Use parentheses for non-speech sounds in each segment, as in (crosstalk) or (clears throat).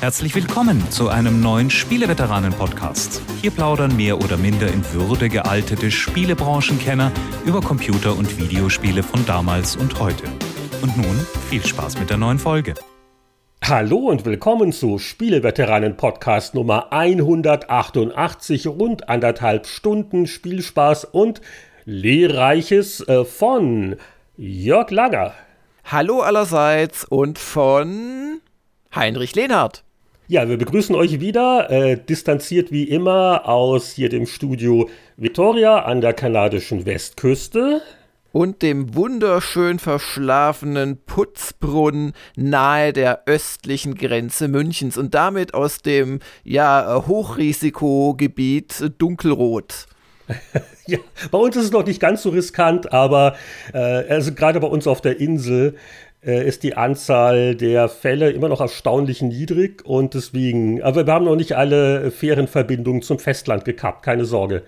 Herzlich willkommen zu einem neuen Spieleveteranen-Podcast. Hier plaudern mehr oder minder in Würde gealtete Spielebranchenkenner über Computer- und Videospiele von damals und heute. Und nun viel Spaß mit der neuen Folge. Hallo und willkommen zu Spieleveteranen-Podcast Nummer 188. Rund anderthalb Stunden Spielspaß und Lehrreiches äh, von Jörg Langer. Hallo allerseits und von Heinrich Lehnhardt. Ja, wir begrüßen euch wieder, äh, distanziert wie immer aus hier dem Studio Victoria an der kanadischen Westküste. Und dem wunderschön verschlafenen Putzbrunnen nahe der östlichen Grenze Münchens und damit aus dem ja, Hochrisikogebiet Dunkelrot. (laughs) ja, bei uns ist es noch nicht ganz so riskant, aber äh, also gerade bei uns auf der Insel ist die Anzahl der Fälle immer noch erstaunlich niedrig und deswegen, aber wir haben noch nicht alle Fährenverbindungen zum Festland gekappt, keine Sorge.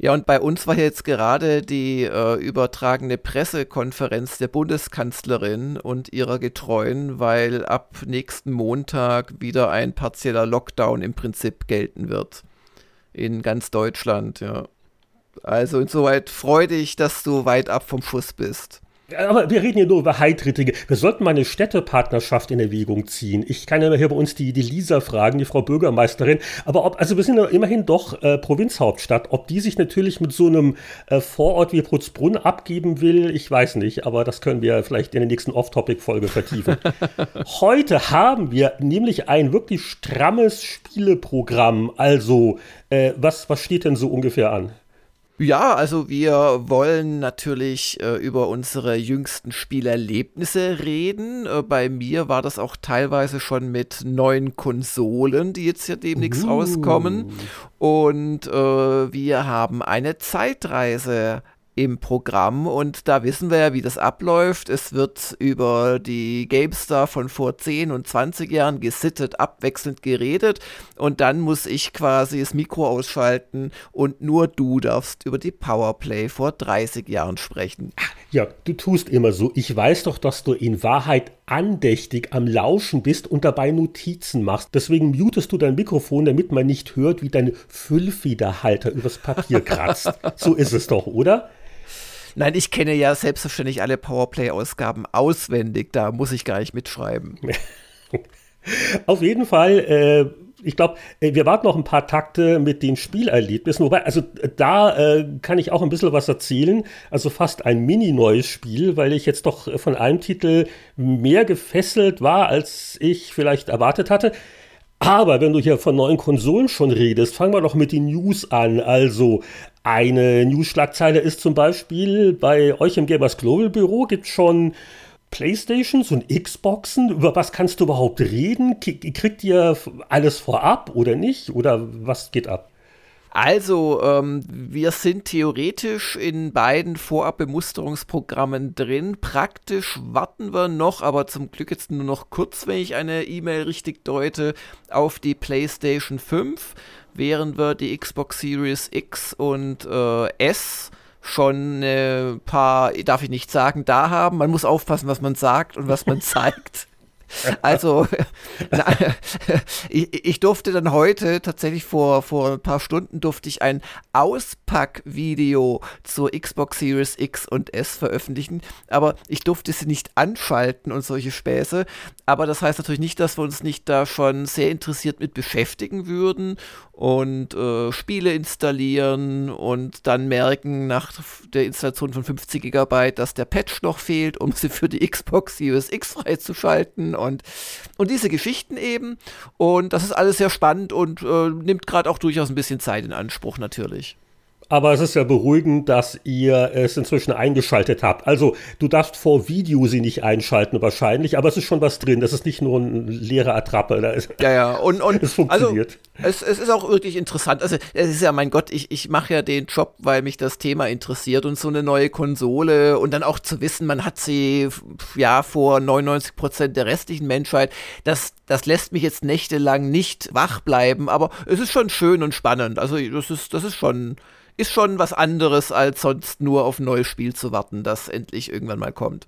Ja, und bei uns war jetzt gerade die äh, übertragene Pressekonferenz der Bundeskanzlerin und ihrer Getreuen, weil ab nächsten Montag wieder ein partieller Lockdown im Prinzip gelten wird. In ganz Deutschland, ja. Also insoweit freudig, dass du weit ab vom Schuss bist. Aber wir reden hier nur über Heidrittige. Wir sollten mal eine Städtepartnerschaft in Erwägung ziehen. Ich kann ja hier bei uns die, die Lisa fragen, die Frau Bürgermeisterin. Aber ob, also wir sind ja immerhin doch äh, Provinzhauptstadt. Ob die sich natürlich mit so einem äh, Vorort wie Putzbrunn abgeben will, ich weiß nicht. Aber das können wir vielleicht in der nächsten Off-Topic-Folge vertiefen. (laughs) Heute haben wir nämlich ein wirklich strammes Spieleprogramm. Also, äh, was, was steht denn so ungefähr an? Ja, also wir wollen natürlich äh, über unsere jüngsten Spielerlebnisse reden. Äh, bei mir war das auch teilweise schon mit neuen Konsolen, die jetzt ja demnächst uh. rauskommen. Und äh, wir haben eine Zeitreise im Programm und da wissen wir ja, wie das abläuft. Es wird über die GameStar von vor 10 und 20 Jahren gesittet, abwechselnd geredet und dann muss ich quasi das Mikro ausschalten und nur du darfst über die Powerplay vor 30 Jahren sprechen. Ja, du tust immer so. Ich weiß doch, dass du in Wahrheit andächtig am Lauschen bist und dabei Notizen machst. Deswegen mutest du dein Mikrofon, damit man nicht hört, wie dein Füllfederhalter übers Papier kratzt. (laughs) so ist es doch, oder? Nein, ich kenne ja selbstverständlich alle Powerplay-Ausgaben auswendig, da muss ich gar nicht mitschreiben. (laughs) Auf jeden Fall, äh, ich glaube, äh, wir warten noch ein paar Takte mit den Spielerlebnissen. Wobei, also da äh, kann ich auch ein bisschen was erzählen. Also fast ein mini-neues Spiel, weil ich jetzt doch von einem Titel mehr gefesselt war, als ich vielleicht erwartet hatte. Aber wenn du hier von neuen Konsolen schon redest, fangen wir doch mit den News an. Also eine News-Schlagzeile ist zum Beispiel bei euch im Gamers Global Büro gibt es schon Playstations und Xboxen. Über was kannst du überhaupt reden? Kriegt ihr alles vorab oder nicht? Oder was geht ab? Also, ähm, wir sind theoretisch in beiden Vorabbemusterungsprogrammen drin. Praktisch warten wir noch, aber zum Glück jetzt nur noch kurz, wenn ich eine E-Mail richtig deute, auf die PlayStation 5, während wir die Xbox Series X und äh, S schon ein paar, darf ich nicht sagen, da haben. Man muss aufpassen, was man sagt und was man (laughs) zeigt. (laughs) Also, (laughs) na, ich, ich, durfte dann heute, tatsächlich vor, vor ein paar Stunden, durfte ich ein Auspackvideo zur Xbox Series X und S veröffentlichen, aber ich durfte sie nicht anschalten und solche Späße. Aber das heißt natürlich nicht, dass wir uns nicht da schon sehr interessiert mit beschäftigen würden und äh, Spiele installieren und dann merken nach der Installation von 50 GB, dass der Patch noch fehlt, um sie für die Xbox Series X freizuschalten und, und diese Geschichten eben. Und das ist alles sehr spannend und äh, nimmt gerade auch durchaus ein bisschen Zeit in Anspruch natürlich. Aber es ist ja beruhigend, dass ihr es inzwischen eingeschaltet habt. Also, du darfst vor Video sie nicht einschalten wahrscheinlich, aber es ist schon was drin. Das ist nicht nur ein leerer Attrappe. Da ist, ja, ja, und, (laughs) und es funktioniert. Also, es, es ist auch wirklich interessant. Also, es ist ja, mein Gott, ich, ich mache ja den Job, weil mich das Thema interessiert und so eine neue Konsole und dann auch zu wissen, man hat sie ja vor 99 Prozent der restlichen Menschheit. Das, das lässt mich jetzt nächtelang nicht wach bleiben, aber es ist schon schön und spannend. Also, das ist, das ist schon ist schon was anderes, als sonst nur auf ein neues Spiel zu warten, das endlich irgendwann mal kommt.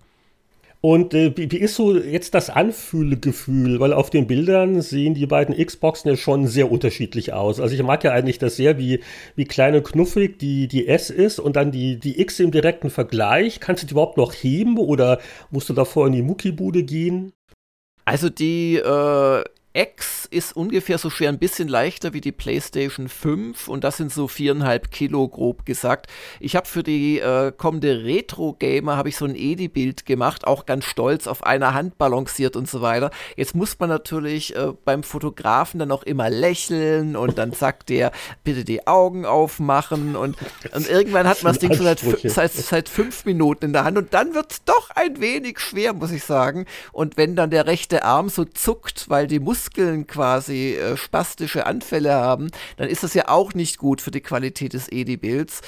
Und äh, wie, ist so jetzt das Anfühlegefühl? Weil auf den Bildern sehen die beiden Xboxen ja schon sehr unterschiedlich aus. Also ich mag ja eigentlich das sehr, wie, wie kleine knuffig die, die S ist und dann die, die X im direkten Vergleich. Kannst du die überhaupt noch heben oder musst du davor in die Muckibude gehen? Also die äh, X ist ungefähr so schwer, ein bisschen leichter wie die PlayStation 5 und das sind so viereinhalb Kilo grob gesagt. Ich habe für die äh, kommende Retro Gamer habe ich so ein Edi-Bild gemacht, auch ganz stolz auf einer Hand balanciert und so weiter. Jetzt muss man natürlich äh, beim Fotografen dann auch immer lächeln und dann sagt der bitte die Augen aufmachen und, und irgendwann hat man das Ding schon seit, seit, seit fünf Minuten in der Hand und dann wird es doch ein wenig schwer, muss ich sagen. Und wenn dann der rechte Arm so zuckt, weil die Muskeln Muskeln quasi äh, spastische Anfälle haben, dann ist das ja auch nicht gut für die Qualität des Edi-Bilds.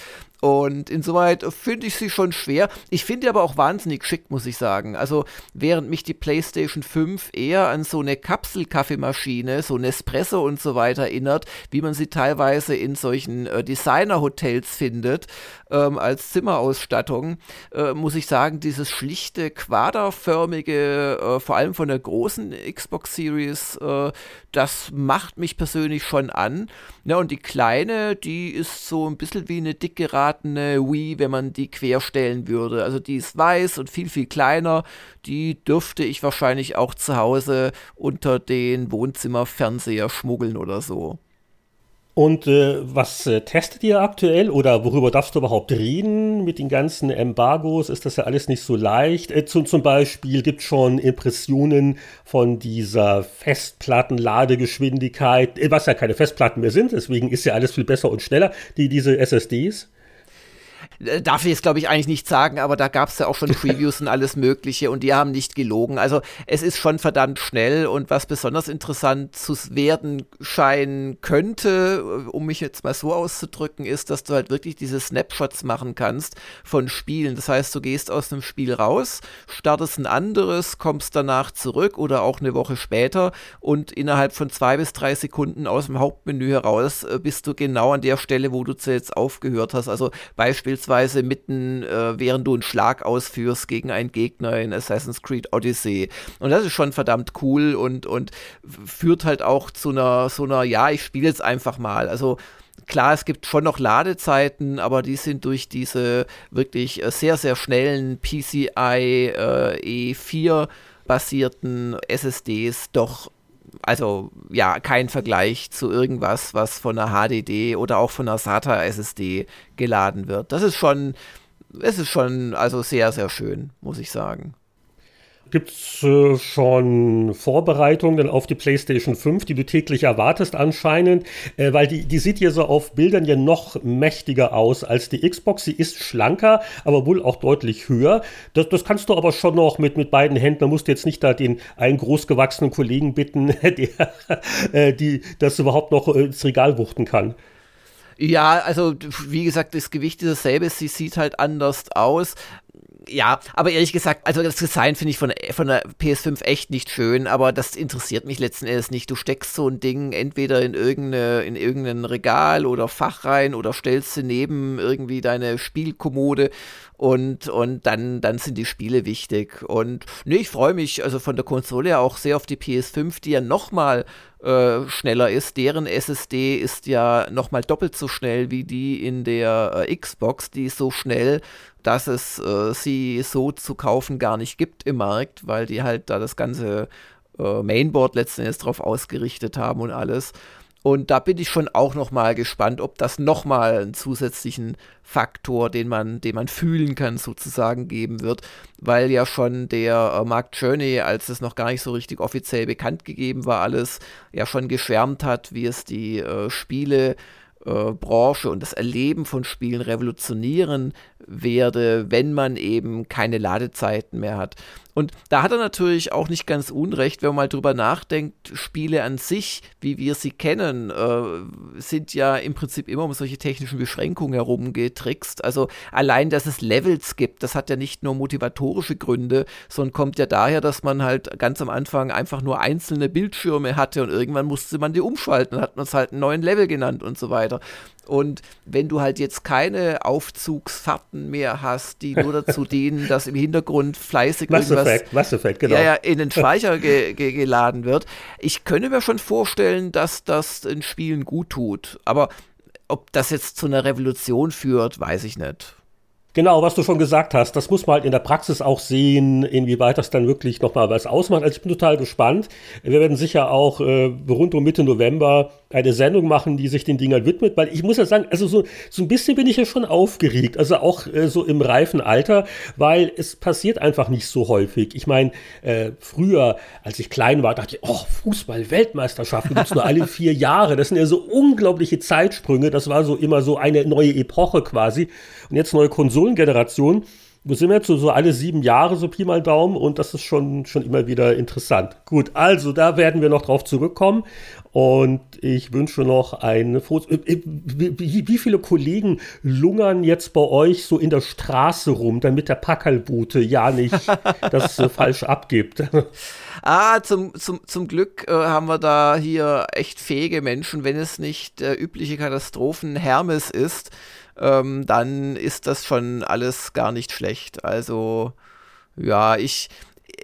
Und insoweit finde ich sie schon schwer. Ich finde aber auch wahnsinnig schick, muss ich sagen. Also, während mich die PlayStation 5 eher an so eine Kapselkaffeemaschine, so Nespresso und so weiter erinnert, wie man sie teilweise in solchen äh, Designer-Hotels findet, ähm, als Zimmerausstattung, äh, muss ich sagen, dieses schlichte, quaderförmige, äh, vor allem von der großen Xbox Series, äh, das macht mich persönlich schon an. Ja, und die kleine, die ist so ein bisschen wie eine dick geratene Wii, wenn man die querstellen würde. Also die ist weiß und viel, viel kleiner. Die dürfte ich wahrscheinlich auch zu Hause unter den Wohnzimmerfernseher schmuggeln oder so. Und äh, was äh, testet ihr aktuell oder worüber darfst du überhaupt reden mit den ganzen Embargos? Ist das ja alles nicht so leicht. Äh, zum, zum Beispiel gibt es schon Impressionen von dieser Festplattenladegeschwindigkeit, äh, was ja keine Festplatten mehr sind, deswegen ist ja alles viel besser und schneller, die, diese SSDs. Äh, darf ich jetzt, glaube ich, eigentlich nicht sagen, aber da gab es ja auch schon (laughs) Previews und alles Mögliche und die haben nicht gelogen. Also es ist schon verdammt schnell und was besonders interessant zu werden scheinen könnte, äh, um mich jetzt mal so auszudrücken, ist, dass du halt wirklich diese Snapshots machen kannst von Spielen. Das heißt, du gehst aus einem Spiel raus, startest ein anderes, kommst danach zurück oder auch eine Woche später und innerhalb von zwei bis drei Sekunden aus dem Hauptmenü heraus äh, bist du genau an der Stelle, wo du zuletzt aufgehört hast. Also beispielsweise beispielsweise mitten, äh, während du einen Schlag ausführst gegen einen Gegner in Assassin's Creed Odyssey. Und das ist schon verdammt cool und, und führt halt auch zu einer, so einer, ja, ich spiele jetzt einfach mal. Also Klar, es gibt schon noch Ladezeiten, aber die sind durch diese wirklich äh, sehr, sehr schnellen PCI äh, E4 basierten SSDs doch also ja, kein Vergleich zu irgendwas, was von einer HDD oder auch von einer SATA SSD geladen wird. Das ist schon, es ist schon also sehr, sehr schön, muss ich sagen. Gibt es äh, schon Vorbereitungen auf die PlayStation 5, die du täglich erwartest anscheinend? Äh, weil die, die sieht hier so auf Bildern ja noch mächtiger aus als die Xbox. Sie ist schlanker, aber wohl auch deutlich höher. Das, das kannst du aber schon noch mit, mit beiden Händen. Da musst du jetzt nicht da den einen großgewachsenen Kollegen bitten, (laughs) der äh, die, das überhaupt noch äh, ins Regal wuchten kann. Ja, also wie gesagt, das Gewicht ist dasselbe, sie sieht halt anders aus ja, aber ehrlich gesagt, also das Design finde ich von, von der PS5 echt nicht schön, aber das interessiert mich letzten Endes nicht. Du steckst so ein Ding entweder in, irgendeine, in irgendein Regal oder Fach rein oder stellst sie neben irgendwie deine Spielkommode und, und dann, dann sind die Spiele wichtig. Und nee, ich freue mich also von der Konsole auch sehr auf die PS5, die ja nochmal äh, schneller ist. Deren SSD ist ja nochmal doppelt so schnell wie die in der äh, Xbox. Die ist so schnell, dass es äh, sie so zu kaufen gar nicht gibt im Markt, weil die halt da das ganze äh, Mainboard letzten Endes drauf ausgerichtet haben und alles. Und da bin ich schon auch noch mal gespannt, ob das noch mal einen zusätzlichen Faktor, den man, den man fühlen kann, sozusagen geben wird, weil ja schon der äh, Mark Journey, als es noch gar nicht so richtig offiziell bekannt gegeben war, alles ja schon geschwärmt hat, wie es die äh, Spiele äh, Branche und das Erleben von Spielen revolutionieren werde, wenn man eben keine Ladezeiten mehr hat. Und da hat er natürlich auch nicht ganz unrecht, wenn man mal drüber nachdenkt, Spiele an sich, wie wir sie kennen, äh, sind ja im Prinzip immer um solche technischen Beschränkungen herum getrickst. Also allein, dass es Levels gibt, das hat ja nicht nur motivatorische Gründe, sondern kommt ja daher, dass man halt ganz am Anfang einfach nur einzelne Bildschirme hatte und irgendwann musste man die umschalten, hat man es halt einen neuen Level genannt und so weiter. Und wenn du halt jetzt keine Aufzugsfahrten mehr hast, die nur dazu (laughs) dienen, dass im Hintergrund fleißig Was irgendwas Effect, Mass Effect, genau. Ja, ja, in den Speicher ge (laughs) ge geladen wird. Ich könnte mir schon vorstellen, dass das in Spielen gut tut. Aber ob das jetzt zu einer Revolution führt, weiß ich nicht. Genau, was du schon gesagt hast, das muss man halt in der Praxis auch sehen, inwieweit das dann wirklich nochmal was ausmacht. Also ich bin total gespannt. Wir werden sicher auch äh, rund um Mitte November eine Sendung machen, die sich den Dingern widmet, weil ich muss ja sagen, also so, so ein bisschen bin ich ja schon aufgeregt, also auch äh, so im reifen Alter, weil es passiert einfach nicht so häufig. Ich meine, äh, früher, als ich klein war, dachte ich, oh, Fußball-Weltmeisterschaften gibt's nur alle (laughs) vier Jahre. Das sind ja so unglaubliche Zeitsprünge. Das war so immer so eine neue Epoche quasi. Und jetzt neue Konsolengeneration. Wir sind jetzt so, so alle sieben Jahre, so Pi mal Daumen, und das ist schon, schon immer wieder interessant. Gut, also da werden wir noch drauf zurückkommen. Und ich wünsche noch eine Foto. Äh, äh, wie, wie, viele Kollegen lungern jetzt bei euch so in der Straße rum, damit der Packerlbute ja nicht (laughs) das äh, falsch abgibt? Ah, zum, zum, zum Glück äh, haben wir da hier echt fähige Menschen, wenn es nicht der übliche Katastrophen Hermes ist ähm, dann ist das schon alles gar nicht schlecht. Also ja, ich,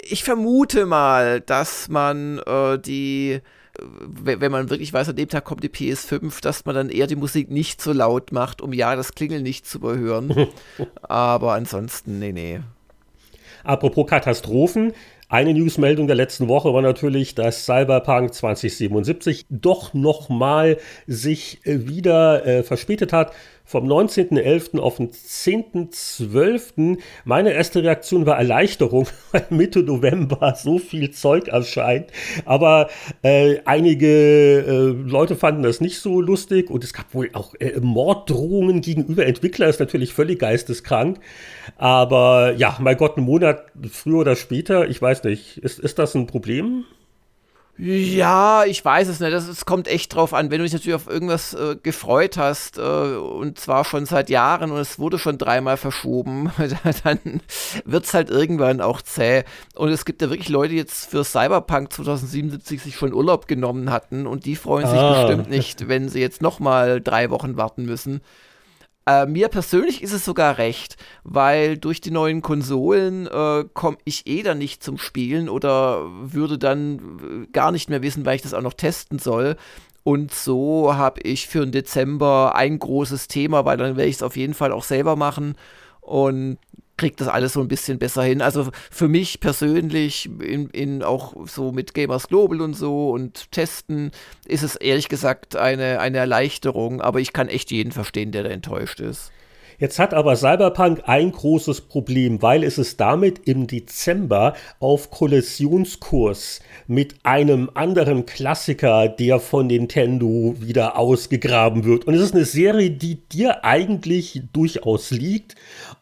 ich vermute mal, dass man äh, die wenn man wirklich weiß, an dem Tag kommt die PS5, dass man dann eher die Musik nicht so laut macht, um ja das Klingeln nicht zu überhören. (laughs) Aber ansonsten, nee, nee. Apropos Katastrophen, eine Newsmeldung der letzten Woche war natürlich, dass Cyberpunk 2077 doch nochmal sich äh, wieder äh, verspätet hat vom 19.11. auf den 10.12. Meine erste Reaktion war Erleichterung, (laughs) weil Mitte November so viel Zeug erscheint. Aber äh, einige äh, Leute fanden das nicht so lustig und es gab wohl auch äh, Morddrohungen gegenüber Entwicklern, ist natürlich völlig geisteskrank. Aber ja, mein Gott, einen Monat früher oder später, ich weiß nicht, ist, ist das ein Problem? Ja, ich weiß es nicht. Es kommt echt drauf an. Wenn du dich natürlich auf irgendwas äh, gefreut hast, äh, und zwar schon seit Jahren und es wurde schon dreimal verschoben, (laughs) dann wird es halt irgendwann auch zäh. Und es gibt ja wirklich Leute, die jetzt für Cyberpunk 2077 sich schon Urlaub genommen hatten und die freuen sich ah. bestimmt nicht, wenn sie jetzt nochmal drei Wochen warten müssen. Äh, mir persönlich ist es sogar recht, weil durch die neuen Konsolen äh, komme ich eh dann nicht zum Spielen oder würde dann äh, gar nicht mehr wissen, weil ich das auch noch testen soll. Und so habe ich für den Dezember ein großes Thema, weil dann werde ich es auf jeden Fall auch selber machen. Und kriegt das alles so ein bisschen besser hin. Also für mich persönlich, in, in auch so mit Gamers Global und so und Testen, ist es ehrlich gesagt eine, eine Erleichterung, aber ich kann echt jeden verstehen, der da enttäuscht ist. Jetzt hat aber Cyberpunk ein großes Problem, weil es ist damit im Dezember auf Kollisionskurs mit einem anderen Klassiker, der von Nintendo wieder ausgegraben wird. Und es ist eine Serie, die dir eigentlich durchaus liegt.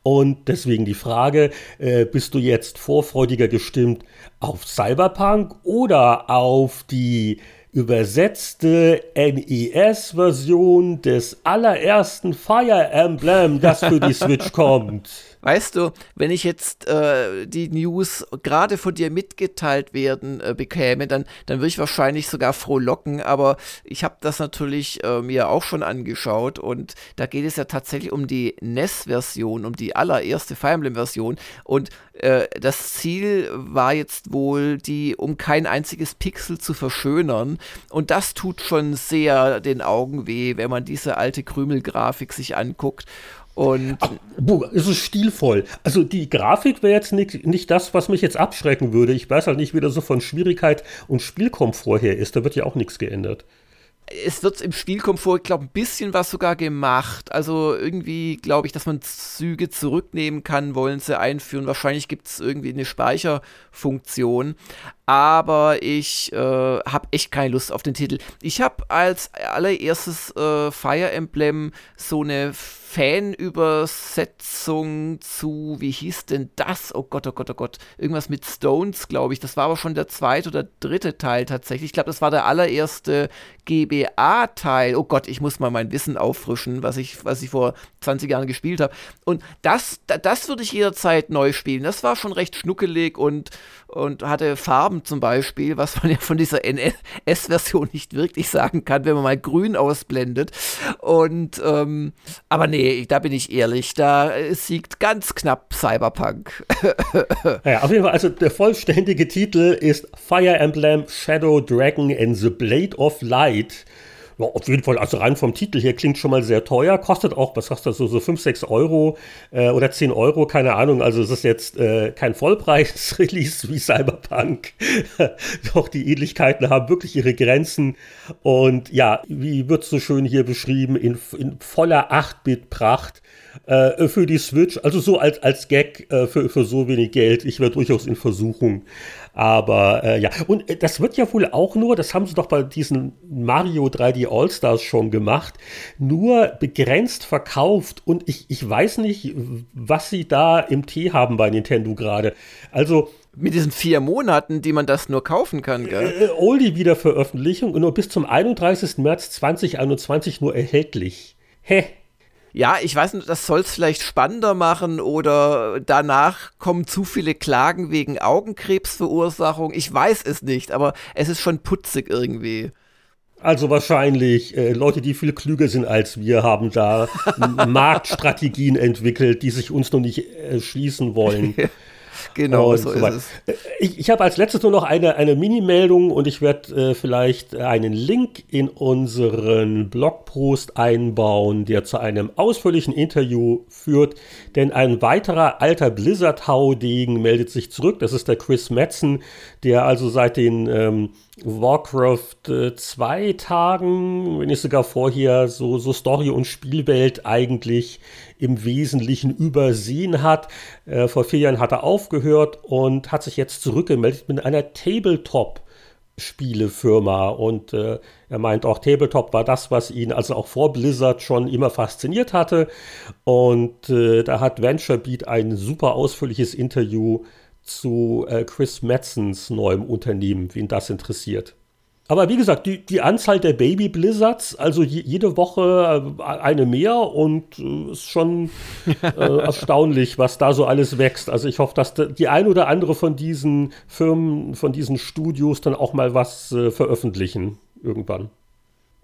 Und deswegen die Frage, äh, bist du jetzt vorfreudiger gestimmt auf Cyberpunk oder auf die übersetzte NES-Version des allerersten Fire Emblem, das für die Switch kommt. Weißt du, wenn ich jetzt äh, die News gerade von dir mitgeteilt werden äh, bekäme, dann, dann würde ich wahrscheinlich sogar frohlocken, aber ich habe das natürlich äh, mir auch schon angeschaut und da geht es ja tatsächlich um die NES-Version, um die allererste Fire Emblem-Version und äh, das Ziel war jetzt wohl, die um kein einziges Pixel zu verschönern und das tut schon sehr den Augen weh, wenn man diese alte Krümelgrafik sich anguckt und Ach, es ist stilvoll. Also die Grafik wäre jetzt nicht, nicht das, was mich jetzt abschrecken würde. Ich weiß halt nicht, wie das so von Schwierigkeit und Spielkomfort her ist. Da wird ja auch nichts geändert es wird im Spielkomfort, ich glaube, ein bisschen was sogar gemacht. Also irgendwie glaube ich, dass man Züge zurücknehmen kann, wollen sie einführen. Wahrscheinlich gibt es irgendwie eine Speicherfunktion. Aber ich äh, habe echt keine Lust auf den Titel. Ich habe als allererstes äh, Fire Emblem so eine Fanübersetzung zu, wie hieß denn das? Oh Gott, oh Gott, oh Gott. Irgendwas mit Stones, glaube ich. Das war aber schon der zweite oder dritte Teil tatsächlich. Ich glaube, das war der allererste GBA-Teil. Oh Gott, ich muss mal mein Wissen auffrischen, was ich, was ich vor 20 Jahren gespielt habe. Und das, das würde ich jederzeit neu spielen. Das war schon recht schnuckelig und, und hatte Farben Farben zum Beispiel, was man ja von dieser NS-Version nicht wirklich sagen kann, wenn man mal grün ausblendet. Und ähm, aber nee, da bin ich ehrlich, da siegt ganz knapp Cyberpunk. ja, auf jeden Fall, also der vollständige Titel ist Fire Emblem Shadow Dragon and the Blade of Light. Ja, auf jeden Fall, also rein vom Titel her klingt schon mal sehr teuer, kostet auch, was sagst du, so, so 5, 6 Euro äh, oder 10 Euro, keine Ahnung. Also es ist jetzt äh, kein Vollpreis-Release wie Cyberpunk. (laughs) Doch die Ähnlichkeiten haben wirklich ihre Grenzen. Und ja, wie wird so schön hier beschrieben, in, in voller 8-Bit-Pracht äh, für die Switch, also so als, als Gag äh, für, für so wenig Geld. Ich wäre durchaus in Versuchung. Aber äh, ja, und äh, das wird ja wohl auch nur, das haben sie doch bei diesen Mario 3D All-Stars schon gemacht, nur begrenzt verkauft. Und ich, ich weiß nicht, was sie da im Tee haben bei Nintendo gerade. Also mit diesen vier Monaten, die man das nur kaufen kann, gell? Äh, Oldie Wiederveröffentlichung und nur bis zum 31. März 2021 nur erhältlich. Hä? Ja, ich weiß nicht, das soll es vielleicht spannender machen oder danach kommen zu viele Klagen wegen Augenkrebsverursachung. Ich weiß es nicht, aber es ist schon putzig irgendwie. Also wahrscheinlich äh, Leute, die viel klüger sind als wir, haben da (laughs) Marktstrategien entwickelt, die sich uns noch nicht äh, schließen wollen. Genau, und so, so ist es. Ich, ich habe als letztes nur noch eine, eine Mini-Meldung und ich werde äh, vielleicht einen Link in unseren Blogpost einbauen, der zu einem ausführlichen Interview führt. Denn ein weiterer alter Blizzard-Haudegen meldet sich zurück. Das ist der Chris Metzen, der also seit den ähm, Warcraft äh, zwei Tagen, wenn nicht sogar vorher, so, so Story- und Spielwelt eigentlich im Wesentlichen übersehen hat. Äh, vor vier Jahren hat er aufgehört und hat sich jetzt zurückgemeldet mit einer Tabletop. Spielefirma und äh, er meint auch Tabletop war das, was ihn also auch vor Blizzard schon immer fasziniert hatte und äh, da hat VentureBeat ein super ausführliches Interview zu äh, Chris Metzens neuem Unternehmen, wen das interessiert. Aber wie gesagt, die, die Anzahl der Baby Blizzards, also je, jede Woche äh, eine mehr und äh, ist schon äh, (laughs) erstaunlich, was da so alles wächst. Also ich hoffe, dass die ein oder andere von diesen Firmen, von diesen Studios dann auch mal was äh, veröffentlichen irgendwann.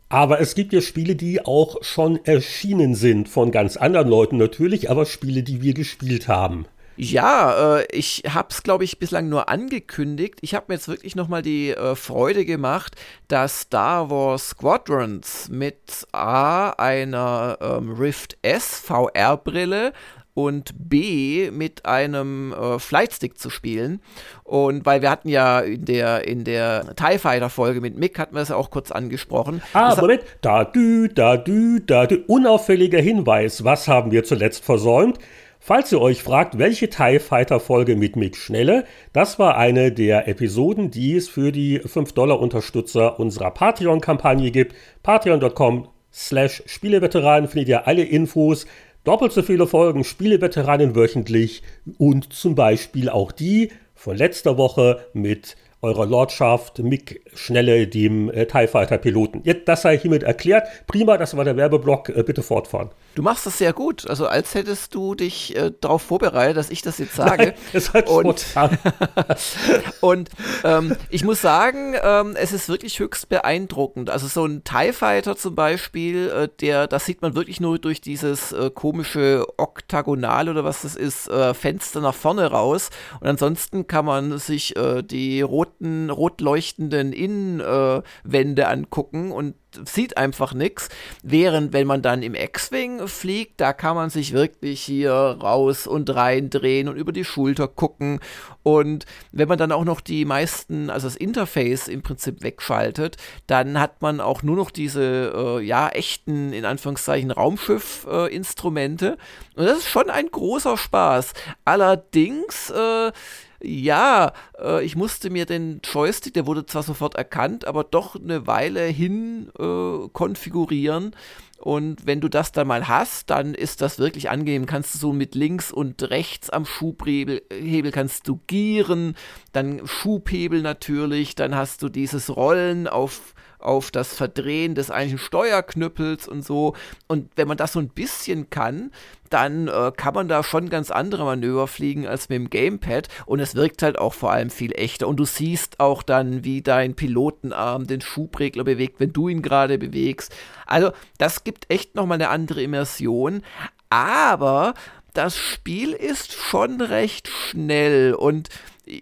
Aber es gibt ja Spiele, die auch schon erschienen sind von ganz anderen Leuten natürlich, aber Spiele, die wir gespielt haben. Ja, äh, ich habe es, glaube ich, bislang nur angekündigt. Ich habe mir jetzt wirklich nochmal die äh, Freude gemacht, dass Star Wars Squadrons mit A, einer ähm, Rift S VR-Brille und B mit einem äh, Flightstick zu spielen. Und weil wir hatten ja in der, in der TIE Fighter Folge mit Mick hatten wir es ja auch kurz angesprochen. Ah, Moment, da dü, da dü, da dü. Unauffälliger Hinweis, was haben wir zuletzt versäumt? Falls ihr euch fragt, welche TIE Fighter Folge mit Mick Schnelle, das war eine der Episoden, die es für die 5-Dollar-Unterstützer unserer Patreon-Kampagne gibt. Patreon.com slash Spieleveteranen findet ihr alle Infos, doppelt so viele Folgen Spieleveteranen wöchentlich und zum Beispiel auch die von letzter Woche mit eurer Lordschaft Mick Schnelle, dem äh, TIE Fighter Piloten. Jetzt, das sei hiermit erklärt. Prima, das war der Werbeblock. Äh, bitte fortfahren. Du machst das sehr gut. Also als hättest du dich äh, darauf vorbereitet, dass ich das jetzt sage. Nein, das hat und (laughs) und ähm, ich muss sagen, ähm, es ist wirklich höchst beeindruckend. Also so ein TIE Fighter zum Beispiel, äh, der, das sieht man wirklich nur durch dieses äh, komische Oktagonal oder was das ist, äh, Fenster nach vorne raus. Und ansonsten kann man sich äh, die roten, rot leuchtenden Innenwände angucken und sieht einfach nichts. Während wenn man dann im X-Wing fliegt, da kann man sich wirklich hier raus und rein drehen und über die Schulter gucken. Und wenn man dann auch noch die meisten, also das Interface im Prinzip wegschaltet, dann hat man auch nur noch diese, äh, ja, echten, in Anführungszeichen, Raumschiff-Instrumente. Äh, und das ist schon ein großer Spaß. Allerdings, äh, ja, äh, ich musste mir den Joystick, der wurde zwar sofort erkannt, aber doch eine Weile hin äh, konfigurieren. Und wenn du das dann mal hast, dann ist das wirklich angenehm. Kannst du so mit links und rechts am Schubhebel Hebel kannst du gieren, dann Schubhebel natürlich, dann hast du dieses Rollen auf auf das Verdrehen des eigentlichen Steuerknüppels und so. Und wenn man das so ein bisschen kann, dann äh, kann man da schon ganz andere Manöver fliegen als mit dem Gamepad und es wirkt halt auch vor allem viel echter und du siehst auch dann, wie dein Pilotenarm den Schubregler bewegt, wenn du ihn gerade bewegst. Also das gibt echt nochmal eine andere Immersion, aber das Spiel ist schon recht schnell und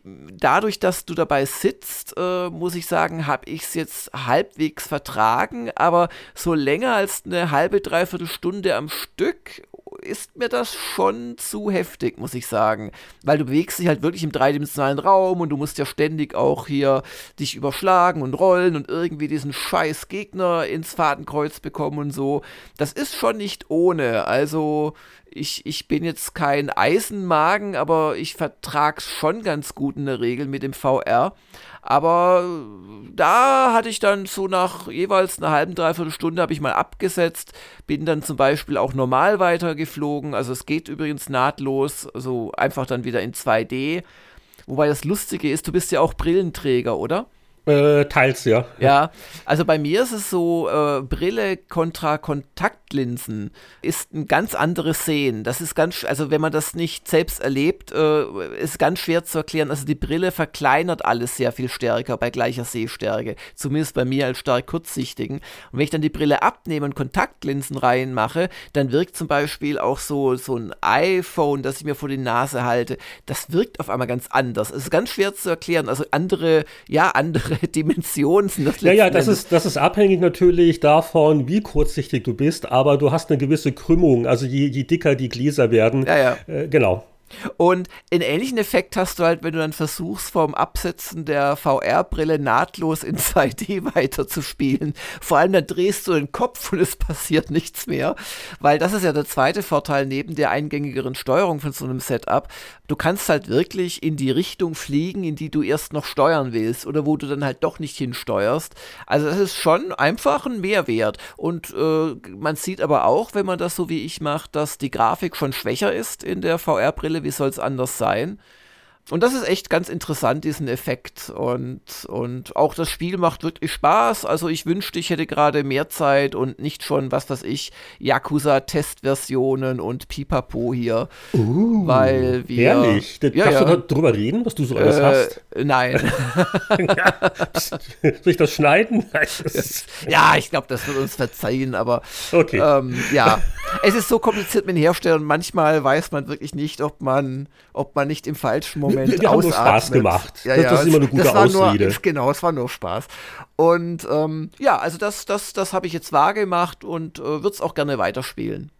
dadurch, dass du dabei sitzt, äh, muss ich sagen, habe ich es jetzt halbwegs vertragen, aber so länger als eine halbe, dreiviertel Stunde am Stück ist mir das schon zu heftig, muss ich sagen. Weil du bewegst dich halt wirklich im dreidimensionalen Raum und du musst ja ständig auch hier dich überschlagen und rollen und irgendwie diesen scheiß Gegner ins Fadenkreuz bekommen und so. Das ist schon nicht ohne. Also ich, ich bin jetzt kein Eisenmagen, aber ich vertrag's schon ganz gut in der Regel mit dem VR. Aber da hatte ich dann so nach jeweils einer halben, dreiviertel Stunde habe ich mal abgesetzt, bin dann zum Beispiel auch normal weitergeflogen. Also es geht übrigens nahtlos, also einfach dann wieder in 2D. Wobei das Lustige ist, du bist ja auch Brillenträger, oder? Äh, teils, ja. Ja, also bei mir ist es so, äh, Brille kontra Kontaktlinsen ist ein ganz anderes Sehen. Das ist ganz, also wenn man das nicht selbst erlebt, äh, ist ganz schwer zu erklären. Also die Brille verkleinert alles sehr viel stärker bei gleicher Sehstärke. Zumindest bei mir als stark kurzsichtigen. Und wenn ich dann die Brille abnehme und Kontaktlinsen reinmache, dann wirkt zum Beispiel auch so, so ein iPhone, das ich mir vor die Nase halte, das wirkt auf einmal ganz anders. Es ist ganz schwer zu erklären. Also andere, ja, andere andere (laughs) Dimensionen sind das. Ja, ja, das ist, das ist abhängig natürlich davon, wie kurzsichtig du bist, aber du hast eine gewisse Krümmung. Also je, je dicker die Gläser werden. Ja, ja. Äh, genau. Und einen ähnlichen Effekt hast du halt, wenn du dann versuchst, vom Absetzen der VR-Brille nahtlos in (laughs) 2D weiterzuspielen. Vor allem dann drehst du den Kopf und es passiert nichts mehr. Weil das ist ja der zweite Vorteil neben der eingängigeren Steuerung von so einem Setup. Du kannst halt wirklich in die Richtung fliegen, in die du erst noch steuern willst oder wo du dann halt doch nicht hinsteuerst. Also es ist schon einfach ein Mehrwert. Und äh, man sieht aber auch, wenn man das so wie ich macht, dass die Grafik schon schwächer ist in der VR-Brille wie soll es anders sein? Und das ist echt ganz interessant, diesen Effekt. Und, und auch das Spiel macht wirklich Spaß. Also ich wünschte, ich hätte gerade mehr Zeit und nicht schon, was weiß ich, Yakuza-Testversionen und Pipapo hier. Uh, weil wir. Ehrlich? Ja, Darfst ja. du darüber reden, was du so alles äh, hast? Nein. (laughs) (laughs) Soll ich das schneiden? ja, ich glaube, das wird uns verzeihen, aber okay. ähm, ja. Es ist so kompliziert mit den Herstellern. Manchmal weiß man wirklich nicht, ob man, ob man nicht im falschen Moment. Wir, wir haben nur Spaß gemacht. Ja, das, ja, das ist immer eine gute Ausrede. Nur, genau, es war nur Spaß. Und ähm, ja, also das, das, das habe ich jetzt wahrgemacht und äh, würde es auch gerne weiterspielen.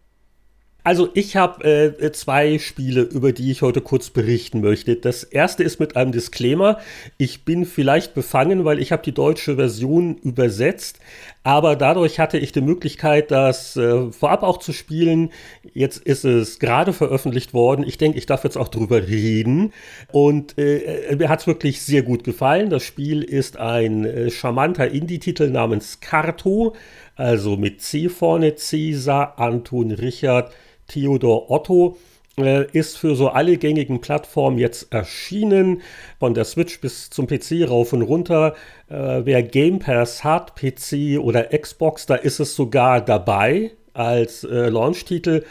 Also ich habe äh, zwei Spiele, über die ich heute kurz berichten möchte. Das erste ist mit einem Disclaimer. Ich bin vielleicht befangen, weil ich habe die deutsche Version übersetzt, aber dadurch hatte ich die Möglichkeit, das äh, vorab auch zu spielen. Jetzt ist es gerade veröffentlicht worden. Ich denke, ich darf jetzt auch drüber reden. Und äh, mir hat es wirklich sehr gut gefallen. Das Spiel ist ein äh, charmanter Indie-Titel namens Carto, also mit C vorne, Cäsar, Anton, Richard. Theodor Otto äh, ist für so alle gängigen Plattformen jetzt erschienen, von der Switch bis zum PC rauf und runter. Äh, wer Game Pass hat, PC oder Xbox, da ist es sogar dabei als äh, Launch-Titel.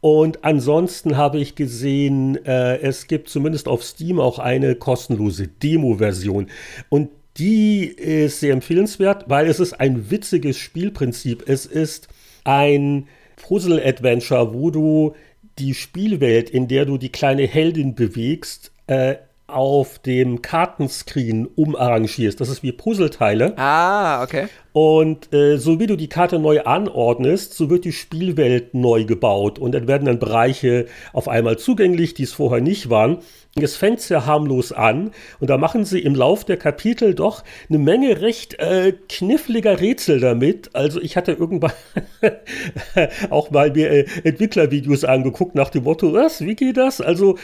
Und ansonsten habe ich gesehen, äh, es gibt zumindest auf Steam auch eine kostenlose Demo-Version. Und die ist sehr empfehlenswert, weil es ist ein witziges Spielprinzip. Es ist ein Puzzle-Adventure, wo du die Spielwelt, in der du die kleine Heldin bewegst, äh, auf dem Kartenscreen umarrangierst. Das ist wie Puzzleteile. Ah, okay. Und äh, so wie du die Karte neu anordnest, so wird die Spielwelt neu gebaut und dann werden dann Bereiche auf einmal zugänglich, die es vorher nicht waren. Es fängt sehr harmlos an und da machen sie im Lauf der Kapitel doch eine Menge recht äh, kniffliger Rätsel damit. Also ich hatte irgendwann (laughs) auch mal mir äh, Entwicklervideos angeguckt nach dem Motto, was, wie geht das? Also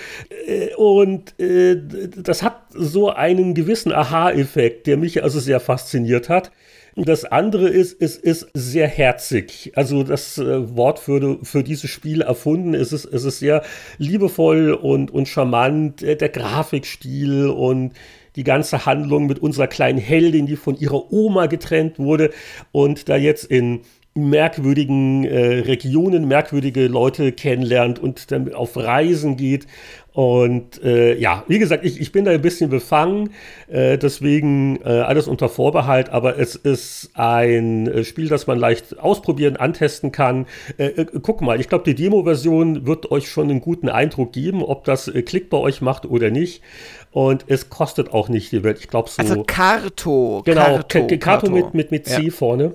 äh, und äh, das hat so einen gewissen Aha-Effekt, der mich also sehr fasziniert hat. Das andere ist, es ist sehr herzig. Also das äh, Wort für, für dieses Spiel erfunden. Es ist, es ist sehr liebevoll und, und charmant. Der Grafikstil und die ganze Handlung mit unserer kleinen Heldin, die von ihrer Oma getrennt wurde und da jetzt in merkwürdigen äh, Regionen merkwürdige Leute kennenlernt und dann auf Reisen geht. Und äh, ja, wie gesagt, ich, ich bin da ein bisschen befangen, äh, deswegen äh, alles unter Vorbehalt, aber es ist ein äh, Spiel, das man leicht ausprobieren, antesten kann. Äh, guck mal, ich glaube, die Demo-Version wird euch schon einen guten Eindruck geben, ob das Klick bei euch macht oder nicht. Und es kostet auch nicht die Welt. Ich glaube so. Also Karto. Genau, Karto, Karto mit, mit, mit C ja. vorne.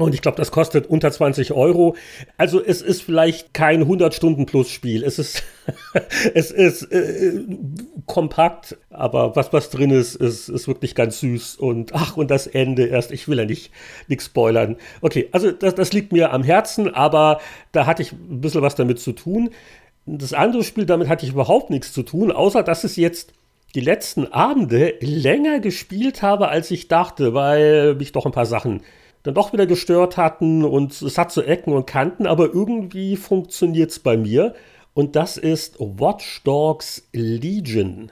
Und ich glaube, das kostet unter 20 Euro. Also es ist vielleicht kein 100-Stunden-Plus-Spiel. Es ist, (laughs) es ist äh, kompakt, aber was, was drin ist, ist, ist wirklich ganz süß. Und ach, und das Ende erst. Ich will ja nicht nichts spoilern. Okay, also das, das liegt mir am Herzen, aber da hatte ich ein bisschen was damit zu tun. Das andere Spiel, damit hatte ich überhaupt nichts zu tun, außer dass es jetzt die letzten Abende länger gespielt habe, als ich dachte, weil mich doch ein paar Sachen dann doch wieder gestört hatten und es hat so Ecken und Kanten, aber irgendwie funktioniert es bei mir. Und das ist Watch Dogs Legion.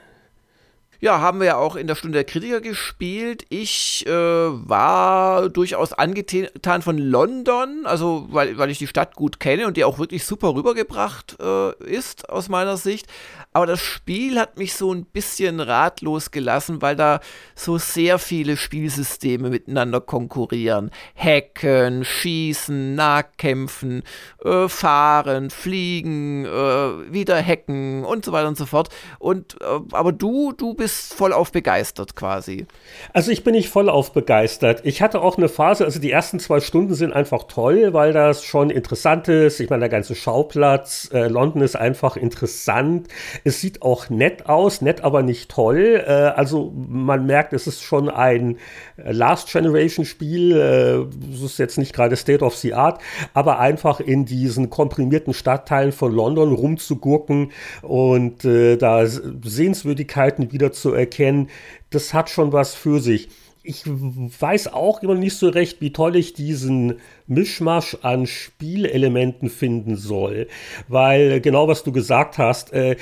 Ja, haben wir ja auch in der Stunde der Kritiker gespielt. Ich äh, war durchaus angetan von London, also weil, weil ich die Stadt gut kenne und die auch wirklich super rübergebracht äh, ist aus meiner Sicht. Aber das Spiel hat mich so ein bisschen ratlos gelassen, weil da so sehr viele Spielsysteme miteinander konkurrieren. Hacken, Schießen, Nahkämpfen, äh, Fahren, Fliegen, äh, wieder Hacken und so weiter und so fort. Und äh, aber du, du bist bist vollauf begeistert quasi. Also ich bin nicht vollauf begeistert. Ich hatte auch eine Phase, also die ersten zwei Stunden sind einfach toll, weil das schon interessant ist. Ich meine, der ganze Schauplatz, äh, London ist einfach interessant. Es sieht auch nett aus, nett aber nicht toll. Äh, also man merkt, es ist schon ein äh, Last Generation Spiel. Äh, es ist jetzt nicht gerade State of the Art, aber einfach in diesen komprimierten Stadtteilen von London rumzugurken und da Sehenswürdigkeiten wieder zu erkennen, das hat schon was für sich. Ich weiß auch immer nicht so recht, wie toll ich diesen Mischmasch an Spielelementen finden soll, weil genau was du gesagt hast, äh,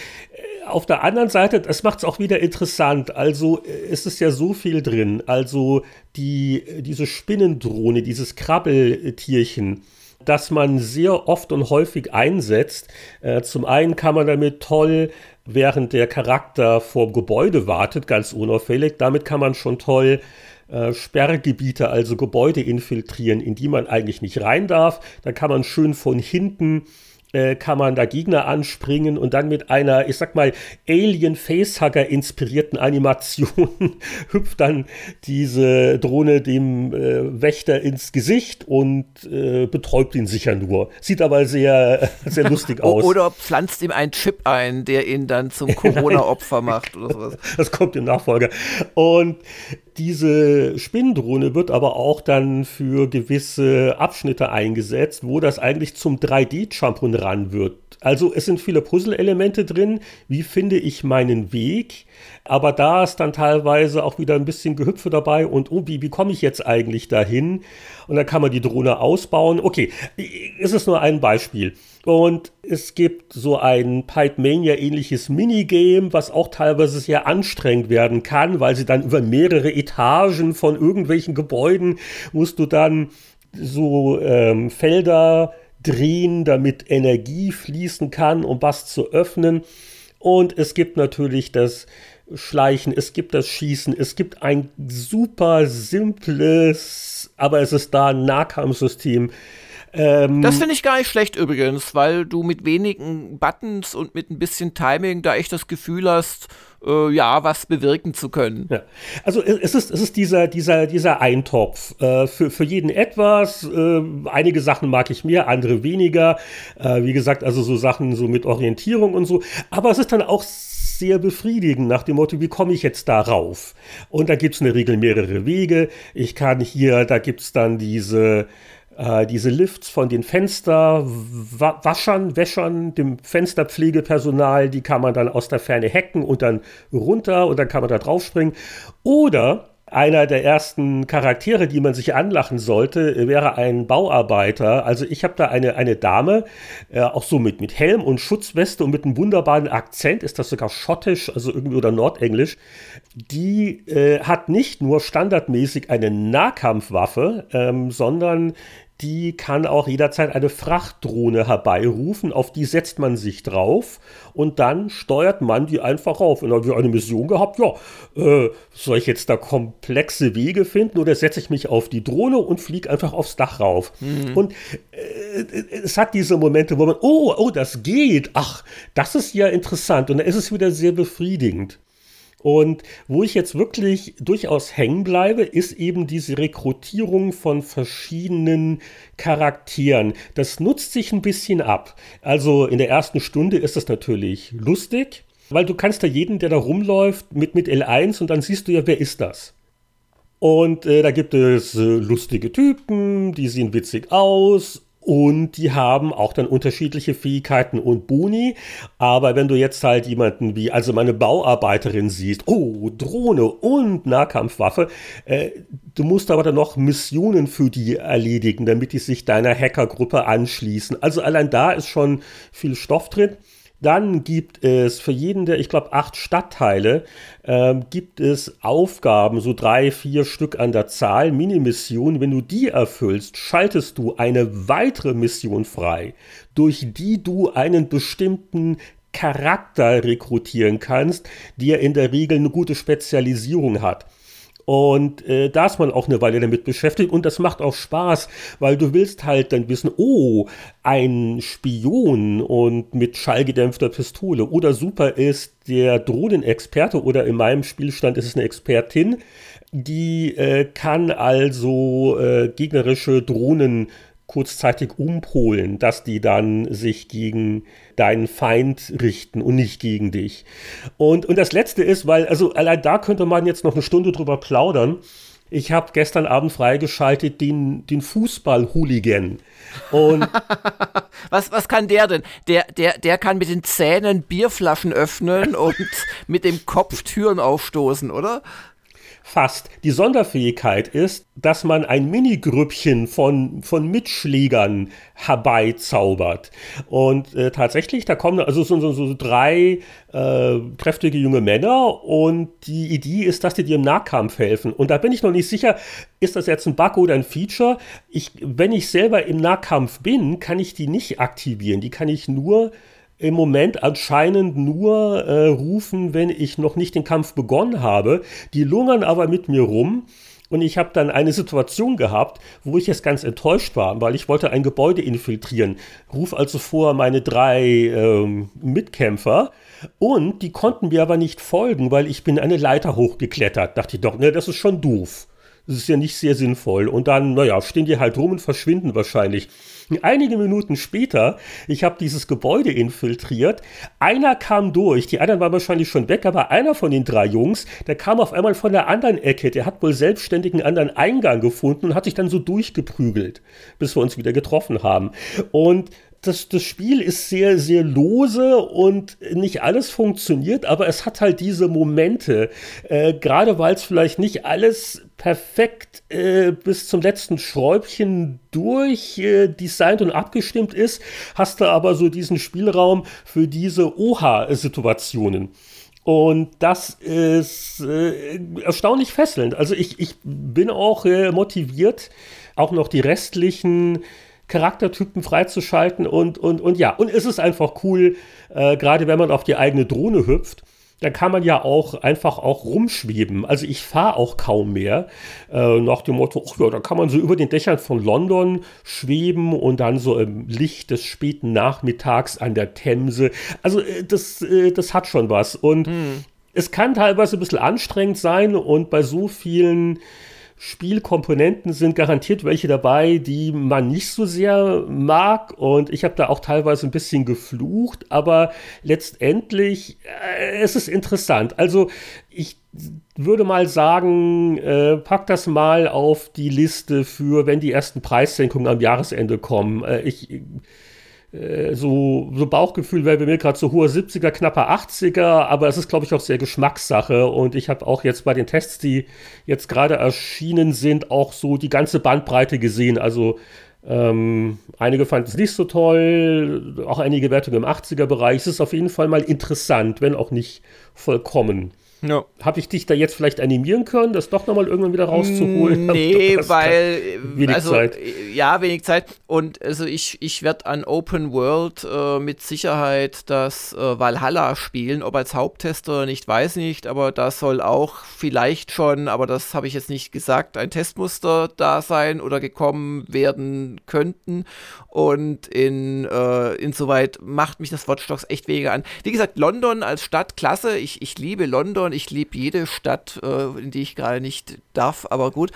auf der anderen Seite, das macht es auch wieder interessant. Also es ist ja so viel drin. Also die, diese Spinnendrohne, dieses Krabbeltierchen, das man sehr oft und häufig einsetzt. Äh, zum einen kann man damit toll während der Charakter vor Gebäude wartet, ganz unauffällig. Damit kann man schon toll äh, Sperrgebiete, also Gebäude infiltrieren, in die man eigentlich nicht rein darf. Da kann man schön von hinten äh, kann man da Gegner anspringen und dann mit einer, ich sag mal, Alien Facehugger inspirierten Animation (laughs) hüpft dann diese Drohne dem äh, Wächter ins Gesicht und äh, betäubt ihn sicher nur. Sieht aber sehr, (laughs) sehr lustig aus. Oder pflanzt ihm einen Chip ein, der ihn dann zum (laughs) Corona-Opfer macht oder sowas. Das kommt im Nachfolger. Und diese Spinndrohne wird aber auch dann für gewisse Abschnitte eingesetzt, wo das eigentlich zum 3D-Jump'n'Run ran wird. Also es sind viele Puzzle-Elemente drin. Wie finde ich meinen Weg? Aber da ist dann teilweise auch wieder ein bisschen Gehüpfe dabei und oh, wie, wie komme ich jetzt eigentlich dahin? Und dann kann man die Drohne ausbauen. Okay, es ist nur ein Beispiel. Und es gibt so ein Pipe Mania ähnliches Minigame, was auch teilweise sehr anstrengend werden kann, weil sie dann über mehrere Etagen von irgendwelchen Gebäuden musst du dann so ähm, Felder drehen, damit Energie fließen kann, um was zu öffnen. Und es gibt natürlich das Schleichen, es gibt das Schießen, es gibt ein super simples, aber es ist da ein Nahkampfsystem, ähm, das finde ich gar nicht schlecht übrigens, weil du mit wenigen Buttons und mit ein bisschen Timing da echt das Gefühl hast, äh, ja, was bewirken zu können. Ja. Also es ist, es ist dieser, dieser, dieser Eintopf. Äh, für, für jeden etwas. Äh, einige Sachen mag ich mehr, andere weniger. Äh, wie gesagt, also so Sachen so mit Orientierung und so. Aber es ist dann auch sehr befriedigend nach dem Motto, wie komme ich jetzt darauf? Und da gibt es in der Regel mehrere Wege. Ich kann hier, da gibt es dann diese äh, diese Lifts von den Fensterwaschern, Wäschern, dem Fensterpflegepersonal, die kann man dann aus der Ferne hacken und dann runter und dann kann man da draufspringen. Oder einer der ersten Charaktere, die man sich anlachen sollte, wäre ein Bauarbeiter. Also ich habe da eine, eine Dame, äh, auch so mit, mit Helm und Schutzweste und mit einem wunderbaren Akzent, ist das sogar schottisch, also irgendwie oder nordenglisch. Die äh, hat nicht nur standardmäßig eine Nahkampfwaffe, ähm, sondern die kann auch jederzeit eine Frachtdrohne herbeirufen, auf die setzt man sich drauf und dann steuert man die einfach auf. Und dann haben wir eine Mission gehabt, ja, äh, soll ich jetzt da komplexe Wege finden oder setze ich mich auf die Drohne und fliege einfach aufs Dach rauf? Mhm. Und äh, es hat diese Momente, wo man, oh, oh, das geht, ach, das ist ja interessant und dann ist es wieder sehr befriedigend. Und wo ich jetzt wirklich durchaus hängen bleibe, ist eben diese Rekrutierung von verschiedenen Charakteren. Das nutzt sich ein bisschen ab. Also in der ersten Stunde ist das natürlich lustig, weil du kannst da jeden, der da rumläuft, mit, mit L1 und dann siehst du ja, wer ist das? Und äh, da gibt es äh, lustige Typen, die sehen witzig aus und die haben auch dann unterschiedliche Fähigkeiten und Boni. Aber wenn du jetzt halt jemanden wie, also meine Bauarbeiterin siehst, oh, Drohne und Nahkampfwaffe, äh, du musst aber dann noch Missionen für die erledigen, damit die sich deiner Hackergruppe anschließen. Also allein da ist schon viel Stoff drin. Dann gibt es für jeden der, ich glaube, acht Stadtteile, äh, gibt es Aufgaben, so drei, vier Stück an der Zahl, Minimissionen. Wenn du die erfüllst, schaltest du eine weitere Mission frei, durch die du einen bestimmten Charakter rekrutieren kannst, der in der Regel eine gute Spezialisierung hat. Und äh, da ist man auch eine Weile damit beschäftigt und das macht auch Spaß, weil du willst halt dann wissen, oh, ein Spion und mit schallgedämpfter Pistole oder super ist der Drohnenexperte oder in meinem Spielstand ist es eine Expertin, die äh, kann also äh, gegnerische Drohnen kurzzeitig umpolen, dass die dann sich gegen deinen Feind richten und nicht gegen dich. Und, und das Letzte ist, weil, also allein da könnte man jetzt noch eine Stunde drüber plaudern. Ich habe gestern Abend freigeschaltet den, den Fußball-Hooligan. Und (laughs) was, was kann der denn? Der, der, der kann mit den Zähnen Bierflaschen öffnen und mit dem Kopf Türen aufstoßen, oder? Fast. Die Sonderfähigkeit ist, dass man ein Minigrüppchen von, von Mitschlägern herbeizaubert. Und äh, tatsächlich, da kommen also so, so, so drei äh, kräftige junge Männer und die Idee ist, dass die dir im Nahkampf helfen. Und da bin ich noch nicht sicher, ist das jetzt ein Bug oder ein Feature? Ich, wenn ich selber im Nahkampf bin, kann ich die nicht aktivieren. Die kann ich nur im Moment anscheinend nur äh, rufen, wenn ich noch nicht den Kampf begonnen habe. Die lungern aber mit mir rum. Und ich habe dann eine Situation gehabt, wo ich jetzt ganz enttäuscht war, weil ich wollte ein Gebäude infiltrieren. Ruf also vor meine drei ähm, Mitkämpfer und die konnten mir aber nicht folgen, weil ich bin eine Leiter hochgeklettert. Dachte ich doch, ne, das ist schon doof. Das ist ja nicht sehr sinnvoll. Und dann, naja, stehen die halt rum und verschwinden wahrscheinlich. Einige Minuten später, ich habe dieses Gebäude infiltriert. Einer kam durch, die anderen waren wahrscheinlich schon weg, aber einer von den drei Jungs, der kam auf einmal von der anderen Ecke. Der hat wohl selbstständig einen anderen Eingang gefunden und hat sich dann so durchgeprügelt, bis wir uns wieder getroffen haben. Und das, das Spiel ist sehr, sehr lose und nicht alles funktioniert, aber es hat halt diese Momente, äh, gerade weil es vielleicht nicht alles perfekt äh, bis zum letzten Schräubchen durch äh, designt und abgestimmt ist, hast du aber so diesen Spielraum für diese Oha-Situationen. Und das ist äh, erstaunlich fesselnd. Also ich, ich bin auch äh, motiviert, auch noch die restlichen Charaktertypen freizuschalten und, und, und ja, und es ist einfach cool, äh, gerade wenn man auf die eigene Drohne hüpft, dann kann man ja auch einfach auch rumschweben. Also ich fahre auch kaum mehr äh, nach dem Motto, ach ja, da kann man so über den Dächern von London schweben und dann so im Licht des späten Nachmittags an der Themse. Also äh, das, äh, das hat schon was und hm. es kann teilweise ein bisschen anstrengend sein und bei so vielen Spielkomponenten sind garantiert welche dabei, die man nicht so sehr mag. Und ich habe da auch teilweise ein bisschen geflucht, aber letztendlich äh, es ist interessant. Also ich würde mal sagen, äh, pack das mal auf die Liste für, wenn die ersten Preissenkungen am Jahresende kommen. Äh, ich äh, so, so Bauchgefühl wäre bei mir gerade so hohe 70er, knapper 80er, aber es ist, glaube ich, auch sehr Geschmackssache. Und ich habe auch jetzt bei den Tests, die jetzt gerade erschienen sind, auch so die ganze Bandbreite gesehen. Also ähm, einige fanden es nicht so toll, auch einige Wertungen im 80er-Bereich. Es ist auf jeden Fall mal interessant, wenn auch nicht vollkommen. Ja. Habe ich dich da jetzt vielleicht animieren können, das doch nochmal irgendwann wieder rauszuholen? Nee, (laughs) weil wenig also, Zeit. Ja, wenig Zeit. Und also ich, ich werde an Open World äh, mit Sicherheit das äh, Valhalla spielen, ob als Haupttester nicht, weiß nicht, aber da soll auch vielleicht schon, aber das habe ich jetzt nicht gesagt, ein Testmuster da sein oder gekommen werden könnten. Und in, äh, insoweit macht mich das Watch Dogs echt weniger an. Wie gesagt, London als Stadt klasse. Ich, ich liebe London und ich liebe jede Stadt, äh, in die ich gerade nicht darf, aber gut.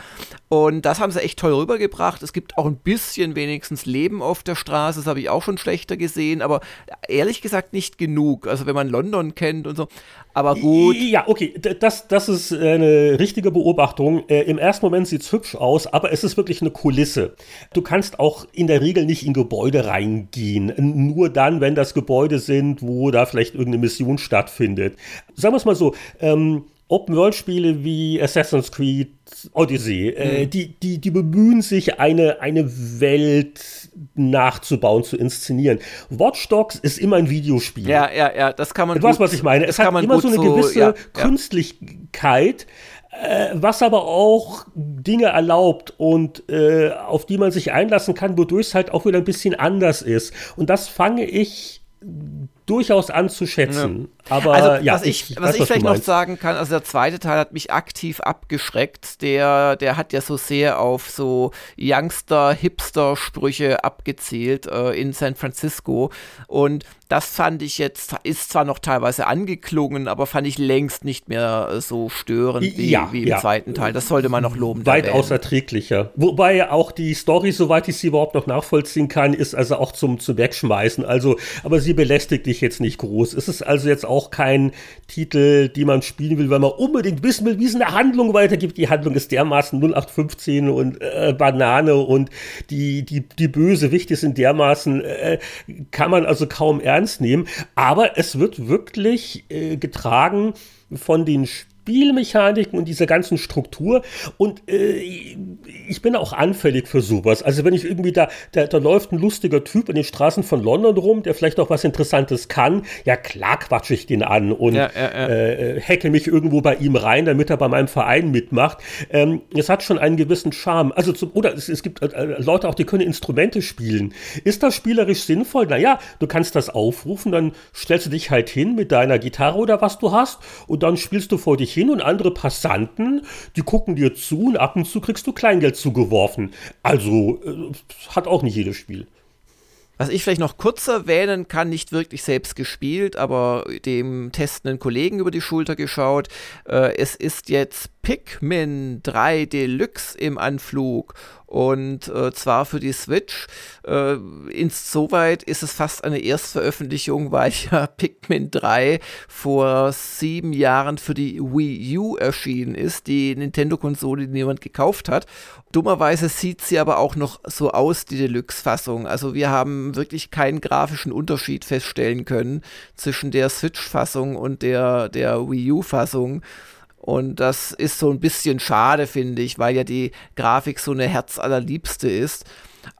Und das haben sie echt toll rübergebracht. Es gibt auch ein bisschen wenigstens Leben auf der Straße, das habe ich auch schon schlechter gesehen, aber ehrlich gesagt nicht genug. Also wenn man London kennt und so. Aber gut. Ja, okay, das, das ist eine richtige Beobachtung. Äh, Im ersten Moment sieht es hübsch aus, aber es ist wirklich eine Kulisse. Du kannst auch in der Regel nicht in Gebäude reingehen. Nur dann, wenn das Gebäude sind, wo da vielleicht irgendeine Mission stattfindet. Sagen wir es mal so, ähm, Open-World-Spiele wie Assassin's Creed Odyssey, äh, mhm. die, die, die bemühen sich, eine, eine Welt nachzubauen, zu inszenieren. Watch Dogs ist immer ein Videospiel. Ja, ja, ja, das kann man Du weißt, was ich meine. Es hat immer so eine gewisse ja, Künstlichkeit, äh, was aber auch Dinge erlaubt und äh, auf die man sich einlassen kann, wodurch es halt auch wieder ein bisschen anders ist. Und das fange ich durchaus anzuschätzen. Ja. Aber also, ja, was ich, ich was ich vielleicht noch sagen kann, also der zweite Teil hat mich aktiv abgeschreckt. Der, der hat ja so sehr auf so Youngster-Hipster-Sprüche abgezielt äh, in San Francisco. Und das fand ich jetzt, ist zwar noch teilweise angeklungen, aber fand ich längst nicht mehr äh, so störend wie, ja, wie im ja. zweiten Teil. Das sollte man noch loben. Weitaus erträglicher. Wobei auch die Story, soweit ich sie überhaupt noch nachvollziehen kann, ist also auch zum, zum Wegschmeißen. Also, aber sie belästigt dich jetzt nicht groß. Es ist also jetzt auch kein Titel, die man spielen will, weil man unbedingt wissen will, wie es eine Handlung weitergibt. Die Handlung ist dermaßen 0815 und äh, Banane und die, die, die Bösewichte sind dermaßen, äh, kann man also kaum ernst nehmen. Aber es wird wirklich äh, getragen von den Spielen Spielmechaniken und dieser ganzen Struktur. Und äh, ich bin auch anfällig für sowas. Also wenn ich irgendwie da, da, da läuft ein lustiger Typ in den Straßen von London rum, der vielleicht auch was Interessantes kann, ja klar quatsche ich den an und ja, ja, ja. Äh, hacke mich irgendwo bei ihm rein, damit er bei meinem Verein mitmacht. Ähm, es hat schon einen gewissen Charme. Also zum, oder es, es gibt äh, Leute auch, die können Instrumente spielen. Ist das spielerisch sinnvoll? Naja, du kannst das aufrufen, dann stellst du dich halt hin mit deiner Gitarre oder was du hast und dann spielst du vor dich hin hin und andere Passanten, die gucken dir zu und ab und zu kriegst du Kleingeld zugeworfen. Also äh, hat auch nicht jedes Spiel. Was ich vielleicht noch kurz erwähnen kann, nicht wirklich selbst gespielt, aber dem testenden Kollegen über die Schulter geschaut. Äh, es ist jetzt Pikmin 3 Deluxe im Anflug und äh, zwar für die Switch. Äh, insoweit ist es fast eine Erstveröffentlichung, weil ja (laughs) Pikmin 3 vor sieben Jahren für die Wii U erschienen ist, die Nintendo-Konsole, die niemand gekauft hat. Dummerweise sieht sie aber auch noch so aus, die Deluxe-Fassung. Also wir haben wirklich keinen grafischen Unterschied feststellen können zwischen der Switch-Fassung und der, der Wii U-Fassung. Und das ist so ein bisschen schade, finde ich, weil ja die Grafik so eine Herzallerliebste ist.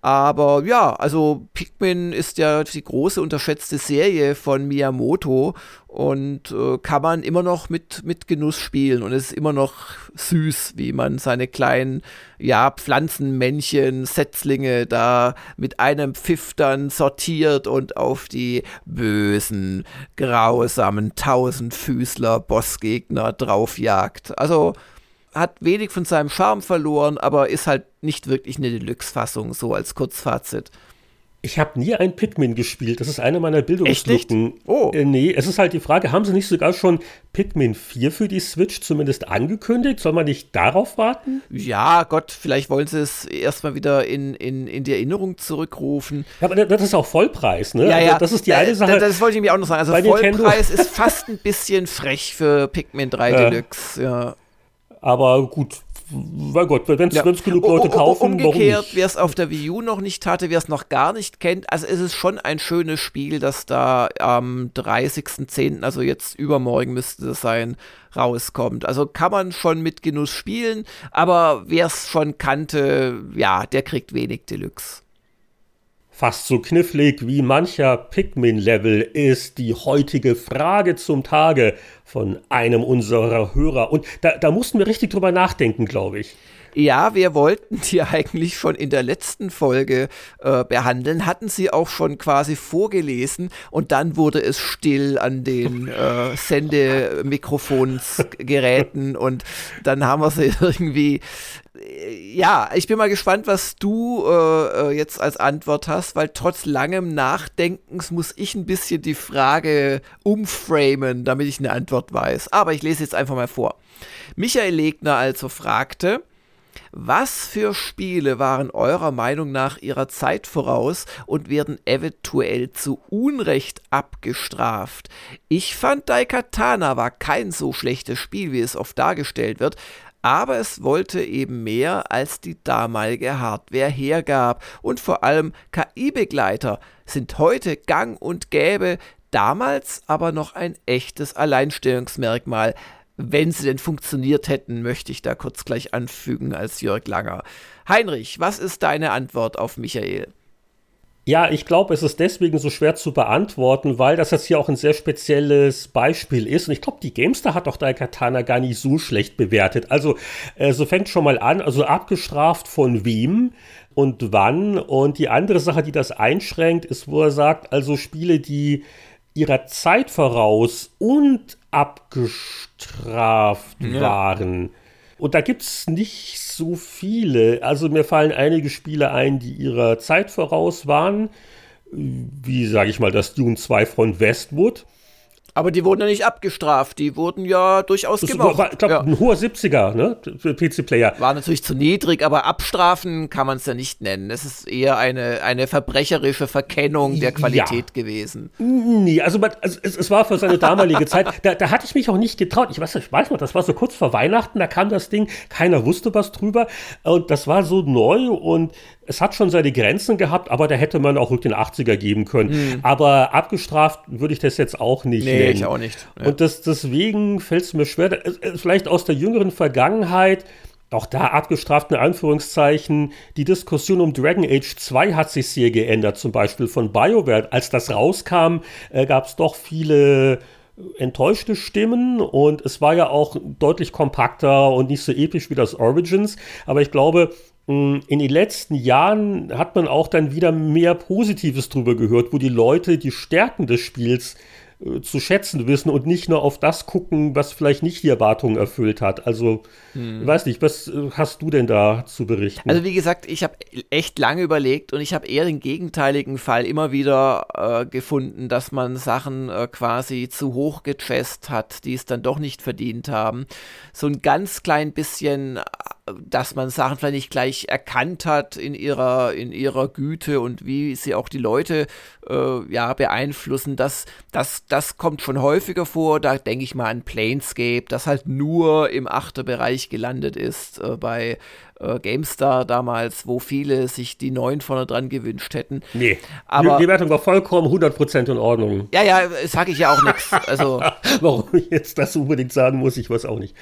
Aber ja, also Pikmin ist ja die große unterschätzte Serie von Miyamoto und äh, kann man immer noch mit, mit Genuss spielen und es ist immer noch süß, wie man seine kleinen ja, Pflanzenmännchen, Setzlinge da mit einem Pfiff dann sortiert und auf die bösen, grausamen Tausendfüßler Bossgegner draufjagt. Also hat wenig von seinem Charme verloren, aber ist halt nicht wirklich eine Deluxe-Fassung, so als Kurzfazit. Ich habe nie ein Pikmin gespielt. Das ist eine meiner Bildungslücken. Oh. Äh, nee, es ist halt die Frage, haben sie nicht sogar schon Pikmin 4 für die Switch zumindest angekündigt? Soll man nicht darauf warten? Ja, Gott, vielleicht wollen sie es erstmal wieder in, in, in die Erinnerung zurückrufen. Ja, aber das ist auch Vollpreis, ne? Ja, Also ja. das ist die eine Äh, Sache. Das, wollte ich mir auch noch sagen. Also Vollpreis ist fast ein bisschen frech für Pikmin 3 (laughs) Ja. Deluxe. Ja. Aber gut, mein Gott, wenn es Ja. genug Leute kaufen, Umgekehrt, wer es auf der Wii U noch nicht hatte, wer es noch gar nicht kennt, also es ist schon ein schönes Spiel, das da am 30.10., also jetzt übermorgen müsste es sein, rauskommt. Also kann man schon mit Genuss spielen, aber wer es schon kannte, ja, der kriegt wenig Deluxe. Fast so knifflig wie mancher Pikmin-Level ist die heutige Frage zum Tage von einem unserer Hörer. Und da, da mussten wir richtig drüber nachdenken, glaube ich. Ja, wir wollten die (laughs) eigentlich schon in der letzten Folge äh, behandeln, hatten sie auch schon quasi vorgelesen und dann wurde es still an den äh, Sendemikrofonsgeräten und dann haben wir sie (laughs) irgendwie. Ja, ich bin mal gespannt, was du äh, äh, jetzt als Antwort hast, weil trotz langem Nachdenkens muss ich ein bisschen die Frage umframen, damit ich eine Antwort weiß. Aber ich lese jetzt einfach mal vor. Michael Legner also fragte, was für Spiele waren eurer Meinung nach ihrer Zeit voraus und werden eventuell zu Unrecht abgestraft? Ich fand Daikatana war kein so schlechtes Spiel, wie es oft dargestellt wird, aber es wollte eben mehr, als die damalige Hardware hergab. Und vor allem KI-Begleiter sind heute gang und gäbe, damals aber noch ein echtes Alleinstellungsmerkmal. Wenn sie denn funktioniert hätten, möchte ich da kurz gleich anfügen als Jörg Langer. Heinrich, was ist deine Antwort auf Michael? Ja, ich glaube, es ist deswegen so schwer zu beantworten, weil das jetzt hier auch ein sehr spezielles Beispiel ist. Und ich glaube, die Gamestar hat doch Daikatana gar nicht so schlecht bewertet. Also, äh, so fängt schon mal an. Also abgestraft von wem und wann. Und die andere Sache, die das einschränkt, ist, wo er sagt, also Spiele, die ihrer Zeit voraus und abgestraft Ja. waren. Und da gibt es nicht so viele. Also mir fallen einige Spiele ein, die ihrer Zeit voraus waren. Wie sage ich mal, das Dune 2 von Westwood. Aber die wurden ja nicht abgestraft, die wurden ja durchaus war, ich glaube, ja. ein hoher 70er, ne? Für PC-Player. War natürlich zu niedrig, aber abstrafen kann man es ja nicht nennen. Es ist eher eine, eine verbrecherische Verkennung der Ja. Qualität gewesen. Nee, also, man, also es, es war für seine damalige Zeit, da, da hatte ich mich auch nicht getraut. Ich weiß, ich weiß noch, das war so kurz vor Weihnachten, da kam das Ding, keiner wusste was drüber. Und das war so neu und es hat schon seine Grenzen gehabt, aber da hätte man auch den 80er geben können. Aber abgestraft würde ich das jetzt auch nicht. Nee, nennen. ich auch nicht. Ja. Und das, deswegen fällt es mir schwer, vielleicht aus der jüngeren Vergangenheit, auch da abgestraft in Anführungszeichen, die Diskussion um Dragon Age 2 hat sich sehr geändert, zum Beispiel von BioWare. Als das rauskam, äh, gab es doch viele enttäuschte Stimmen und es war ja auch deutlich kompakter und nicht so episch wie das Origins. Aber ich glaube, in den letzten Jahren hat man auch dann wieder mehr Positives drüber gehört, wo die Leute die Stärken des Spiels äh, zu schätzen wissen und nicht nur auf das gucken, was vielleicht nicht die Erwartungen erfüllt hat. Also, ich weiß nicht, was äh, hast du denn da zu berichten? Also wie gesagt, ich habe echt lange überlegt und ich habe eher den gegenteiligen Fall immer wieder äh, gefunden, dass man Sachen äh, quasi zu hoch gechest hat, die es dann doch nicht verdient haben. So ein ganz klein bisschen, äh, dass man Sachen vielleicht nicht gleich erkannt hat in ihrer, in ihrer Güte und wie sie auch die Leute äh, ja, beeinflussen. Das, das, das kommt schon häufiger vor. Da denke ich mal an Planescape, das halt nur im Achterbereich gelandet ist äh, bei äh, GameStar damals, wo viele sich die neuen vorne dran gewünscht hätten. nee, aber- die, Wertung war vollkommen 100% in Ordnung. Ja, ja, sage ich ja auch nichts. Also, (laughs) Warum ich jetzt das unbedingt sagen muss, ich weiß auch nicht.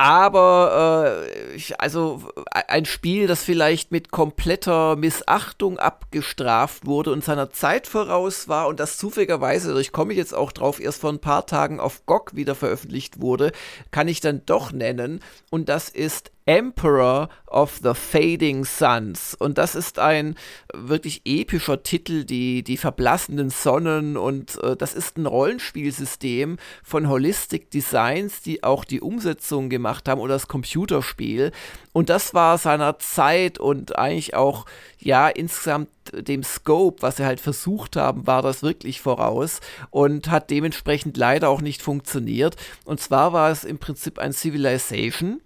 Aber äh, ich, also ein Spiel, das vielleicht mit kompletter Missachtung abgestraft wurde und seiner Zeit voraus war und das zufälligerweise, also ich komme jetzt auch drauf, erst vor ein paar Tagen auf GOG wieder veröffentlicht wurde, kann ich dann doch nennen. Und das ist Emperor of the Fading Suns. Und das ist ein wirklich epischer Titel, die, die verblassenden Sonnen. Und äh, das ist ein Rollenspielsystem von Holistic Designs, die auch die Umsetzung gemacht haben oder das Computerspiel. Und das war seiner Zeit und eigentlich auch, ja, insgesamt dem Scope, was sie halt versucht haben, war das wirklich voraus und hat dementsprechend leider auch nicht funktioniert. Und zwar war es im Prinzip ein Civilization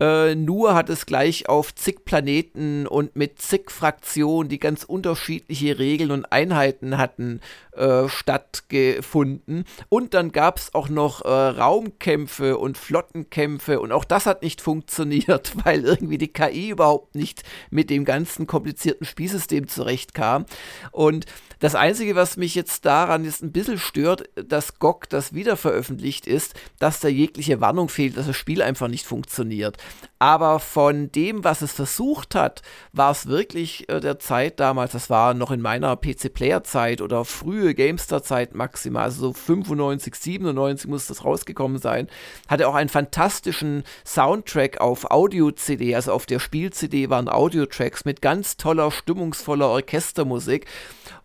äh, nur hat es gleich auf zig Planeten und mit zig Fraktionen, die ganz unterschiedliche Regeln und Einheiten hatten, äh, stattgefunden. Und dann gab es auch noch äh, Raumkämpfe und Flottenkämpfe und auch das hat nicht funktioniert, (laughs) weil irgendwie die KI überhaupt nicht mit dem ganzen komplizierten Spielsystem zurechtkam. Und das Einzige, was mich jetzt daran jetzt ein bisschen stört, dass GOG das wieder veröffentlicht ist, dass da jegliche Warnung fehlt, dass das Spiel einfach nicht funktioniert. Aber von dem, was es versucht hat, war es wirklich äh, der Zeit damals, das war noch in meiner PC-Player-Zeit oder frühe GameStar-Zeit maximal, also so 95, 97 muss das rausgekommen sein, hatte auch einen fantastischen Soundtrack auf Audio-CD, also auf der Spiel-CD waren Audio-Tracks mit ganz toller, stimmungsvoller Orchestermusik.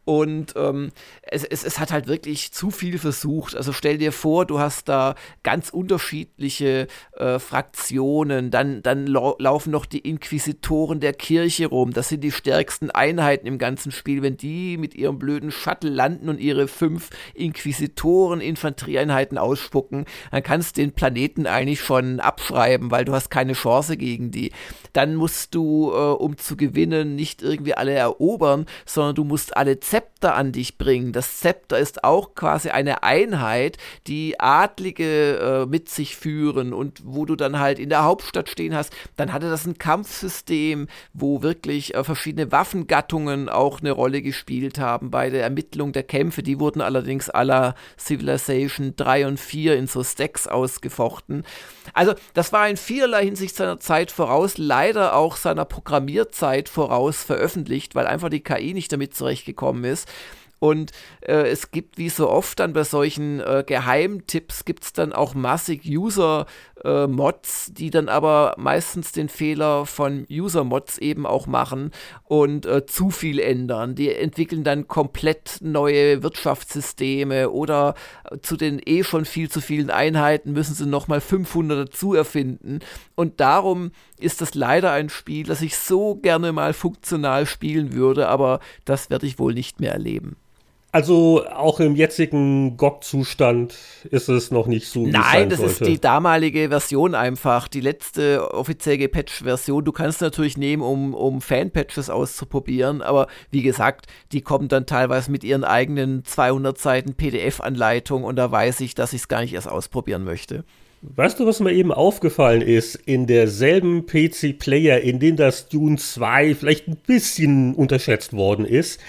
Und ähm, es, es, es, hat halt wirklich zu viel versucht. Also stell dir vor, du hast da ganz unterschiedliche äh, Fraktionen. Dann, dann lau laufen noch die Inquisitoren der Kirche rum. Das sind die stärksten Einheiten im ganzen Spiel. Wenn die mit ihrem blöden Shuttle landen und ihre fünf Inquisitoren-Infanterieeinheiten ausspucken, dann kannst du den Planeten eigentlich schon abschreiben, weil du hast keine Chance gegen die. Dann musst du, äh, um zu gewinnen, nicht irgendwie alle erobern, sondern du musst alle Zentren Zepter an dich bringen. Das Zepter ist auch quasi eine Einheit, die Adlige äh, mit sich führen und wo du dann halt in der Hauptstadt stehen hast, dann hatte das ein Kampfsystem, wo wirklich äh, verschiedene Waffengattungen auch eine Rolle gespielt haben bei der Ermittlung der Kämpfe. Die wurden allerdings aller Civilization 3 und 4 in so Stacks ausgefochten. Also das war in vielerlei Hinsicht seiner Zeit voraus, leider auch seiner Programmierzeit voraus veröffentlicht, weil einfach die KI nicht damit zurechtgekommen ist. Und äh, es gibt wie so oft dann bei solchen äh, Geheimtipps gibt es dann auch massig User-Mods, äh, die dann aber meistens den Fehler von User-Mods eben auch machen und äh, zu viel ändern. Die entwickeln dann komplett neue Wirtschaftssysteme oder äh, zu den eh schon viel zu vielen Einheiten müssen sie nochmal 500 dazu erfinden. Und darum ist das leider ein Spiel, das ich so gerne mal funktional spielen würde, aber das werde ich wohl nicht mehr erleben. Also auch im jetzigen GOG-Zustand ist es noch nicht so. Nein, das sollte. ist die damalige Version einfach, die letzte offiziell gepatchte Version. Du kannst natürlich nehmen, um, um Fan-Patches auszuprobieren, aber wie gesagt, die kommen dann teilweise mit ihren eigenen 200 Seiten PDF-Anleitung und da weiß ich, dass ich es gar nicht erst ausprobieren möchte. Weißt du, was mir eben aufgefallen ist? In derselben PC-Player, in dem das Dune 2 vielleicht ein bisschen unterschätzt worden ist,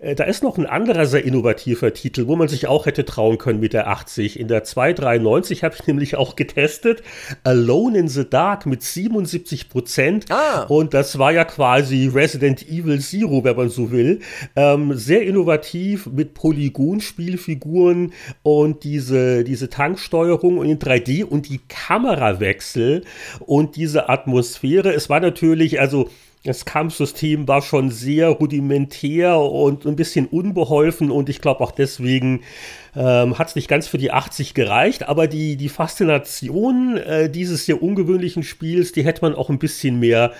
da ist noch ein anderer sehr innovativer Titel, wo man sich auch hätte trauen können mit der 80. In der 293 habe ich nämlich auch getestet. Alone in the Dark mit 77 Prozent. Ah. Und das war ja quasi Resident Evil Zero, wenn man so will. Ähm, sehr innovativ mit Polygonspielfiguren und diese, diese Tanksteuerung und in 3D und die Kamerawechsel und diese Atmosphäre. Es war natürlich, also das Kampfsystem war schon sehr rudimentär und ein bisschen unbeholfen und ich glaube auch deswegen ähm, hat es nicht ganz für die 80 gereicht, aber die, die Faszination äh, dieses sehr ungewöhnlichen Spiels, die hätte man auch ein bisschen mehr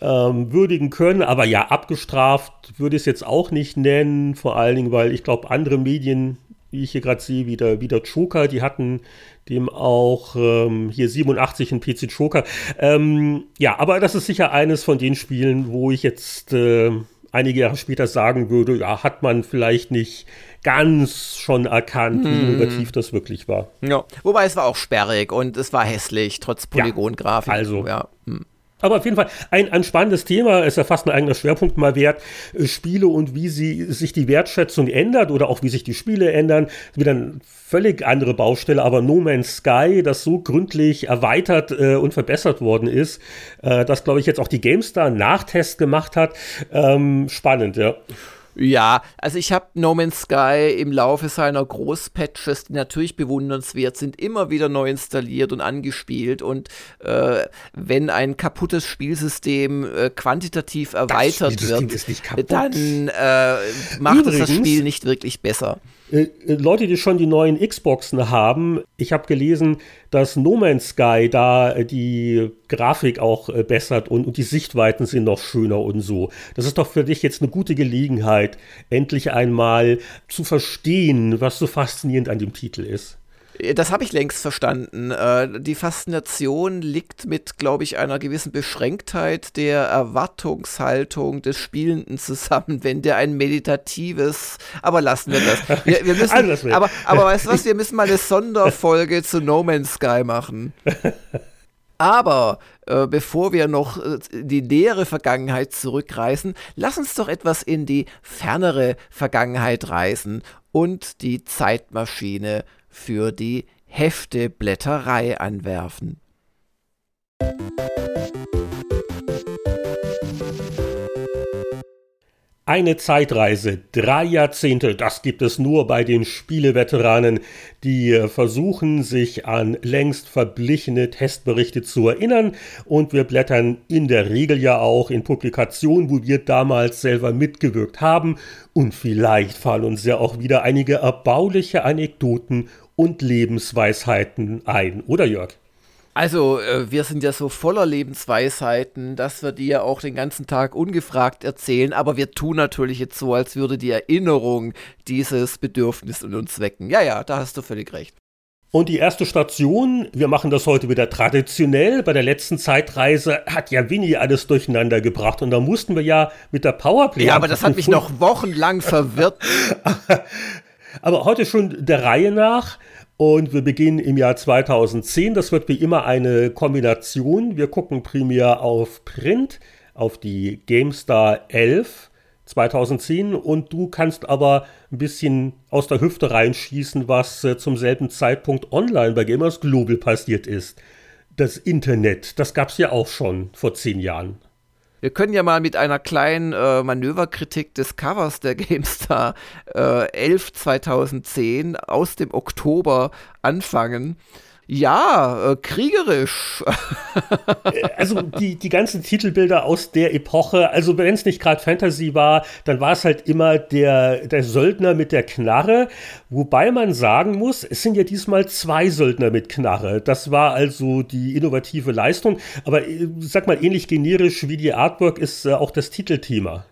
ähm, würdigen können. Aber ja, abgestraft würde ich es jetzt auch nicht nennen, vor allen Dingen, weil ich glaube, andere Medien, wie ich hier gerade sehe, wie der, wie der Joker, die hatten dem auch ähm, hier 87 ein PC Joker. Ähm, ja, aber das ist sicher eines von den Spielen, wo ich jetzt äh, einige Jahre später sagen würde, ja, hat man vielleicht nicht ganz schon erkannt, wie hm. innovativ das wirklich war. Ja, wobei es war auch sperrig und es war hässlich, trotz Polygongrafik. Ja, also, ja. Hm. Aber auf jeden Fall ein, ein spannendes Thema, ist ja fast ein eigener Schwerpunkt mal wert. Äh, Spiele und wie sie sich die Wertschätzung ändert oder auch wie sich die Spiele ändern. Wieder eine völlig andere Baustelle, aber No Man's Sky, das so gründlich erweitert äh, und verbessert worden ist, äh, dass, glaube ich, jetzt auch die GameStar einen Nachtest gemacht hat. Ähm, spannend, ja. Ja, also ich habe No Man's Sky im Laufe seiner Großpatches, die natürlich bewundernswert sind, immer wieder neu installiert und angespielt. Und äh, wenn ein kaputtes Spielsystem äh, quantitativ erweitert wird, dann äh, macht Übrigens, es das Spiel nicht wirklich besser. Äh, äh, Leute, die schon die neuen Xboxen haben, ich habe gelesen, dass No Man's Sky da äh, die Grafik auch bessert und, und, die Sichtweiten sind noch schöner und so. Das ist doch für dich jetzt eine gute Gelegenheit, endlich einmal zu verstehen, was so faszinierend an dem Titel ist. Das habe ich längst verstanden. Äh, die Faszination liegt mit, glaube ich, einer gewissen Beschränktheit der Erwartungshaltung des Spielenden zusammen, (laughs) wenn der ein meditatives, aber lassen wir das. Wir, wir müssen, aber, aber weißt du was, wir müssen mal eine Sonderfolge (laughs) zu No Man's Sky machen. Aber äh, bevor wir noch äh, die nähere Vergangenheit zurückreisen, lass uns doch etwas in die fernere Vergangenheit reisen und die Zeitmaschine für die Hefteblätterei anwerfen. Eine Zeitreise, drei Jahrzehnte, das gibt es nur bei den Spieleveteranen, die äh, versuchen, sich an längst verblichene Testberichte zu erinnern. Und wir blättern in der Regel ja auch in Publikationen, wo wir damals selber mitgewirkt haben. Und vielleicht fallen uns ja auch wieder einige erbauliche Anekdoten und Lebensweisheiten ein, oder Jörg? Also, äh, wir sind ja so voller Lebensweisheiten, dass wir die ja auch den ganzen Tag ungefragt erzählen, aber wir tun natürlich jetzt so, als würde die Erinnerung dieses Bedürfnis in uns wecken. Ja, ja, da hast du völlig recht. Und die erste Station, wir machen das heute wieder traditionell, bei der letzten Zeitreise hat ja Winnie alles durcheinander gebracht und da mussten wir ja mit der Powerplay. Ja, aber das hat mich noch wochenlang verwirrt. (laughs) aber heute schon der Reihe nach. Und wir beginnen im Jahr 2010. Das wird wie immer eine Kombination. Wir gucken primär auf Print, auf die GameStar 11 2010 und du kannst aber ein bisschen aus der Hüfte reinschießen, was äh, zum selben Zeitpunkt online bei Gamers Global passiert ist. Das Internet, das gab es ja auch schon vor zehn Jahren. Wir können ja mal mit einer kleinen äh, Manöverkritik des Covers der GameStar äh, 11 2010 aus dem Oktober anfangen. Ja, äh, kriegerisch. (laughs) Äh, also die, die ganzen Titelbilder aus der Epoche, also wenn es nicht gerade Fantasy war, dann war es halt immer der, der Söldner mit der Knarre, wobei man sagen muss, es sind ja diesmal zwei Söldner mit Knarre. Das war also die innovative Leistung, aber äh, sag mal, ähnlich generisch wie die Artwork ist äh, auch das Titelthema.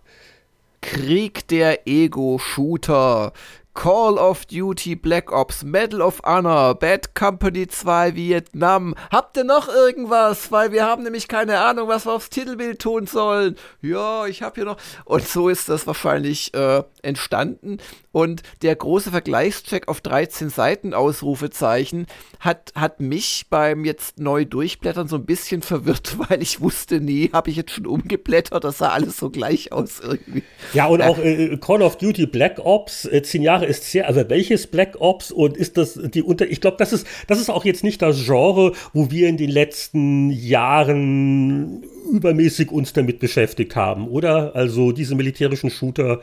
Krieg der Ego-Shooter. Call of Duty Black Ops, Medal of Honor, Bad Company 2 Vietnam. Habt ihr noch irgendwas? Weil wir haben nämlich keine Ahnung, was wir aufs Titelbild tun sollen. Ja, ich hab hier noch. Und so ist das wahrscheinlich äh, entstanden. Und der große Vergleichscheck auf 13 Seiten Ausrufezeichen hat, hat mich beim jetzt neu durchblättern so ein bisschen verwirrt, (laughs) weil ich wusste nie, habe ich jetzt schon umgeblättert, das sah alles so gleich aus irgendwie. Ja, und auch äh, Call of Duty Black Ops, äh, zehn Jahre ist sehr, also welches Black Ops und ist das die unter, ich glaube, das ist, das ist auch jetzt nicht das Genre, wo wir in den letzten Jahren übermäßig uns damit beschäftigt haben, oder? Also diese militärischen Shooter.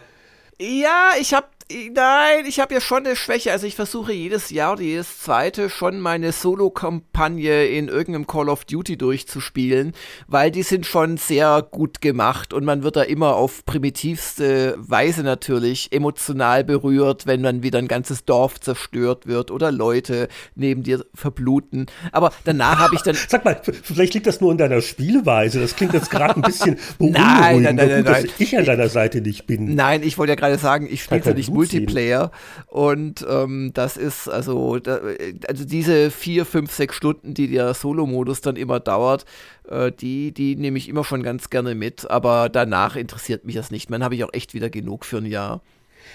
Ja, ich habe Nein, ich habe ja schon eine Schwäche. Also ich versuche jedes Jahr oder jedes zweite schon meine Solo-Kampagne in irgendeinem Call of Duty durchzuspielen, weil die sind schon sehr gut gemacht und man wird da immer auf primitivste Weise natürlich emotional berührt, wenn dann wieder ein ganzes Dorf zerstört wird oder Leute neben dir verbluten. Aber danach habe ich dann... (laughs) Sag mal, vielleicht liegt das nur in deiner Spielweise. Das klingt jetzt gerade ein bisschen beunruhigend. (laughs) Nein, nein, nein, nein, nein. dass ich an deiner Seite nicht bin. Nein, ich wollte ja gerade sagen, ich spiele ja nicht Multiplayer. Und ähm, das ist also, da, also diese vier, fünf, sechs Stunden, die der Solo-Modus dann immer dauert, äh, die, die nehme ich immer schon ganz gerne mit. Aber danach interessiert mich das nicht. Man habe ich auch echt wieder genug für ein Jahr.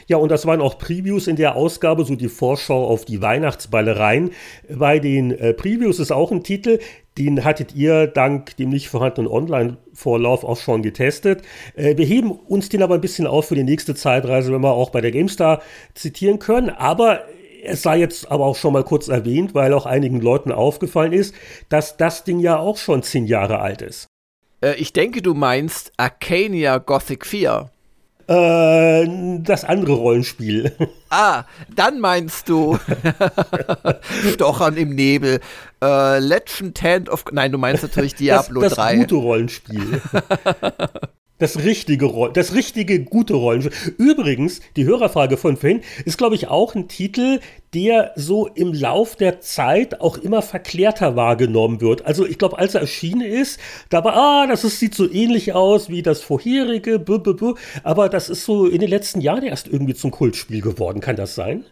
Ja, und das waren auch Previews in der Ausgabe, so die Vorschau auf die Weihnachtsballereien. Bei den äh, Previews ist auch ein Titel, den hattet ihr dank dem nicht vorhandenen Online-Vorlauf auch schon getestet. Äh, wir heben uns den aber ein bisschen auf für die nächste Zeitreise, wenn wir auch bei der GameStar zitieren können. Aber es sei jetzt aber auch schon mal kurz erwähnt, weil auch einigen Leuten aufgefallen ist, dass das Ding ja auch schon zehn Jahre alt ist. Äh, ich denke, du meinst Arcania Gothic 4. Äh, das andere Rollenspiel. (laughs) Ah, dann meinst du (laughs) Stochern im Nebel. Äh, Legend Hand of. Nein, du meinst natürlich Diablo das, das 3. Das gute Rollenspiel. (laughs) Das richtige, das richtige, gute Rollenspiel. Übrigens, die Hörerfrage von vorhin ist, glaube ich, auch ein Titel, der so im Lauf der Zeit auch immer verklärter wahrgenommen wird. Also ich glaube, als er erschienen ist, da war, ah, das ist, sieht so ähnlich aus wie das vorherige, b -b -b aber das ist so in den letzten Jahren erst irgendwie zum Kultspiel geworden. Kann das sein?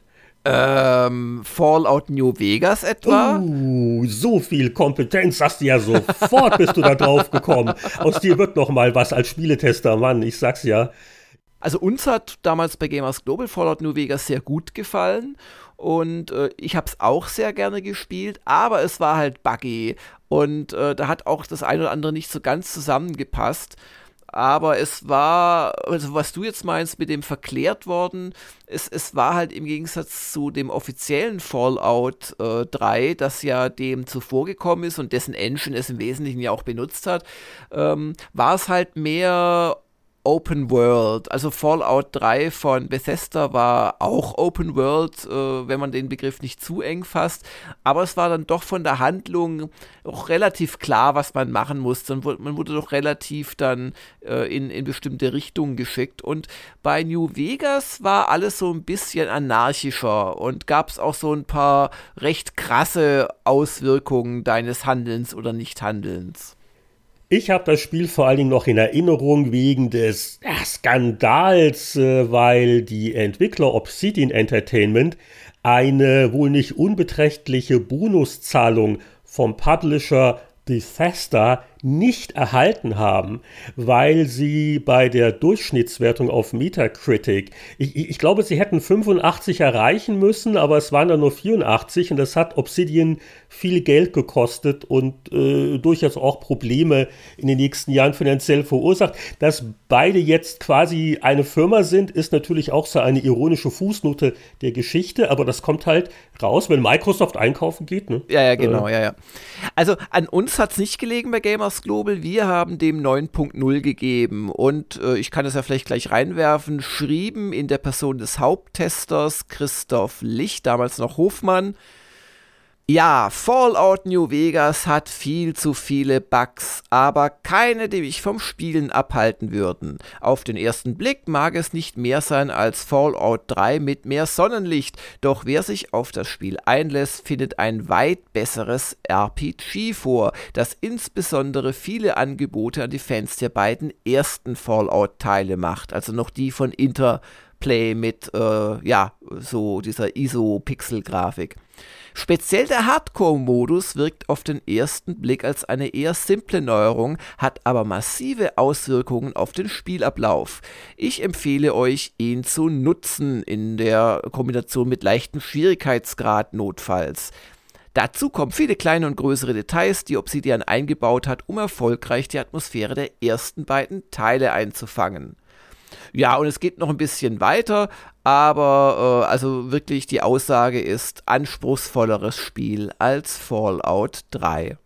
Ähm, Fallout New Vegas etwa? Uh, so viel Kompetenz hast du ja sofort, bist du da drauf gekommen. Aus dir wird noch mal was als Spieletester, Mann, ich sag's ja. Also uns hat damals bei Gamers Global Fallout New Vegas sehr gut gefallen und äh, ich habe es auch sehr gerne gespielt, aber es war halt buggy und äh, da hat auch das eine oder andere nicht so ganz zusammengepasst aber es war, also was du jetzt meinst mit dem verklärt worden, es, es war halt im Gegensatz zu dem offiziellen Fallout äh, 3, das ja dem zuvorgekommen ist und dessen Engine es im Wesentlichen ja auch benutzt hat, ähm, war es halt mehr Open World. Also Fallout 3 von Bethesda war auch Open World, äh, wenn man den Begriff nicht zu eng fasst. Aber es war dann doch von der Handlung auch relativ klar, was man machen musste. man wurde doch relativ dann äh, in, in bestimmte Richtungen geschickt. Und bei New Vegas war alles so ein bisschen anarchischer und gab es auch so ein paar recht krasse Auswirkungen deines Handelns oder Nichthandelns. Ich habe das Spiel vor allen Dingen noch in Erinnerung wegen des ja, Skandals, äh, weil die Entwickler Obsidian Entertainment eine wohl nicht unbeträchtliche Bonuszahlung vom Publisher Bethesda nicht erhalten haben, weil sie bei der Durchschnittswertung auf Metacritic, ich, ich, glaube, sie hätten 85 erreichen müssen, aber es waren dann nur 84 und das hat Obsidian viel Geld gekostet und äh, durchaus auch Probleme in den nächsten Jahren finanziell verursacht. Dass beide jetzt quasi eine Firma sind, ist natürlich auch so eine ironische Fußnote der Geschichte, aber das kommt halt raus, wenn Microsoft einkaufen geht. Ne? Ja, ja, genau, äh. ja, ja. Also an uns hat es nicht gelegen bei Gamers Gamers Global, wir haben dem 9.0 gegeben. Und äh, ich kann es ja vielleicht gleich reinwerfen, schrieben in der Person des Haupttesters Christoph Licht, damals noch Hofmann, ja, Fallout New Vegas hat viel zu viele Bugs, aber keine, die mich vom Spielen abhalten würden. Auf den ersten Blick mag es nicht mehr sein als Fallout 3 mit mehr Sonnenlicht, doch wer sich auf das Spiel einlässt, findet ein weit besseres RPG vor, das insbesondere viele Angebote an die Fans der beiden ersten Fallout-Teile macht, also noch die von Interplay mit, äh, ja, so dieser ISO-Pixel-Grafik. Speziell der Hardcore-Modus wirkt auf den ersten Blick als eine eher simple Neuerung, hat aber massive Auswirkungen auf den Spielablauf. Ich empfehle euch, ihn zu nutzen in der Kombination mit leichtem Schwierigkeitsgrad notfalls. Dazu kommen viele kleine und größere Details, die Obsidian eingebaut hat, um erfolgreich die Atmosphäre der ersten beiden Teile einzufangen. Ja, und es geht noch ein bisschen weiter, aber äh, also wirklich die Aussage ist anspruchsvolleres Spiel als Fallout 3.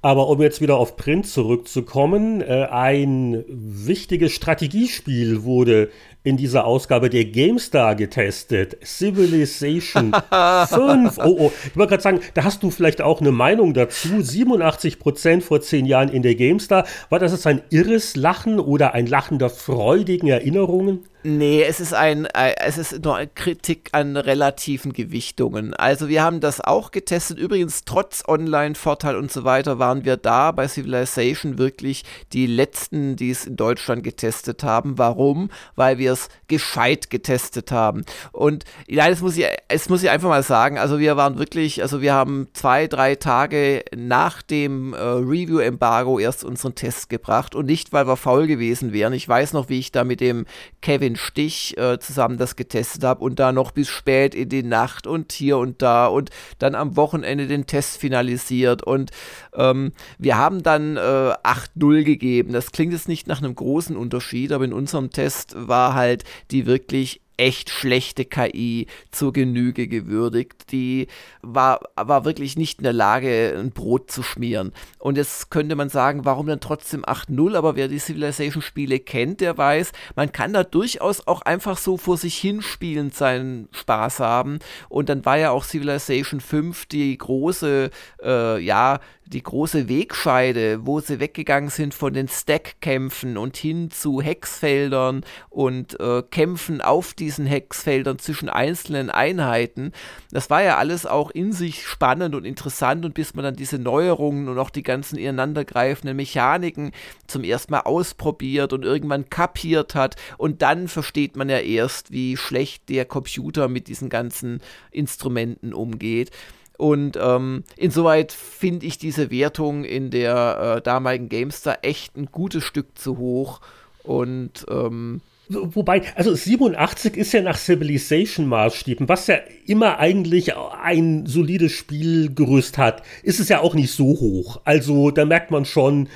Aber um jetzt wieder auf Print zurückzukommen, äh, ein wichtiges Strategiespiel wurde in dieser Ausgabe der GameStar getestet. Civilization (laughs) 5. Oh, oh. Ich wollte gerade sagen, da hast du vielleicht auch eine Meinung dazu. 87 Prozent vor zehn Jahren in der GameStar. War das jetzt ein irres Lachen oder ein Lachen der freudigen Erinnerungen? Nee, es ist ein, äh, es ist nur eine Kritik an relativen Gewichtungen. Also wir haben das auch getestet. Übrigens, trotz Online-Vorteil und so weiter, waren wir da bei Civilization wirklich die letzten, die es in Deutschland getestet haben. Warum? Weil wir es gescheit getestet haben. Und ja, das muss ich, es muss ich einfach mal sagen. Also wir waren wirklich, also wir haben zwei, drei Tage nach dem äh, Review-Embargo erst unseren Test gebracht und nicht, weil wir faul gewesen wären. Ich weiß noch, wie ich da mit dem Kevin Stich äh, zusammen das getestet habe und da noch bis spät in die Nacht und hier und da und dann am Wochenende den Test finalisiert und ähm, wir haben dann äh, 8-0 gegeben. Das klingt jetzt nicht nach einem großen Unterschied, aber in unserem Test war halt die wirklich echt schlechte KI zur Genüge gewürdigt. Die war, war wirklich nicht in der Lage, ein Brot zu schmieren. Und jetzt könnte man sagen, warum dann trotzdem 8-0? Aber wer die Civilization-Spiele kennt, der weiß, man kann da durchaus auch einfach so vor sich hinspielend seinen Spaß haben. Und dann war ja auch Civilization 5 die große, äh, ja, die große Wegscheide, wo sie weggegangen sind von den Stack-Kämpfen und hin zu Hexfeldern und äh, Kämpfen auf diesen Hexfeldern zwischen einzelnen Einheiten. Das war ja alles auch in sich spannend und interessant und bis man dann diese Neuerungen und auch die ganzen ineinandergreifenden Mechaniken zum ersten Mal ausprobiert und irgendwann kapiert hat und dann versteht man ja erst, wie schlecht der Computer mit diesen ganzen Instrumenten umgeht. Und ähm, insoweit finde ich diese Wertung in der äh, damaligen GameStar echt ein gutes Stück zu hoch. Und ähm, Wobei, also 87 ist ja nach Civilization-Maßstäben, was ja immer eigentlich ein solides Spielgerüst hat, ist es ja auch nicht so hoch. Also da merkt man schon.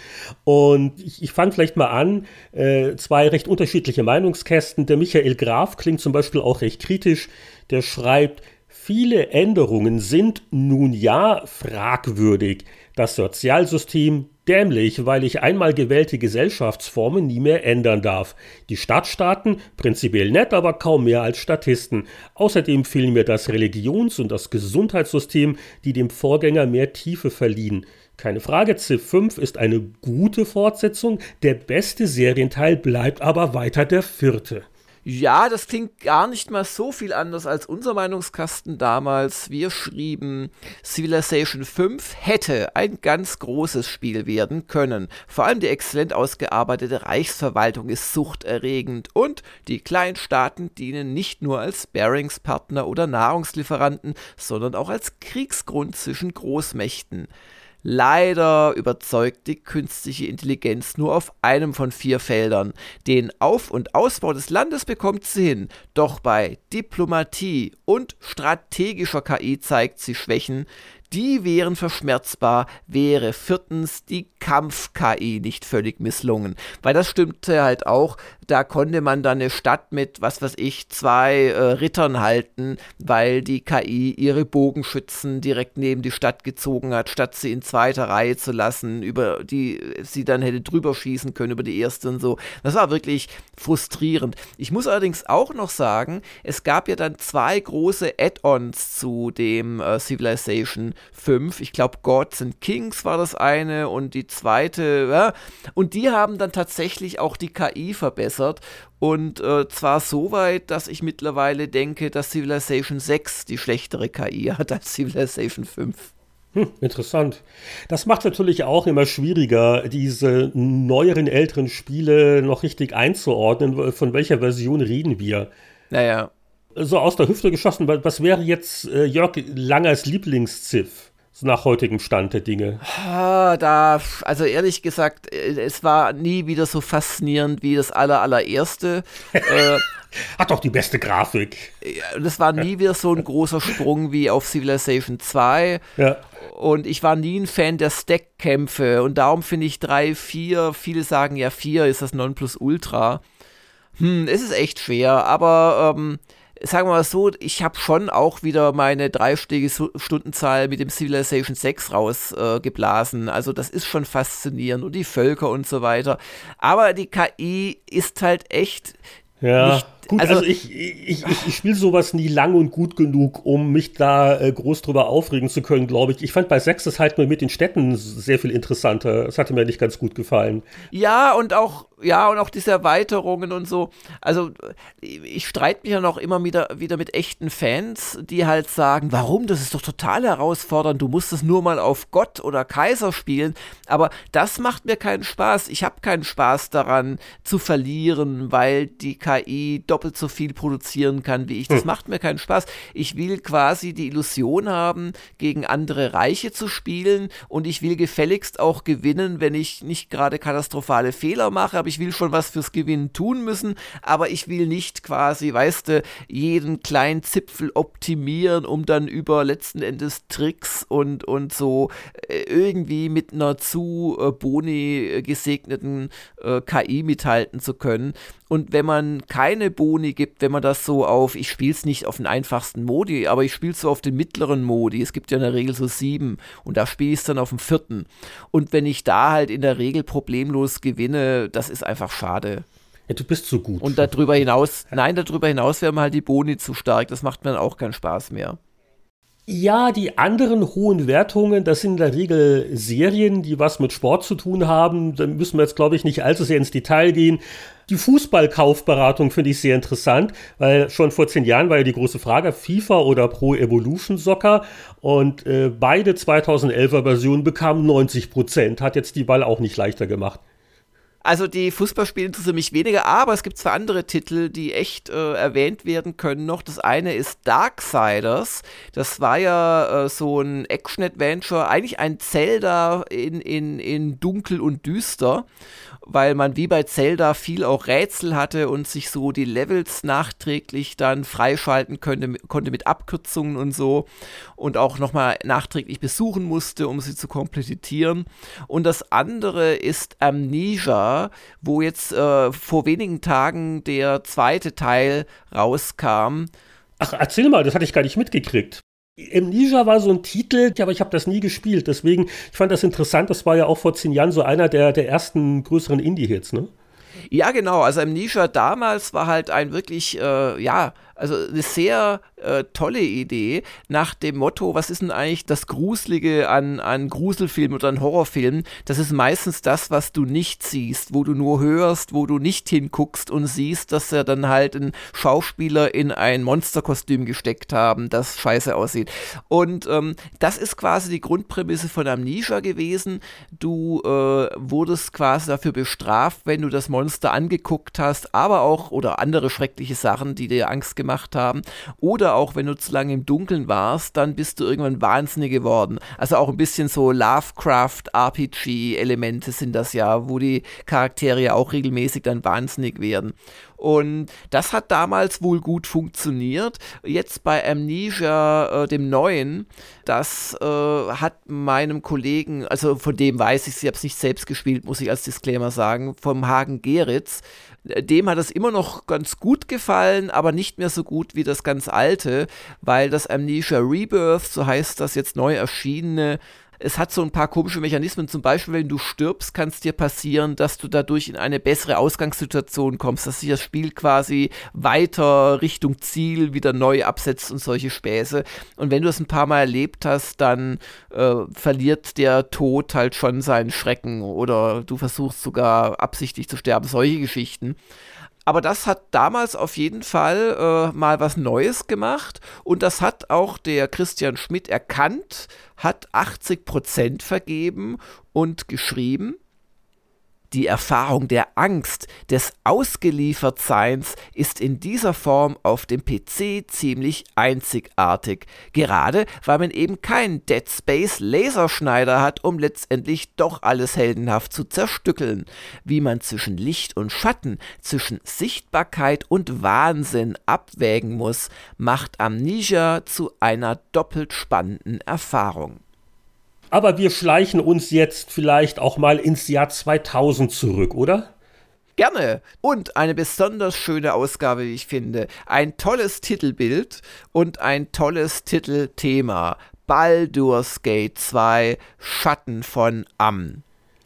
Und ich, ich fange vielleicht mal an, äh, zwei recht unterschiedliche Meinungskästen. Der Michael Graf klingt zum Beispiel auch recht kritisch. Der schreibt, Viele Änderungen sind nun ja fragwürdig. Das Sozialsystem dämlich, weil ich einmal gewählte Gesellschaftsformen nie mehr ändern darf. Die Stadtstaaten prinzipiell nett, aber kaum mehr als Statisten. Außerdem fehlen mir das Religions- und das Gesundheitssystem, die dem Vorgänger mehr Tiefe verliehen. Keine Frage, Civ 5 ist eine gute Fortsetzung, der beste Serienteil bleibt aber weiter der vierte. Ja, das klingt gar nicht mal so viel anders als unser Meinungskasten damals. Wir schrieben, Civilization 5 hätte ein ganz großes Spiel werden können. Vor allem die exzellent ausgearbeitete Reichsverwaltung ist suchterregend und die Kleinstaaten dienen nicht nur als Bearingspartner oder Nahrungslieferanten, sondern auch als Kriegsgrund zwischen Großmächten. Leider überzeugt die künstliche Intelligenz nur auf einem von vier Feldern. Den Auf- und Ausbau des Landes bekommt sie hin, doch bei Diplomatie und strategischer KI zeigt sie Schwächen, die wären verschmerzbar, wäre viertens die Kampf-KI nicht völlig misslungen. Weil das stimmte halt auch, da konnte man dann eine Stadt mit, was weiß ich, zwei äh, Rittern halten, weil die KI ihre Bogenschützen direkt neben die Stadt gezogen hat, statt sie in zweiter Reihe zu lassen, über die sie dann hätte drüber schießen können, über die erste und so. Das war wirklich frustrierend. Ich muss allerdings auch noch sagen, es gab ja dann zwei große Add-ons zu dem äh, Civilization 5. Ich glaube, Gods and Kings war das eine und die zweite. Ja? Und die haben dann tatsächlich auch die KI verbessert. Und äh, zwar so weit, dass ich mittlerweile denke, dass Civilization 6 die schlechtere KI hat als Civilization 5. Hm, interessant. Das macht natürlich auch immer schwieriger, diese neueren, älteren Spiele noch richtig einzuordnen. Von welcher Version reden wir? Naja, so aus der Hüfte geschossen, was wäre jetzt äh, Jörg Langers Lieblingsziff? nach heutigem Stand der Dinge? Da, also ehrlich gesagt, äh, es war nie wieder so faszinierend wie das aller, allererste. (laughs) äh, Hat doch die beste Grafik. Das war nie wieder so ein großer Sprung wie auf Civilization 2. Ja. Und ich war nie ein Fan der Stack-Kämpfe. Und darum finde ich 3, 4, viele sagen ja 4 ist das Nonplusultra. Hm, es ist echt schwer, aber ähm, sagen wir mal so, ich habe schon auch wieder meine dreistellige Stundenzahl mit dem Civilization 6 rausgeblasen. Äh, also das ist schon faszinierend und die Völker und so weiter. Aber die KI ist halt echt ja. nicht Gut, also, also ich, ich, ich, ich spiele sowas nie lang und gut genug, um mich da äh, groß drüber aufregen zu können, glaube ich. Ich fand bei Sex das halt nur mit den Städten sehr viel interessanter. Das hatte mir nicht ganz gut gefallen. Ja, und auch, ja, und auch diese Erweiterungen und so. Also, ich streite mich ja noch immer wieder, wieder mit echten Fans, die halt sagen, warum? Das ist doch total herausfordernd. Du musst es nur mal auf Gott oder Kaiser spielen. Aber das macht mir keinen Spaß. Ich habe keinen Spaß daran zu verlieren, weil die KI doppelt so viel produzieren kann wie ich. Das hm. macht mir keinen Spaß. Ich will quasi die Illusion haben, gegen andere Reiche zu spielen und ich will gefälligst auch gewinnen, wenn ich nicht gerade katastrophale Fehler mache, aber ich will schon was fürs Gewinnen tun müssen, aber ich will nicht quasi, weißt du, jeden kleinen Zipfel optimieren, um dann über letzten Endes Tricks und, und so äh, irgendwie mit einer zu äh, Boni gesegneten äh, KI mithalten zu können. Und wenn man keine Boni gibt, wenn man das so auf, ich spiele es nicht auf den einfachsten Modi, aber ich spiele es so auf den mittleren Modi, es gibt ja in der Regel so sieben und da spiele ich es dann auf dem vierten. Und wenn ich da halt in der Regel problemlos gewinne, das ist einfach schade. Ja, du bist so gut. Und darüber hinaus, nein, darüber hinaus wären halt die Boni zu stark, das macht mir dann auch keinen Spaß mehr. Ja, die anderen hohen Wertungen, das sind in der Regel Serien, die was mit Sport zu tun haben. Da müssen wir jetzt, glaube ich, nicht allzu sehr ins Detail gehen. Die Fußballkaufberatung finde ich sehr interessant, weil schon vor zehn Jahren war ja die große Frage, FIFA oder Pro Evolution Soccer und äh, beide 2011er Versionen bekamen 90 Prozent. Hat jetzt die Ball auch nicht leichter gemacht. Also die Fußballspiele interessieren mich weniger, aber es gibt zwei andere Titel, die echt äh, erwähnt werden können noch. Das eine ist Darksiders. Das war ja äh, so ein Action-Adventure, eigentlich ein Zelda in, in, in dunkel und düster weil man wie bei Zelda viel auch Rätsel hatte und sich so die Levels nachträglich dann freischalten könnte, konnte mit Abkürzungen und so und auch nochmal nachträglich besuchen musste, um sie zu komplettieren. Und das andere ist Amnesia, wo jetzt äh, vor wenigen Tagen der zweite Teil rauskam. Ach, erzähl mal, das hatte ich gar nicht mitgekriegt. Amnesia war so ein Titel, aber ich habe das nie gespielt. Deswegen, ich fand das interessant. Das war ja auch vor zehn Jahren so einer der, der ersten größeren Indie-Hits, ne? Ja, genau. Also Amnesia damals war halt ein wirklich, äh, ja, also eine sehr äh, tolle Idee nach dem Motto, was ist denn eigentlich das Gruselige an, an Gruselfilmen oder an Horrorfilmen? Das ist meistens das, was du nicht siehst, wo du nur hörst, wo du nicht hinguckst und siehst, dass er dann halt ein Schauspieler in ein Monsterkostüm gesteckt haben, das scheiße aussieht. Und ähm, das ist quasi die Grundprämisse von Amnesia gewesen. Du äh, wurdest quasi dafür bestraft, wenn du das Monster angeguckt hast, aber auch oder andere schreckliche Sachen, die dir Angst gemacht gemacht haben. Oder auch, wenn du zu lange im Dunkeln warst, dann bist du irgendwann wahnsinnig geworden. Also auch ein bisschen so Lovecraft-RPG-Elemente sind das ja, wo die Charaktere ja auch regelmäßig dann wahnsinnig werden. Und das hat damals wohl gut funktioniert. Jetzt bei Amnesia, äh, dem neuen, das äh, hat meinem Kollegen, also von dem weiß ich, ich habe es nicht selbst gespielt, muss ich als Disclaimer sagen, vom Hagen Geritz, dem hat es immer noch ganz gut gefallen, aber nicht mehr so gut wie das ganz alte, weil das Amnesia Rebirth, so heißt das jetzt neu erschienene, es hat so ein paar komische Mechanismen. Zum Beispiel, wenn du stirbst, kann es dir passieren, dass du dadurch in eine bessere Ausgangssituation kommst, dass sich das Spiel quasi weiter Richtung Ziel wieder neu absetzt und solche Späße. Und wenn du es ein paar Mal erlebt hast, dann äh, verliert der Tod halt schon seinen Schrecken oder du versuchst sogar absichtlich zu sterben. Solche Geschichten aber das hat damals auf jeden Fall äh, mal was Neues gemacht. Und das hat auch der Christian Schmidt erkannt, hat 80 Prozent vergeben und geschrieben, die Erfahrung der Angst, des Ausgeliefertseins ist in dieser Form auf dem PC ziemlich einzigartig. Gerade weil man eben keinen Dead Space Laserschneider hat, um letztendlich doch alles heldenhaft zu zerstückeln. Wie man zwischen Licht und Schatten, zwischen Sichtbarkeit und Wahnsinn abwägen muss, macht Amnesia zu einer doppelt spannenden Erfahrung. Aber wir schleichen uns jetzt vielleicht auch mal ins Jahr 2000 zurück, oder? Gerne. Und eine besonders schöne Ausgabe, wie ich finde. Ein tolles Titelbild und ein tolles Titelthema. Baldur's Gate 2 Schatten von Am.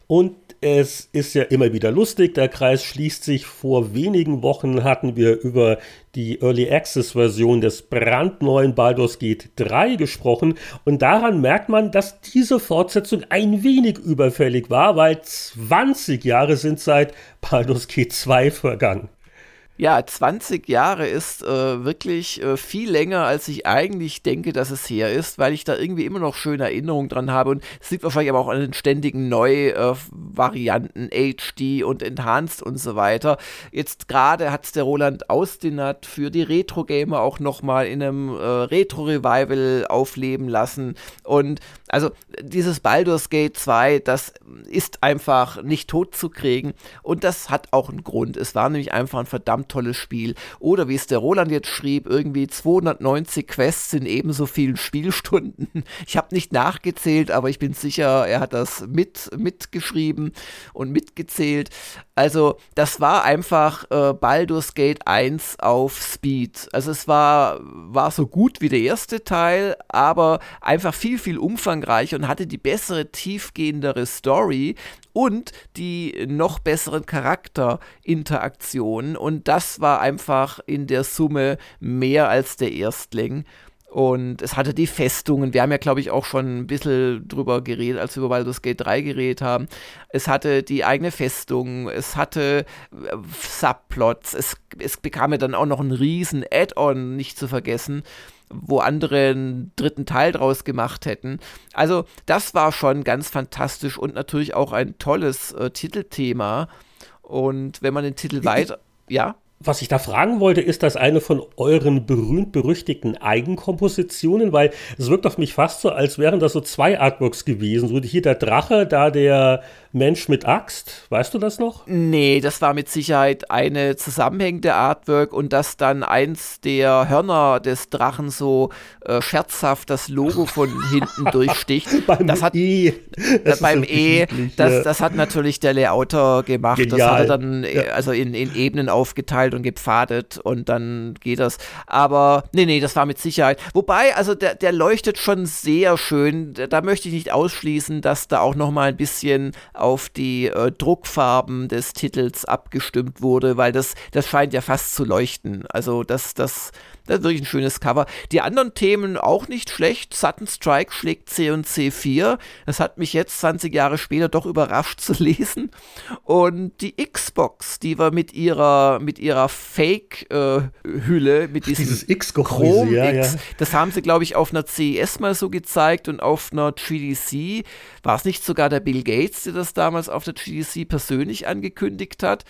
Und es ist ja immer wieder lustig, der Kreis schließt sich. Vor wenigen Wochen hatten wir über die Early Access Version des brandneuen Baldur's Gate 3 gesprochen und daran merkt man, dass diese Fortsetzung ein wenig überfällig war, weil 20 Jahre sind seit Baldur's Gate 2 vergangen. Ja, 20 Jahre ist äh, wirklich äh, viel länger, als ich eigentlich denke, dass es her ist, weil ich da irgendwie immer noch schöne Erinnerungen dran habe. Und es liegt wahrscheinlich aber auch an den ständigen Neu-Varianten, äh, HD und Enhanced und so weiter. Jetzt gerade hat es der Roland Austinat für die Retro-Gamer auch nochmal in einem äh, Retro-Revival aufleben lassen. Und also dieses Baldur's Gate 2, das ist einfach nicht tot zu kriegen. Und das hat auch einen Grund. Es war nämlich einfach ein verdammt tolles Spiel. Oder wie es der Roland jetzt schrieb, irgendwie 290 Quests in ebenso vielen Spielstunden. Ich habe nicht nachgezählt, aber ich bin sicher, er hat das mit, mitgeschrieben und mitgezählt. Also das war einfach äh, Baldur's Gate 1 auf Speed. Also es war, war so gut wie der erste Teil, aber einfach viel, viel umfangreicher und hatte die bessere, tiefgehendere Story und die noch besseren Charakterinteraktionen. Und das war einfach in der Summe mehr als der Erstling. Und es hatte die Festungen. Wir haben ja, glaube ich, auch schon ein bisschen drüber geredet, als wir über Baldur's Gate 3 geredet haben. Es hatte die eigene Festung, es hatte äh, Subplots, es, es bekam ja dann auch noch einen riesen Add-on, nicht zu vergessen wo andere einen dritten Teil draus gemacht hätten. Also das war schon ganz fantastisch und natürlich auch ein tolles äh, Titelthema. Und wenn man den Titel weiter, ja. Was ich da fragen wollte, ist das eine von euren berühmt-berüchtigten Eigenkompositionen? Weil es wirkt auf mich fast so, als wären das so zwei Artworks gewesen. So hier der Drache, da der Mensch mit Axt. Weißt du das noch? Nee, das war mit Sicherheit eine zusammenhängende Artwork und dass dann eins der Hörner des Drachen so äh, scherzhaft das Logo von (laughs) hinten durchsticht. beim das hat, E. Das beim E, das, das hat natürlich der Layouter gemacht. Genial. Das hat er dann ja. also in, in Ebenen aufgeteilt und gepfadet und dann geht das. Aber nee, nee, das war mit Sicherheit. Wobei, also der, der leuchtet schon sehr schön. Da möchte ich nicht ausschließen, dass da auch noch mal ein bisschen auf die äh, Druckfarben des Titels abgestimmt wurde, weil das, das scheint ja fast zu leuchten. Also das, das, das ist wirklich ein schönes Cover. Die anderen Themen auch nicht schlecht. Sutton Strike schlägt C und C4. Das hat mich jetzt 20 Jahre später doch überrascht (laughs) zu lesen. Und die Xbox, die war mit ihrer, mit ihrer Fake-Hülle, äh, mit diesem Dieses Chrom ja, X, ja. das haben sie, glaube ich, auf einer CES mal so gezeigt und auf einer GDC. War es nicht sogar der Bill Gates, der das damals auf der GDC persönlich angekündigt hat?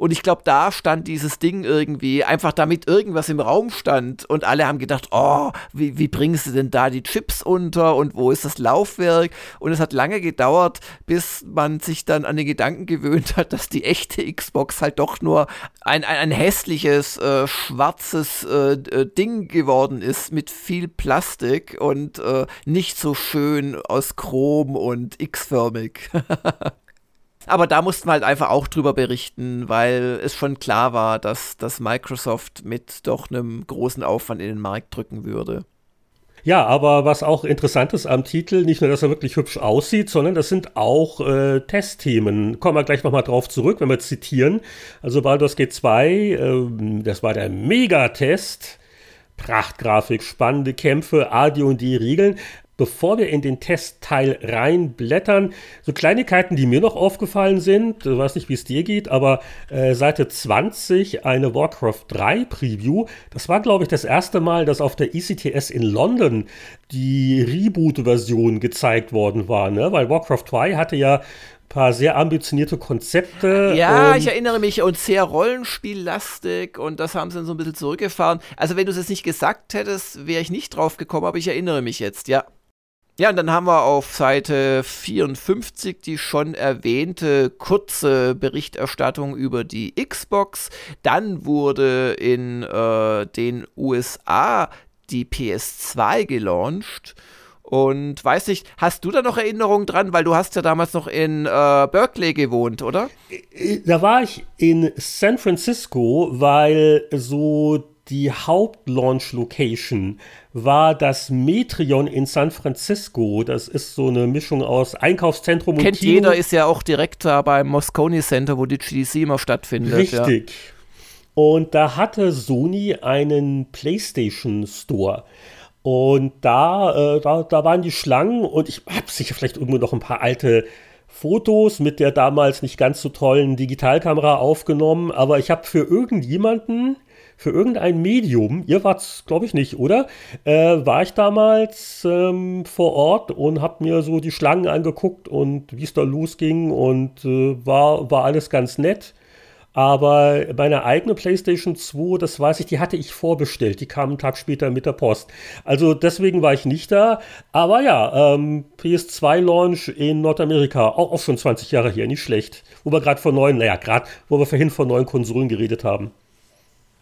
Und ich glaube, da stand dieses Ding irgendwie, einfach damit irgendwas im Raum stand. Und alle haben gedacht, oh, wie, wie bringst du denn da die Chips unter und wo ist das Laufwerk? Und es hat lange gedauert, bis man sich dann an den Gedanken gewöhnt hat, dass die echte Xbox halt doch nur ein, ein, ein hässliches, äh, schwarzes äh, Ding geworden ist mit viel Plastik und äh, nicht so schön aus Chrom und X-förmig. (laughs) Aber da mussten wir halt einfach auch drüber berichten, weil es schon klar war, dass, dass Microsoft mit doch einem großen Aufwand in den Markt drücken würde. Ja, aber was auch interessant ist am Titel, nicht nur, dass er wirklich hübsch aussieht, sondern das sind auch äh, Testthemen. Kommen wir gleich nochmal drauf zurück, wenn wir zitieren. Also Baldur's Gate 2, äh, das war der Megatest. Prachtgrafik, spannende Kämpfe, AD und die Regeln bevor wir in den Testteil reinblättern, so Kleinigkeiten, die mir noch aufgefallen sind, ich weiß nicht, wie es dir geht, aber äh, Seite 20, eine Warcraft 3 Preview, das war, glaube ich, das erste Mal, dass auf der ECTS in London die Reboot-Version gezeigt worden war, ne? weil Warcraft 2 hatte ja paar sehr ambitionierte Konzepte. Ja, ich erinnere mich und sehr rollenspiellastig und das haben sie dann so ein bisschen zurückgefahren. Also wenn du es jetzt nicht gesagt hättest, wäre ich nicht drauf gekommen, aber ich erinnere mich jetzt, ja. Ja, und dann haben wir auf Seite 54 die schon erwähnte kurze Berichterstattung über die Xbox. Dann wurde in äh, den USA die PS2 gelauncht. Und weiß nicht, hast du da noch Erinnerungen dran? Weil du hast ja damals noch in äh, Berkeley gewohnt, oder? Da war ich in San Francisco, weil so die Hauptlaunch-Location war das Metreon in San Francisco. Das ist so eine Mischung aus Einkaufszentrum Kennt und Kino. jeder, ist ja auch direkt da beim Moscone Center, wo die GDC immer stattfindet. Richtig. Ja. Und da hatte Sony einen PlayStation Store. Und da, äh, da, da waren die Schlangen und ich habe sicher vielleicht irgendwo noch ein paar alte Fotos mit der damals nicht ganz so tollen Digitalkamera aufgenommen, aber ich habe für irgendjemanden für irgendein Medium, ihr wart's, glaube ich, nicht, oder? Äh, war ich damals ähm, vor Ort und habe mir so die Schlangen angeguckt und wie es da losging und äh, war, war alles ganz nett. Aber meine eigene PlayStation 2, das weiß ich, die hatte ich vorbestellt. Die kam einen Tag später mit der Post. Also deswegen war ich nicht da. Aber ja, ähm, PS2-Launch in Nordamerika, auch, auch schon 20 Jahre hier, nicht schlecht. Wo wir gerade von neuen, naja, gerade, wo wir vorhin von neuen Konsolen geredet haben.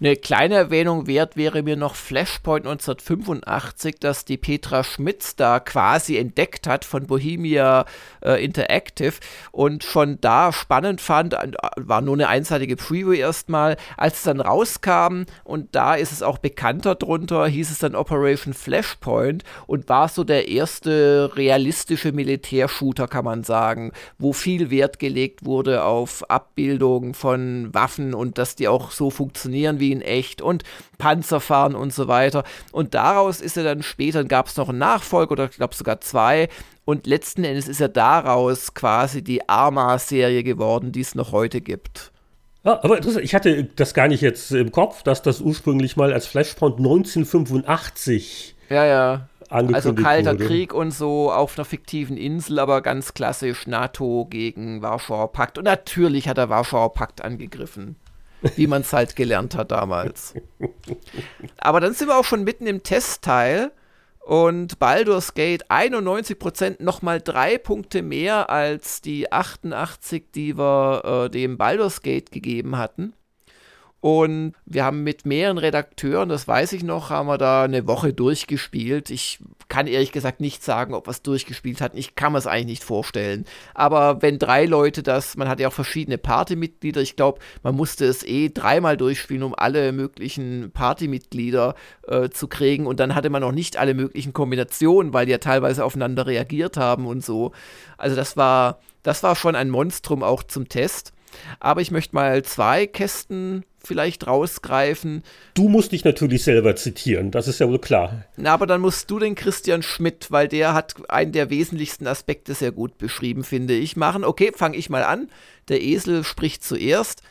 Eine kleine Erwähnung wert wäre mir noch Flashpoint 1985, das die Petra Schmitz da quasi entdeckt hat von Bohemia äh, Interactive und schon da spannend fand, war nur eine einseitige Preview erstmal, als es dann rauskam und da ist es auch bekannter drunter, hieß es dann Operation Flashpoint und war so der erste realistische Militärshooter, kann man sagen, wo viel Wert gelegt wurde auf Abbildungen von Waffen und dass die auch so funktionieren wie wie in echt und Panzer fahren und so weiter. Und daraus ist er dann später, dann gab es noch einen Nachfolger oder ich glaube sogar zwei. Und letzten Endes ist er daraus quasi die Arma-Serie geworden, die es noch heute gibt. Ja, aber ich hatte das gar nicht jetzt im Kopf, dass das ursprünglich mal als Flashpoint 1985 ja, ja. Also Kalter wurde. Krieg und so auf einer fiktiven Insel, aber ganz klassisch NATO gegen Warschauer Pakt. Und natürlich hat der Warschauer Pakt angegriffen wie man es halt gelernt hat damals. Aber dann sind wir auch schon mitten im Testteil und Baldur's Gate 91% nochmal drei Punkte mehr als die 88, die wir äh, dem Baldur's Gate gegeben hatten. Und wir haben mit mehreren Redakteuren, das weiß ich noch, haben wir da eine Woche durchgespielt. Ich kann ehrlich gesagt nicht sagen, ob wir es durchgespielt hatten. Ich kann mir es eigentlich nicht vorstellen. Aber wenn drei Leute das, man hat ja auch verschiedene Partymitglieder, ich glaube, man musste es eh dreimal durchspielen, um alle möglichen Partymitglieder äh, zu kriegen. Und dann hatte man noch nicht alle möglichen Kombinationen, weil die ja teilweise aufeinander reagiert haben und so. Also das war, das war schon ein Monstrum auch zum Test. Aber ich möchte mal zwei Kästen vielleicht rausgreifen. Du musst dich natürlich selber zitieren, das ist ja wohl klar. Na, aber dann musst du den Christian Schmidt, weil der hat einen der wesentlichsten Aspekte sehr gut beschrieben, finde ich, machen. Okay, fange ich mal an. Der Esel spricht zuerst.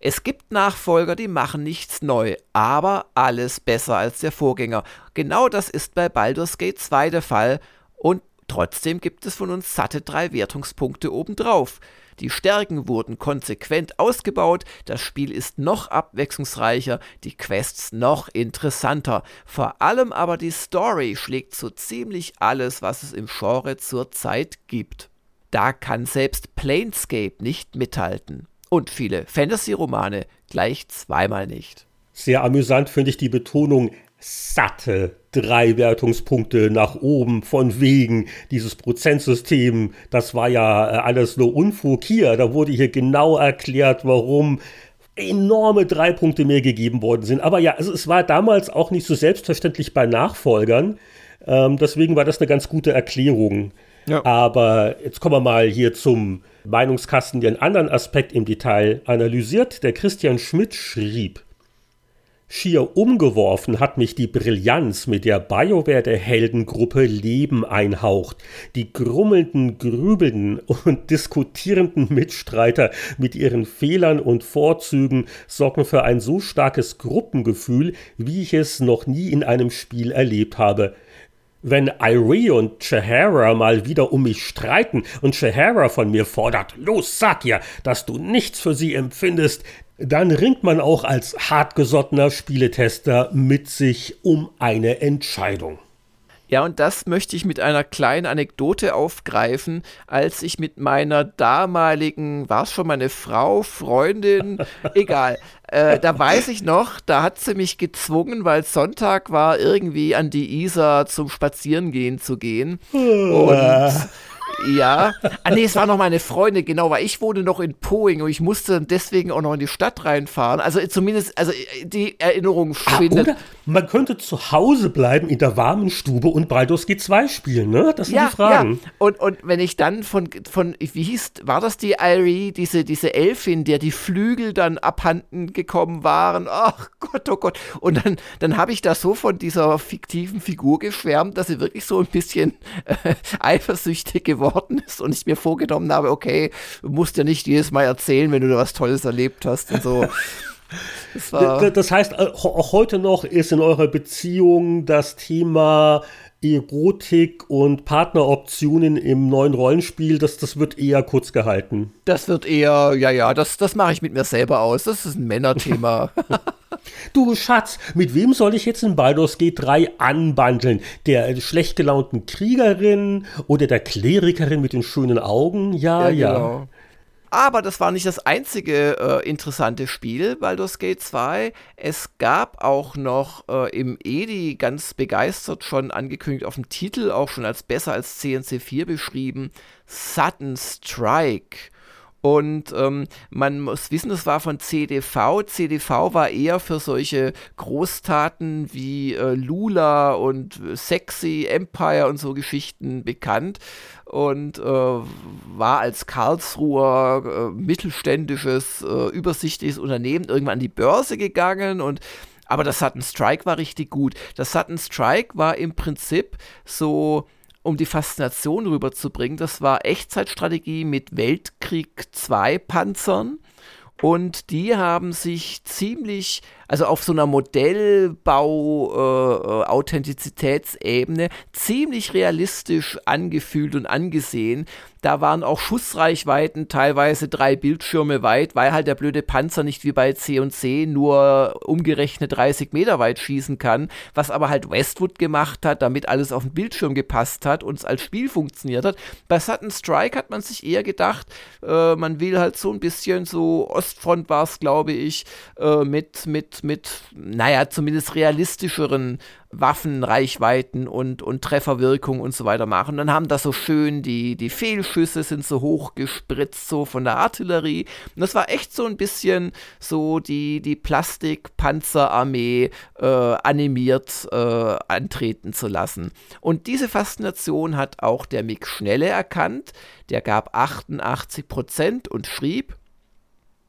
Es gibt Nachfolger, die machen nichts neu, aber alles besser als der Vorgänger. Genau das ist bei Baldur's Gate 2 der Fall und trotzdem gibt es von uns satte drei Wertungspunkte obendrauf. Die Stärken wurden konsequent ausgebaut, das Spiel ist noch abwechslungsreicher, die Quests noch interessanter. Vor allem aber die Story schlägt so ziemlich alles, was es im Genre zurzeit gibt. Da kann selbst Planescape nicht mithalten. Und viele Fantasy-Romane gleich zweimal nicht. Sehr amüsant finde ich die Betonung satte drei Wertungspunkte nach oben von wegen dieses Prozentsystem. Das war ja äh, alles nur Unfug hier. Da wurde hier genau erklärt, warum enorme drei Punkte mehr gegeben worden sind. Aber ja, also es war damals auch nicht so selbstverständlich bei Nachfolgern. Ähm, deswegen war das eine ganz gute Erklärung. Ja. Aber jetzt kommen wir mal hier zum Meinungskasten, der einen anderen Aspekt im Detail analysiert. Der Christian Schmidt schrieb, Schier umgeworfen hat mich die Brillanz, mit der BioWare der Heldengruppe Leben einhaucht. Die grummelnden, grübelnden und (laughs) diskutierenden Mitstreiter mit ihren Fehlern und Vorzügen sorgen für ein so starkes Gruppengefühl, wie ich es noch nie in einem Spiel erlebt habe wenn Irie und Chahara mal wieder um mich streiten und Chahara von mir fordert, los, sag ihr, dass du nichts für sie empfindest, dann ringt man auch als hartgesottener Spieletester mit sich um eine Entscheidung. Ja, und das möchte ich mit einer kleinen Anekdote aufgreifen, als ich mit meiner damaligen, war es schon meine Frau, Freundin, (laughs) egal, äh, da weiß ich noch, da hat sie mich gezwungen, weil Sonntag war, irgendwie an die Isar zum Spazierengehen zu gehen. Und ja. Ah, nee, es war noch meine Freundin, genau, weil ich wohne noch in Poing und ich musste deswegen auch noch in die Stadt reinfahren. Also zumindest, also die Erinnerung schwindet. Ah, man könnte zu Hause bleiben in der warmen Stube und Baldur's G2 spielen, ne? Das sind ja, die Fragen. Ja. Und, und wenn ich dann von, von, wie hieß, war das die Irie, diese, diese Elfin, der die Flügel dann abhanden gekommen waren? Ach Gott, oh Gott. Und dann, dann habe ich da so von dieser fiktiven Figur geschwärmt, dass sie wirklich so ein bisschen äh, eifersüchtig geworden geworden ist und ich mir vorgenommen habe, okay, du musst ja nicht jedes Mal erzählen, wenn du da was Tolles erlebt hast und so. (laughs) Das, das heißt, äh, auch heute noch ist in eurer Beziehung das Thema Erotik und Partneroptionen im neuen Rollenspiel, das, das wird eher kurz gehalten. Das wird eher, ja, ja, das, das mache ich mit mir selber aus. Das ist ein Männerthema. (laughs) (laughs) du Schatz, mit wem soll ich jetzt in Baldur's G3 anbandeln? Der schlecht gelaunten Kriegerin oder der Klerikerin mit den schönen Augen? Ja, ja. ja. Genau. Aber das war nicht das einzige äh, interessante Spiel, Baldur's Gate 2. Es gab auch noch äh, im EDI ganz begeistert schon angekündigt auf dem Titel, auch schon als besser als CNC4 beschrieben, Sudden Strike. Und ähm, man muss wissen, das war von CDV. CDV war eher für solche Großtaten wie äh, Lula und Sexy Empire und so Geschichten bekannt und äh, war als Karlsruher äh, mittelständisches, äh, übersichtliches Unternehmen irgendwann an die Börse gegangen und aber das Sudden Strike war richtig gut. Das Sudden Strike war im Prinzip so um die Faszination rüberzubringen, das war Echtzeitstrategie mit Weltkrieg 2 Panzern. Und die haben sich ziemlich also auf so einer Modellbau-Authentizitätsebene, äh, ziemlich realistisch angefühlt und angesehen. Da waren auch Schussreichweiten teilweise drei Bildschirme weit, weil halt der blöde Panzer nicht wie bei C&C nur umgerechnet 30 Meter weit schießen kann, was aber halt Westwood gemacht hat, damit alles auf den Bildschirm gepasst hat und es als Spiel funktioniert hat. Bei Sudden Strike hat man sich eher gedacht, äh, man will halt so ein bisschen so Ostfront war es, glaube ich, äh, mit, mit mit, naja, zumindest realistischeren Waffenreichweiten und, und Trefferwirkung und so weiter machen. Dann haben das so schön, die, die Fehlschüsse sind so hoch gespritzt, so von der Artillerie. Und das war echt so ein bisschen so die, die Plastikpanzerarmee äh, animiert äh, antreten zu lassen. Und diese Faszination hat auch der Mick Schnelle erkannt. Der gab 88 Prozent und schrieb,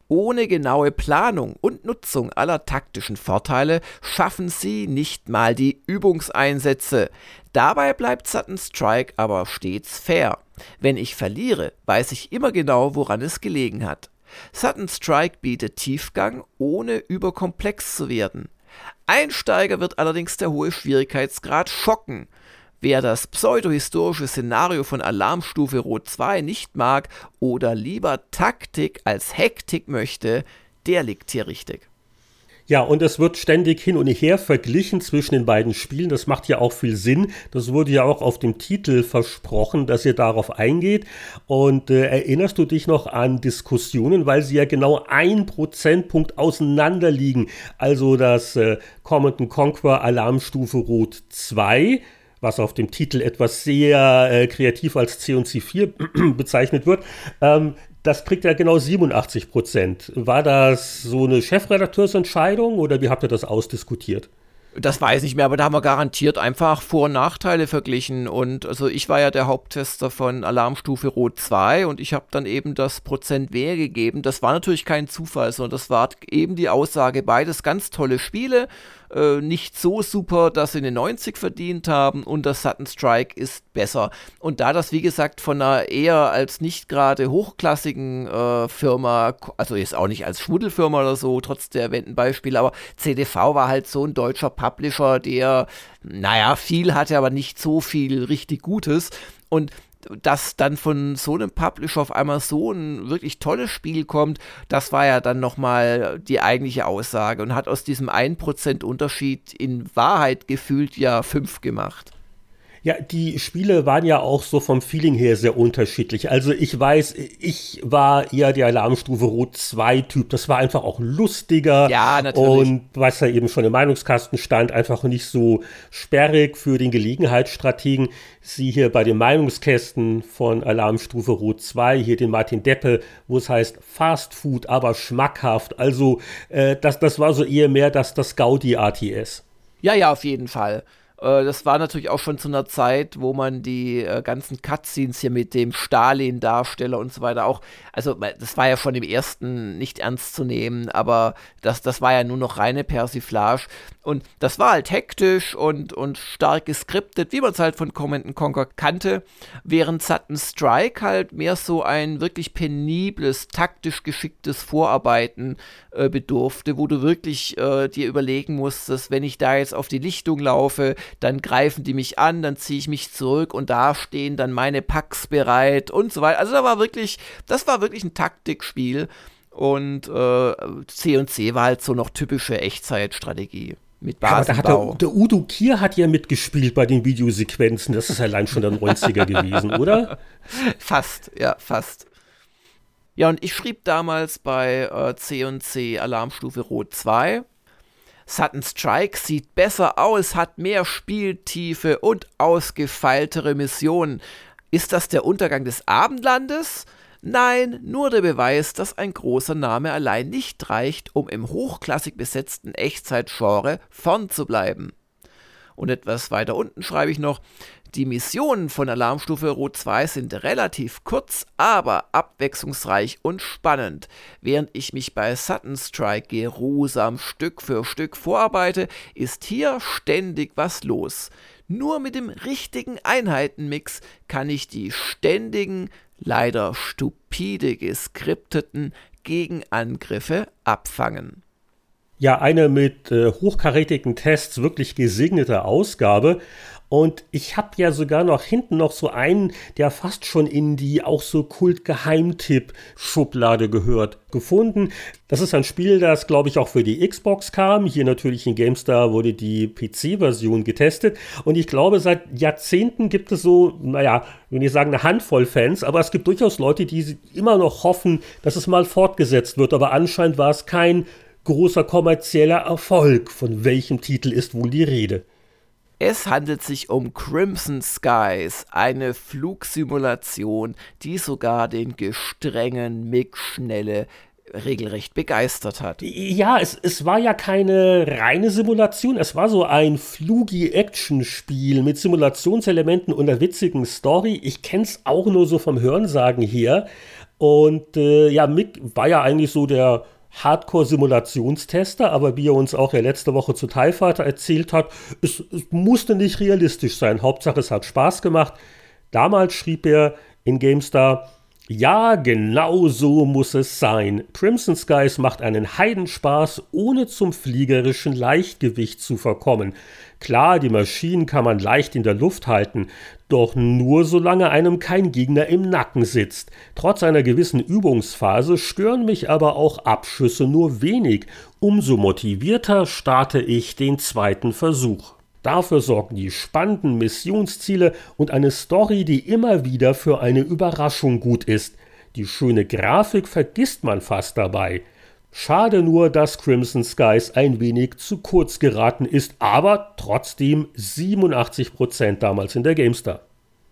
ohne genaue Planung und Nutzung aller taktischen Vorteile schaffen sie nicht mal die Übungseinsätze. Dabei bleibt Sutton Strike aber stets fair. Wenn ich verliere, weiß ich immer genau, woran es gelegen hat. Sutton Strike bietet Tiefgang, ohne überkomplex zu werden. Einsteiger wird allerdings der hohe Schwierigkeitsgrad schocken. Wer das pseudohistorische Szenario von Alarmstufe Rot 2 nicht mag oder lieber Taktik als Hektik möchte, der liegt hier richtig. Ja, und es wird ständig hin und her verglichen zwischen den beiden Spielen. Das macht ja auch viel Sinn. Das wurde ja auch auf dem Titel versprochen, dass ihr darauf eingeht. Und äh, erinnerst du dich noch an Diskussionen, weil sie ja genau ein Prozentpunkt auseinander liegen. Also das äh, Command Conquer Alarmstufe Rot 2 was auf dem Titel etwas sehr äh, kreativ als C&C4 (clears throat) bezeichnet wird, ähm, das kriegt ja genau 87 Prozent. War das so eine Chefredakteursentscheidung oder wie habt ihr das ausdiskutiert? Das weiß ich nicht mehr, aber da haben wir garantiert einfach Vor- und Nachteile verglichen. Und also ich war ja der Haupttester von Alarmstufe Rot 2 und ich habe dann eben das Prozent Wehr gegeben. Das war natürlich kein Zufall, sondern das war eben die Aussage, beides ganz tolle Spiele. Äh, nicht so super, dass sie eine 90 verdient haben und das Sutton Strike ist besser. Und da das, wie gesagt, von einer eher als nicht gerade hochklassigen äh, Firma, also jetzt auch nicht als Schmuddelfirma oder so, trotz der erwähnten Beispiele, aber CDV war halt so ein deutscher Publisher, der, naja, viel hatte, aber nicht so viel richtig Gutes. Und dass dann von so einem Publisher auf einmal so ein wirklich tolles Spiel kommt, das war ja dann nochmal die eigentliche Aussage und hat aus diesem 1% Unterschied in Wahrheit gefühlt ja 5 gemacht. Ja, die Spiele waren ja auch so vom Feeling her sehr unterschiedlich. Also ich weiß, ich war eher der Alarmstufe Rot 2 Typ. Das war einfach auch lustiger. Ja, natürlich. Und was da eben schon im Meinungskasten stand, einfach nicht so sperrig für den Gelegenheitsstrategen. Sie hier bei den Meinungskästen von Alarmstufe Rot 2, hier den Martin Deppe, wo es heißt Fast Food, aber schmackhaft. Also äh, das, das war so eher mehr das, das Gaudi ATS. Ja, ja, auf jeden Fall. Äh, das war natürlich auch schon zu einer Zeit, wo man die äh, ganzen Cutscenes hier mit dem Stalin-Darsteller und so weiter auch, also das war ja schon im ersten nicht ernst zu nehmen, aber das, das war ja nur noch reine Persiflage. Und das war halt hektisch und, und stark geskriptet, wie man es halt von Command Conquer kannte, während Sutton Strike halt mehr so ein wirklich penibles, taktisch geschicktes Vorarbeiten äh, bedurfte, wo du wirklich äh, dir überlegen musstest, wenn ich da jetzt auf die Lichtung laufe, dann greifen die mich an, dann ziehe ich mich zurück und da stehen dann meine Packs bereit und so weiter. Also da war wirklich, das war wirklich ein Taktikspiel und äh, C&C war halt so noch typische Echtzeitstrategie mit Basenbau. Ja, der, der, Udo Kier hat ja mitgespielt bei den Videosequenzen. Das ist allein schon der 90er (laughs) gewesen, oder? Fast, ja, fast. Ja, und ich schrieb damals bei äh, C&C Alarmstufe Rot 2, Sutton Strike sieht besser aus, hat mehr Spieltiefe und ausgefeiltere Missionen. Ist das der Untergang des Abendlandes? Nein, nur der Beweis, dass ein großer Name allein nicht reicht, um im hochklassig besetzten Echtzeitgenre vorn zu bleiben. Und etwas weiter unten schreibe ich noch, die Missionen von Alarmstufe Rot 2 sind relativ kurz, aber abwechslungsreich und spannend. Während ich mich bei Sutton Strike geruhsam Stück für Stück vorarbeite, ist hier ständig was los. Nur mit dem richtigen Einheitenmix kann ich die ständigen, leider stupide geskripteten Gegenangriffe abfangen. Ja, eine mit äh, hochkarätigen Tests wirklich gesegnete Ausgabe. Und ich habe ja sogar noch hinten noch so einen, der fast schon in die auch so Kult-Geheimtipp-Schublade gehört, gefunden. Das ist ein Spiel, das glaube ich auch für die Xbox kam. Hier natürlich in GameStar wurde die PC-Version getestet. Und ich glaube, seit Jahrzehnten gibt es so, naja, wenn ich sagen, eine Handvoll Fans, aber es gibt durchaus Leute, die immer noch hoffen, dass es mal fortgesetzt wird. Aber anscheinend war es kein großer kommerzieller Erfolg. Von welchem Titel ist wohl die Rede? Es handelt sich um Crimson Skies, eine Flugsimulation, die sogar den gestrengen Mick Schnelle regelrecht begeistert hat. Ja, es, es war ja keine reine Simulation, es war so ein Flugi-Action-Spiel mit Simulationselementen und einer witzigen Story. Ich kenn's auch nur so vom Hörensagen her. Und äh, ja, Mick war ja eigentlich so der Hardcore-Simulationstester, aber wie er uns auch ja letzte Woche zu TIE Fighter erzählt hat, es, es musste nicht realistisch sein. Hauptsache, es hat Spaß gemacht. Damals schrieb er in GameStar, ja, genau so muss es sein. Crimson Skies macht einen Heidenspaß, ohne zum fliegerischen Leichtgewicht zu verkommen. Klar, die Maschinen kann man leicht in der Luft halten, doch nur solange einem kein Gegner im Nacken sitzt. Trotz einer gewissen Übungsphase stören mich aber auch Abschüsse nur wenig. Umso motivierter starte ich den zweiten Versuch. Dafür sorgen die spannenden Missionsziele und eine Story, die immer wieder für eine Überraschung gut ist. Die schöne Grafik vergisst man fast dabei. Schade nur, dass Crimson Skies ein wenig zu kurz geraten ist, aber trotzdem 87% damals in der GameStar.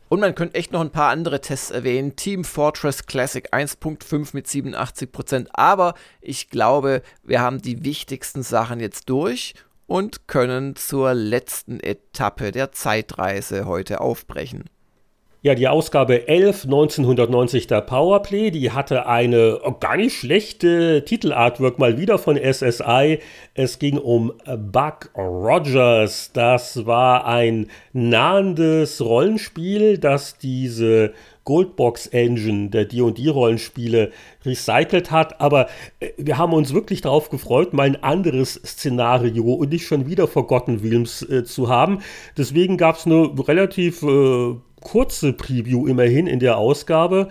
Und man könnte echt noch ein paar andere Tests erwähnen. Team Fortress Classic 1.5 mit 87%. Aber ich glaube, wir haben die wichtigsten Sachen jetzt durch und können zur letzten Etappe der Zeitreise heute aufbrechen. Ja, die Ausgabe 11 1990 der Powerplay, die hatte eine gar nicht schlechte Titelartwork mal wieder von SSI. Es ging um Buck Rogers. Das war ein nahendes Rollenspiel, das diese Goldbox Engine der D&D Rollenspiele recycelt hat, aber äh, wir haben uns wirklich darauf gefreut, mal ein anderes Szenario und nicht schon wieder Forgotten Wilms äh, zu haben. Deswegen gab es eine relativ äh, kurze Preview immerhin in der Ausgabe,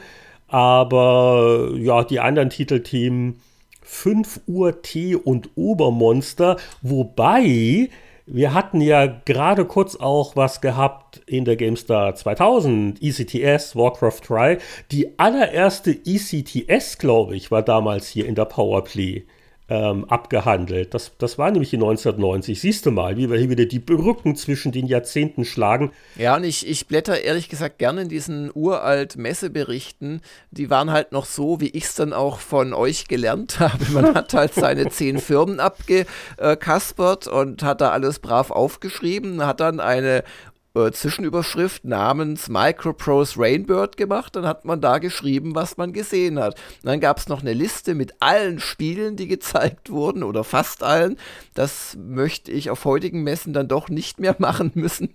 aber ja, die anderen Titelthemen 5 Uhr Tee und Obermonster, wobei wir hatten ja gerade kurz auch was gehabt in der GameStar 2000, ECTS, Warcraft 3. Die allererste ECTS, glaube ich, war damals hier in der Powerplay ähm, abgehandelt. Das, das war nämlich in 1990. Siehst du mal, wie wir hier wieder die Brücken zwischen den Jahrzehnten schlagen. Ja, und ich, ich blätter ehrlich gesagt gerne in diesen uralt Messeberichten. Die waren halt noch so, wie ich es dann auch von euch gelernt (laughs) habe. Man hat halt seine (laughs) zehn Firmen abgekaspert und hat da alles brav aufgeschrieben, hat dann eine äh, Zwischenüberschrift namens Microprose Rainbird gemacht. Dann hat man da geschrieben, was man gesehen hat. Und dann gab es noch eine Liste mit allen Spielen, die gezeigt wurden oder fast allen. Das möchte ich auf heutigen Messen dann doch nicht mehr (laughs) machen müssen.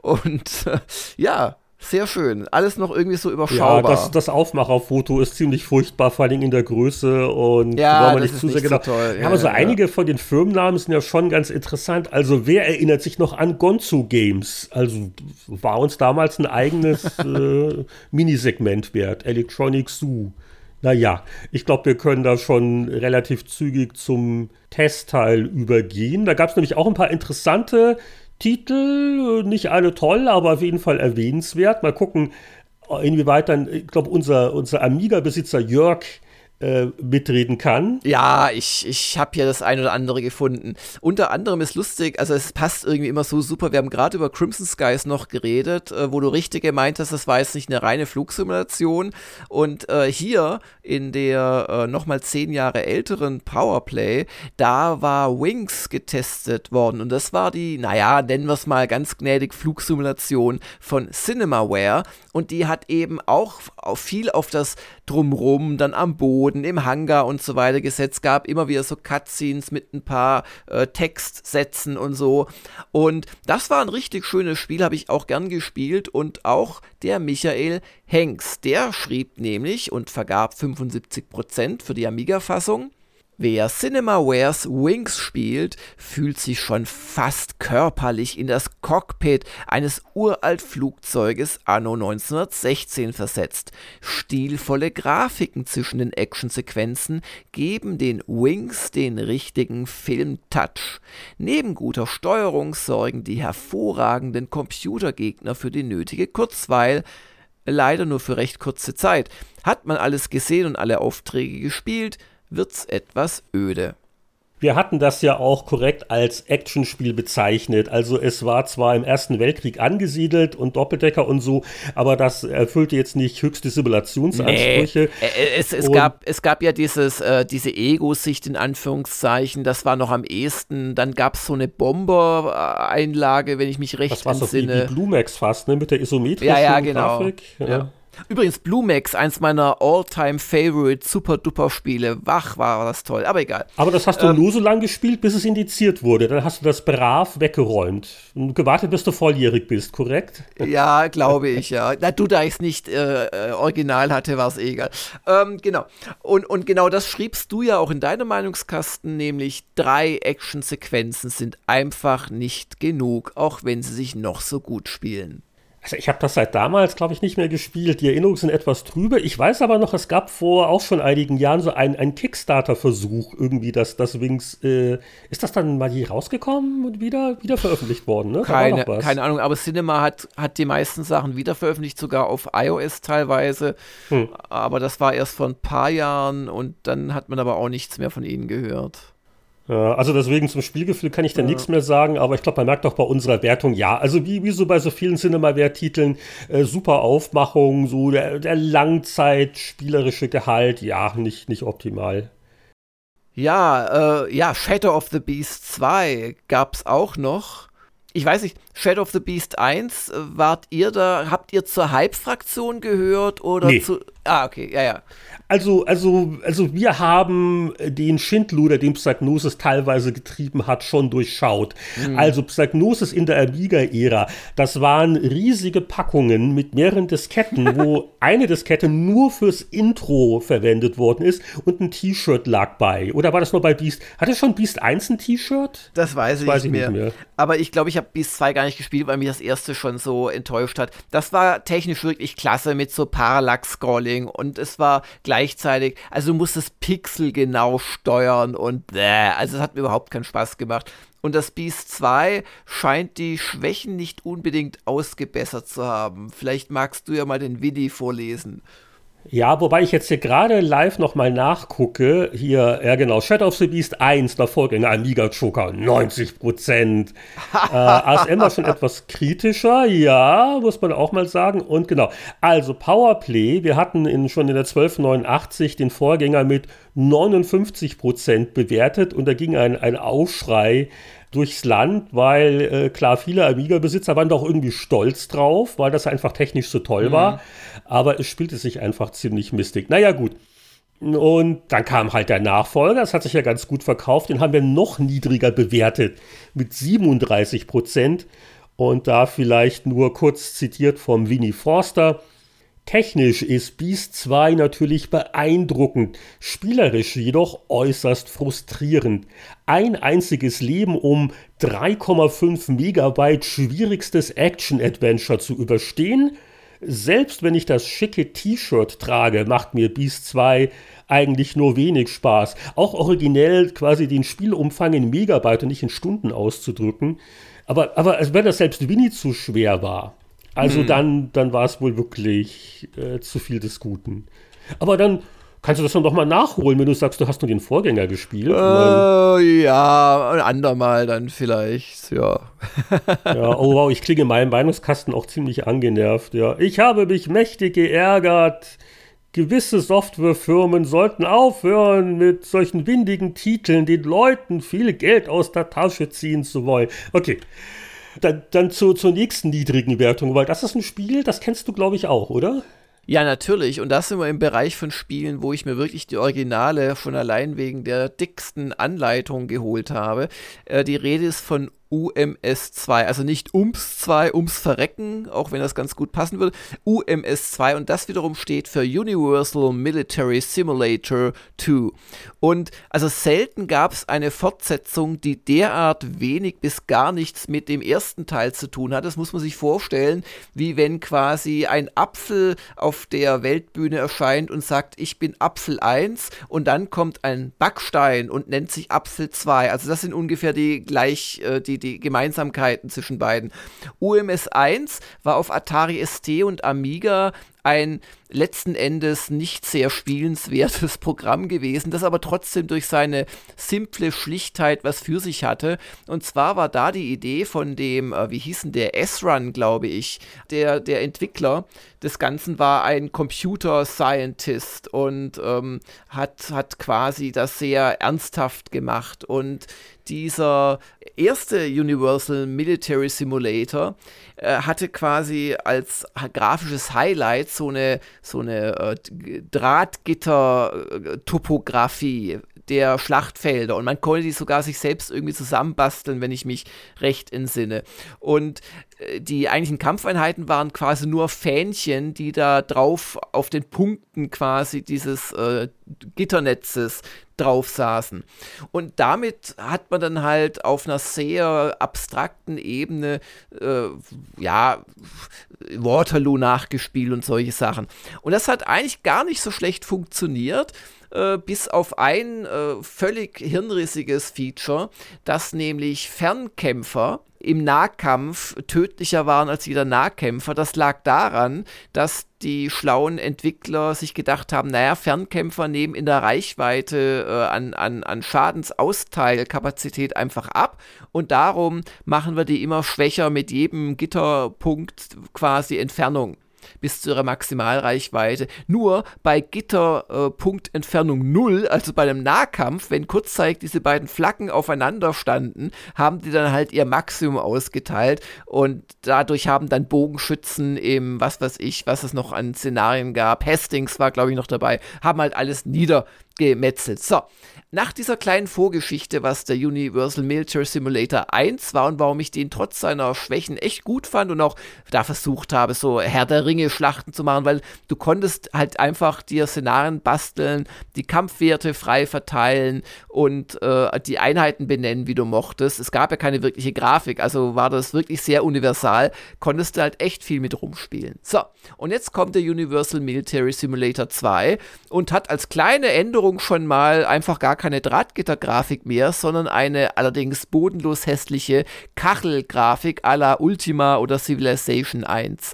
Und äh, ja, sehr schön. Alles noch irgendwie so überschaubar. Ja, das, das Aufmacherfoto ist ziemlich furchtbar, vor allem in der Größe und ja, war man nicht zu sehr genau. So ja, aber so ja, einige von den Firmennamen sind ja schon ganz interessant. Also wer erinnert sich noch an Gonzo Games? Also war uns damals ein eigenes (laughs) äh, Minisegment wert. Electronic Zoo. Naja, ich glaube, wir können da schon relativ zügig zum Testteil übergehen. Da gab es nämlich auch ein paar interessante Titel, nicht alle toll, aber auf jeden Fall erwähnenswert. Mal gucken, inwieweit dann, ich glaube, unser, unser Amiga-Besitzer Jörg äh, mitreden kann. Ja, ich, ich habe hier das ein oder andere gefunden. Unter anderem ist lustig, also es passt irgendwie immer so super. Wir haben gerade über Crimson Skies noch geredet, äh, wo du richtig gemeint hast, das war jetzt nicht eine reine Flugsimulation. Und äh, hier in der äh, nochmal zehn Jahre älteren Powerplay, da war Wings getestet worden. Und das war die, naja, nennen wir es mal ganz gnädig, Flugsimulation von Cinemaware. Und die hat eben auch viel auf das Drumrum, dann am Boden, im Hangar und so weiter gesetzt. Gab immer wieder so Cutscenes mit ein paar äh, Textsätzen und so. Und das war ein richtig schönes Spiel, habe ich auch gern gespielt. Und auch der Michael Henks, der schrieb nämlich und vergab 75% für die Amiga-Fassung. Wer CinemaWares Wings spielt, fühlt sich schon fast körperlich in das Cockpit eines Uraltflugzeuges anno 1916 versetzt. Stilvolle Grafiken zwischen den Actionsequenzen geben den Wings den richtigen Filmtouch. Neben guter Steuerung sorgen die hervorragenden Computergegner für die nötige Kurzweil, leider nur für recht kurze Zeit. Hat man alles gesehen und alle Aufträge gespielt, wird's etwas öde. Wir hatten das ja auch korrekt als Actionspiel bezeichnet. Also es war zwar im Ersten Weltkrieg angesiedelt und Doppeldecker und so, aber das erfüllte jetzt nicht höchste Simulationsansprüche. Nee. Es, es, gab, es gab ja dieses, äh, diese Ego-Sicht in Anführungszeichen, das war noch am ehesten. Dann gab es so eine Bomber-Einlage, wenn ich mich recht das entsinne. Das war so wie, wie Blumex fast, ne? mit der isometrischen ja, ja, genau. Grafik. Ja. ja. Übrigens, Blumex, eins meiner All-Time-Favorite Super-Duper-Spiele. Wach war das toll, aber egal. Aber das hast du ähm, nur so lange gespielt, bis es indiziert wurde. Dann hast du das brav weggeräumt. Und gewartet, bis du volljährig bist, korrekt? Ja, glaube ich, ja. Na, du, da ich es nicht äh, äh, original hatte, war es eh egal. Ähm, genau. Und, und genau das schriebst du ja auch in deinem Meinungskasten, nämlich drei Action-Sequenzen sind einfach nicht genug, auch wenn sie sich noch so gut spielen. Also ich habe das seit damals, glaube ich, nicht mehr gespielt. Die Erinnerungen sind etwas trübe. Ich weiß aber noch, es gab vor auch schon einigen Jahren so einen Kickstarter-Versuch irgendwie, dass das Wings, äh, ist das dann mal hier rausgekommen und wieder, wieder veröffentlicht worden? Ne? Keine, keine Ahnung, aber Cinema hat, hat die meisten Sachen wieder veröffentlicht, sogar auf iOS teilweise. Hm. Aber das war erst vor ein paar Jahren und dann hat man aber auch nichts mehr von ihnen gehört. Also deswegen zum Spielgefühl kann ich da ja. nichts mehr sagen, aber ich glaube, man merkt auch bei unserer Wertung, ja, also wie, wie so bei so vielen Cinema-Wert-Titeln, äh, super Aufmachung, so der, der Langzeit-spielerische Gehalt, ja, nicht, nicht optimal. Ja, äh, ja, Shadow of the Beast 2 gab es auch noch. Ich weiß nicht, Shadow of the Beast 1, äh, wart ihr da, habt ihr zur Hype-Fraktion gehört oder nee. zu. Ah, okay, ja, ja. Also, also, also wir haben den Schindluder, den Psygnosis teilweise getrieben hat, schon durchschaut. Mhm. Also Psygnosis in der Amiga-Ära, das waren riesige Packungen mit mehreren Disketten, wo (laughs) eine Diskette nur fürs Intro verwendet worden ist und ein T-Shirt lag bei. Oder war das nur bei Beast? Hatte schon Beast 1 ein T-Shirt? Das weiß ich, weiß ich nicht, mehr. nicht, mehr. Aber ich glaube, ich habe Beast 2 gar nicht gespielt, weil mich das erste schon so enttäuscht hat. Das war technisch wirklich klasse mit so Parallax-Scrolling und es war gleichzeitig, also du musstest Pixel genau steuern und bäh, also es hat mir überhaupt keinen Spaß gemacht. Und das Beast 2 scheint die Schwächen nicht unbedingt ausgebessert zu haben. Vielleicht magst du ja mal den Widi vorlesen. Ja, wobei ich jetzt hier gerade live nochmal nachgucke. Hier, ja genau, Shadow of the Beast 1, der Vorgänger Amiga Joker, 90 Prozent. (laughs) äh, ASM war schon etwas kritischer, ja, muss man auch mal sagen. Und genau, also Powerplay, wir hatten in, schon in der 1289 den Vorgänger mit 59 Prozent bewertet und da ging ein, ein Aufschrei durchs Land, weil äh, klar, viele Amiga-Besitzer waren doch irgendwie stolz drauf, weil das einfach technisch so toll mhm. war. Aber es spielte sich einfach ziemlich mistig. Naja, gut. Und dann kam halt der Nachfolger, das hat sich ja ganz gut verkauft, den haben wir noch niedriger bewertet mit 37 Prozent. Und da vielleicht nur kurz zitiert vom Winnie Forster. Technisch ist Beast 2 natürlich beeindruckend, spielerisch jedoch äußerst frustrierend. Ein einziges Leben, um 3,5 Megabyte schwierigstes Action-Adventure zu überstehen? Selbst wenn ich das schicke T-Shirt trage, macht mir Beast 2 eigentlich nur wenig Spaß. Auch originell quasi den Spielumfang in Megabyte und nicht in Stunden auszudrücken. Aber, aber als wenn das selbst Winnie zu schwer war. Also hm. dann, dann war es wohl wirklich äh, zu viel des Guten. Aber dann kannst du das dann doch mal nachholen, wenn du sagst, du hast nur den Vorgänger gespielt. Äh, ja, ein andermal dann vielleicht, ja. (laughs) ja, oh wow, ich klinge in meinem Meinungskasten auch ziemlich angenervt, ja. Ich habe mich mächtig geärgert. Gewisse Softwarefirmen sollten aufhören, mit solchen windigen Titeln den Leuten viel Geld aus der Tasche ziehen zu wollen. Okay. Dann, dann zu, zur nächsten niedrigen Wertung, weil das ist ein Spiel, das kennst du, glaube ich, auch, oder? Ja, natürlich. Und das sind wir im Bereich von Spielen, wo ich mir wirklich die Originale schon allein wegen der dicksten Anleitung geholt habe. Äh, die Rede ist von UMS2, also nicht UMS2, ums Verrecken, auch wenn das ganz gut passen würde, UMS2 und das wiederum steht für Universal Military Simulator 2. Und also selten gab es eine Fortsetzung, die derart wenig bis gar nichts mit dem ersten Teil zu tun hat. Das muss man sich vorstellen, wie wenn quasi ein Apfel auf der Weltbühne erscheint und sagt, ich bin Apfel 1 und dann kommt ein Backstein und nennt sich Apfel 2. Also das sind ungefähr die gleich, äh, die die Gemeinsamkeiten zwischen beiden. UMS 1 war auf Atari ST und Amiga ein letzten Endes nicht sehr spielenswertes (laughs) Programm gewesen, das aber trotzdem durch seine simple Schlichtheit was für sich hatte. Und zwar war da die Idee von dem, äh, wie hießen der, S-Run, glaube ich, der, der Entwickler des Ganzen war ein Computer Scientist und ähm, hat, hat quasi das sehr ernsthaft gemacht. Und dieser erste Universal Military Simulator äh, hatte quasi als grafisches Highlight so eine, so eine äh, Drahtgitter-Topografie der Schlachtfelder und man konnte die sogar sich selbst irgendwie zusammenbasteln, wenn ich mich recht entsinne. Und äh, die eigentlichen Kampfeinheiten waren quasi nur Fähnchen, die da drauf auf den Punkten quasi dieses äh, Gitternetzes drauf saßen. Und damit hat man dann halt auf einer sehr abstrakten Ebene, äh, ja, Waterloo nachgespielt und solche Sachen. Und das hat eigentlich gar nicht so schlecht funktioniert. Äh, bis auf ein äh, völlig hirnrissiges Feature, dass nämlich Fernkämpfer im Nahkampf tödlicher waren als jeder Nahkämpfer. Das lag daran, dass die schlauen Entwickler sich gedacht haben, naja, Fernkämpfer nehmen in der Reichweite äh, an, an, an Schadensausteilikapazität einfach ab und darum machen wir die immer schwächer mit jedem Gitterpunkt quasi Entfernung bis zu ihrer Maximalreichweite. Nur bei Gitterpunktentfernung äh, 0, also bei einem Nahkampf, wenn kurzzeitig diese beiden Flaggen aufeinander standen, haben die dann halt ihr Maximum ausgeteilt und dadurch haben dann Bogenschützen im, was weiß ich, was es noch an Szenarien gab, Hastings war glaube ich noch dabei, haben halt alles niedergemetzelt. So, nach dieser kleinen Vorgeschichte, was der Universal Military Simulator 1 war und warum ich den trotz seiner Schwächen echt gut fand und auch da versucht habe, so Herr der Ringe Schlachten zu machen, weil du konntest halt einfach dir Szenarien basteln, die Kampfwerte frei verteilen und äh, die Einheiten benennen, wie du mochtest. Es gab ja keine wirkliche Grafik, also war das wirklich sehr universal, konntest du halt echt viel mit rumspielen. So, und jetzt kommt der Universal Military Simulator 2 und hat als kleine Änderung schon mal einfach gar keine Drahtgittergrafik mehr, sondern eine allerdings bodenlos hässliche Kachelgrafik à la Ultima oder Civilization 1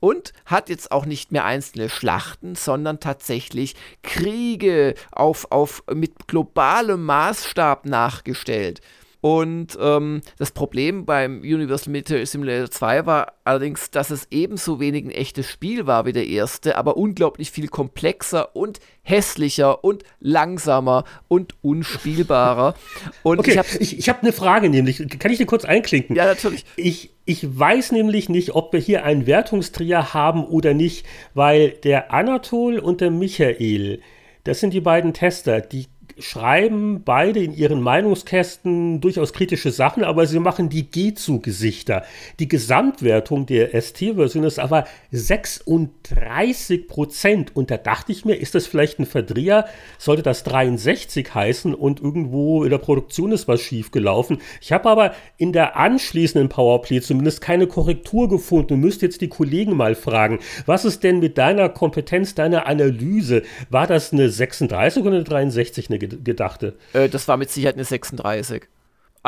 und hat jetzt auch nicht mehr einzelne Schlachten, sondern tatsächlich Kriege auf, auf mit globalem Maßstab nachgestellt. Und ähm, das Problem beim Universal Military Simulator 2 war allerdings, dass es ebenso wenig ein echtes Spiel war wie der erste, aber unglaublich viel komplexer und hässlicher und langsamer und unspielbarer. (laughs) Und okay, ich habe ich, ich hab eine Frage nämlich. Kann ich dir kurz einklinken? Ja, natürlich. Ich, ich weiß nämlich nicht, ob wir hier einen Wertungstrier haben oder nicht, weil der Anatol und der Michael, das sind die beiden Tester, die schreiben beide in ihren Meinungskästen durchaus kritische Sachen, aber sie machen die G-zu-Gesichter. Die Gesamtwertung der ST-Version ist aber 36 Prozent. Und da dachte ich mir, ist das vielleicht ein Verdreher? Sollte das 63 heißen und irgendwo in der Produktion ist was schiefgelaufen? Ich habe aber in der anschließenden Powerplay zumindest keine Korrektur gefunden und müsste jetzt die Kollegen mal fragen, was ist denn mit deiner Kompetenz, deiner Analyse? War das eine 36 oder eine 63 eine gedachte. Äh, das war mit Sicherheit eine 36.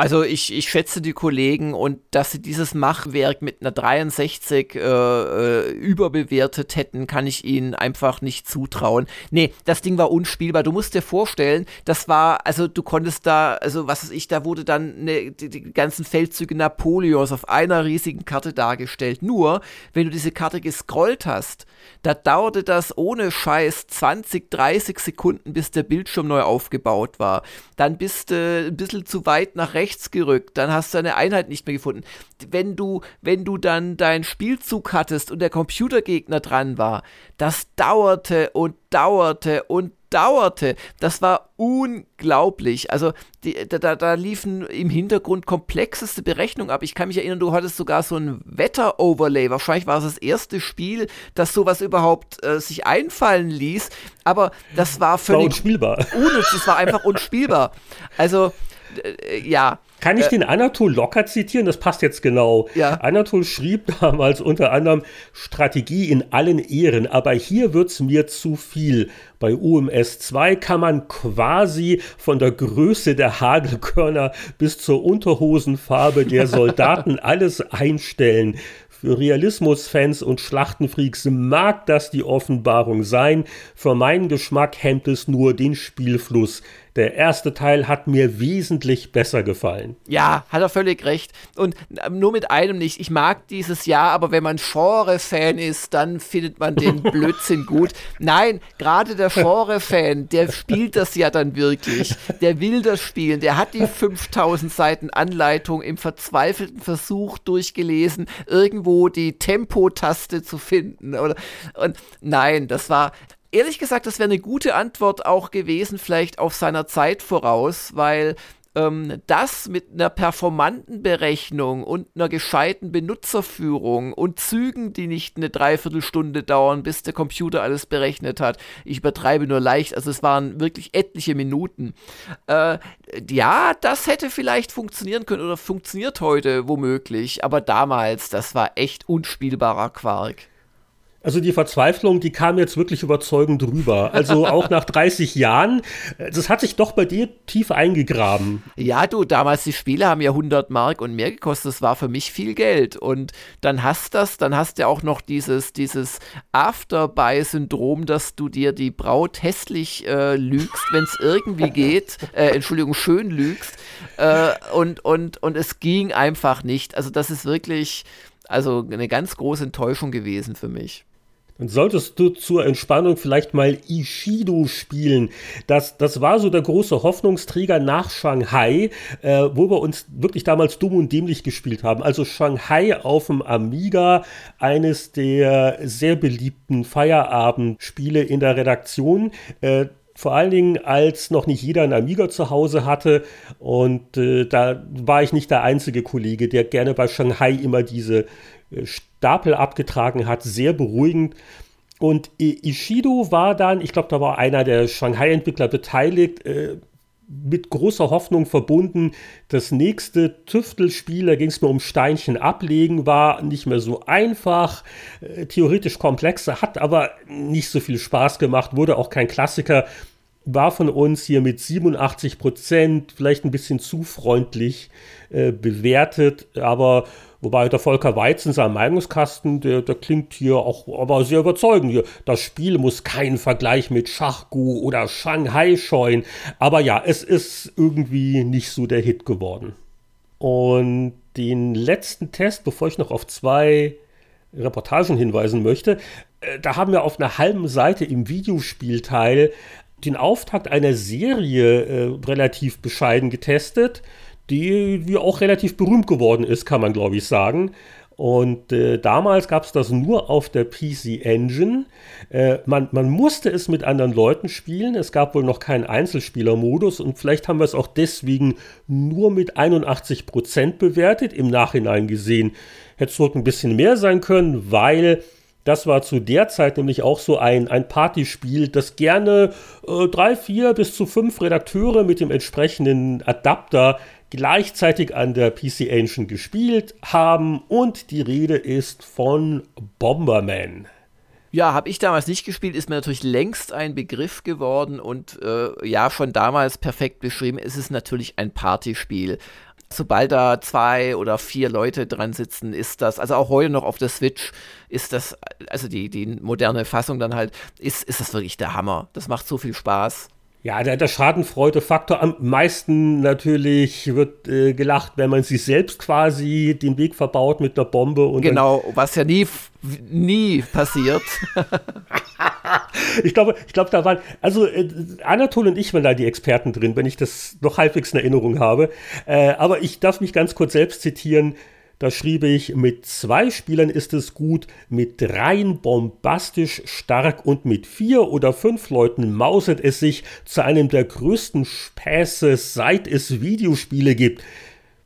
Also ich, ich schätze die Kollegen und dass sie dieses Machwerk mit einer 63 äh, äh, überbewertet hätten, kann ich ihnen einfach nicht zutrauen. Nee, das Ding war unspielbar. Du musst dir vorstellen, das war, also du konntest da, also was weiß ich, da wurde dann ne, die, die ganzen Feldzüge Napoleons auf einer riesigen Karte dargestellt. Nur, wenn du diese Karte gescrollt hast, da dauerte das ohne Scheiß 20, 30 Sekunden, bis der Bildschirm neu aufgebaut war. Dann bist du ein bisschen zu weit nach rechts gerückt, dann hast du eine Einheit nicht mehr gefunden. Wenn du, wenn du dann deinen Spielzug hattest und der Computergegner dran war, das dauerte und dauerte und dauerte. Das war unglaublich. Also die, da, da, liefen im Hintergrund komplexeste Berechnungen ab. Ich kann mich erinnern, du hattest sogar so ein Wetter-Overlay. Wahrscheinlich war es das erste Spiel, das sowas überhaupt äh, sich einfallen ließ. Aber das war völlig war unspielbar. unnütz. Es war einfach unspielbar. Also ja. Kann ich äh, den Anatol locker zitieren? Das passt jetzt genau. Ja. Anatol schrieb damals unter anderem Strategie in allen Ehren, aber hier wird es mir zu viel. Bei UMS 2 kann man quasi von der Größe der Hagelkörner bis zur Unterhosenfarbe der (laughs) Soldaten alles einstellen. Für Realismusfans und Schlachtenfreaks mag das die Offenbarung sein. Für meinen Geschmack hemmt es nur den Spielfluss. Der erste Teil hat mir wesentlich besser gefallen. Ja, hat er völlig recht. Und ähm, nur mit einem nicht. Ich mag dieses Jahr, aber wenn man Genre-Fan ist, dann findet man den (laughs) Blödsinn gut. Nein, gerade der Genre-Fan, der spielt das ja dann wirklich. Der will das spielen. Der hat die 5000 Seiten Anleitung im verzweifelten Versuch durchgelesen, irgendwo die Tempo-Taste zu finden. Oder, und nein, das war ehrlich gesagt, das wäre eine gute Antwort auch gewesen, vielleicht auf seiner Zeit voraus, weil ähm, das mit einer performanten Berechnung und einer gescheiten Benutzerführung und Zügen, die nicht eine Dreiviertelstunde dauern, bis der Computer alles berechnet hat. Ich übertreibe nur leicht, also es waren wirklich etliche Minuten. Äh, ja, das hätte vielleicht funktionieren können oder funktioniert heute womöglich, aber damals, das war echt unspielbarer Quark. Also die Verzweiflung, die kam jetzt wirklich überzeugend rüber. Also auch nach 30 Jahren, äh, das hat sich doch bei dir tief eingegraben. Ja, du, damals die Spiele haben ja 100 Mark und mehr gekostet. Das war für mich viel Geld. Und dann hast das, dann hast du auch noch dieses, dieses Afterbuy-Syndrom, dass du dir die Braut hässlich äh, lügst, wenn es irgendwie (laughs) geht. Äh, Entschuldigung, schön lügst. Äh, und, und, und es ging einfach nicht. Also das ist wirklich, also eine ganz große Enttäuschung gewesen für mich. Dann solltest du zur Entspannung vielleicht mal Ishido spielen. Das, das war so der große Hoffnungsträger nach Shanghai, äh, wo wir uns wirklich damals dumm und dämlich gespielt haben. Also Shanghai auf dem Amiga, eines der sehr beliebten Feierabendspiele in der Redaktion. Äh, vor allen Dingen, als noch nicht jeder einen Amiga zu Hause hatte. Und äh, da war ich nicht der einzige Kollege, der gerne bei Shanghai immer diese Stapel abgetragen hat, sehr beruhigend. Und Ishido war dann, ich glaube, da war einer der Shanghai-Entwickler beteiligt, äh, mit großer Hoffnung verbunden. Das nächste Tüftelspiel, da ging es mir um Steinchen ablegen, war nicht mehr so einfach, äh, theoretisch komplexer, hat aber nicht so viel Spaß gemacht, wurde auch kein Klassiker, war von uns hier mit 87 Prozent, vielleicht ein bisschen zu freundlich äh, bewertet, aber Wobei der Volker Weiz in seinem Meinungskasten, der, der klingt hier auch aber sehr überzeugend. Hier, das Spiel muss keinen Vergleich mit Schachgu oder Shanghai scheuen. Aber ja, es ist irgendwie nicht so der Hit geworden. Und den letzten Test, bevor ich noch auf zwei Reportagen hinweisen möchte, äh, da haben wir auf einer halben Seite im Videospielteil den Auftakt einer Serie äh, relativ bescheiden getestet die, die auch relativ berühmt geworden ist, kann man glaube ich sagen. Und äh, damals gab es das nur auf der PC Engine. Äh, man, man musste es mit anderen Leuten spielen. Es gab wohl noch keinen Einzelspielermodus und vielleicht haben wir es auch deswegen nur mit 81% bewertet. Im Nachhinein gesehen hätte es dort ein bisschen mehr sein können, weil das war zu der Zeit nämlich auch so ein, ein Partyspiel, das gerne äh, drei, vier bis zu fünf Redakteure mit dem entsprechenden Adapter gleichzeitig an der PC Engine gespielt haben und die Rede ist von Bomberman. Ja, habe ich damals nicht gespielt, ist mir natürlich längst ein Begriff geworden und äh, ja, schon damals perfekt beschrieben. Es ist natürlich ein Partyspiel. sobald da zwei oder vier Leute dran sitzen, ist das, also auch heute noch auf der Switch, ist das, also die, die moderne Fassung dann halt, ist, ist das wirklich der Hammer. Das macht so viel Spaß. Ja, der, der Schadenfreude-Faktor am meisten natürlich wird äh, gelacht, wenn man sich selbst quasi den Weg verbaut mit einer Bombe. Und genau, was ja nie, nie passiert. (laughs) ich glaube, ich glaube, da waren, also äh, Anatol und ich waren da die Experten drin, wenn ich das noch halbwegs in Erinnerung habe. Äh, aber ich darf mich ganz kurz selbst zitieren. Da schrieb ich, mit zwei Spielern ist es gut, mit dreien bombastisch stark und mit vier oder fünf Leuten mauset es sich zu einem der größten Späße, seit es Videospiele gibt.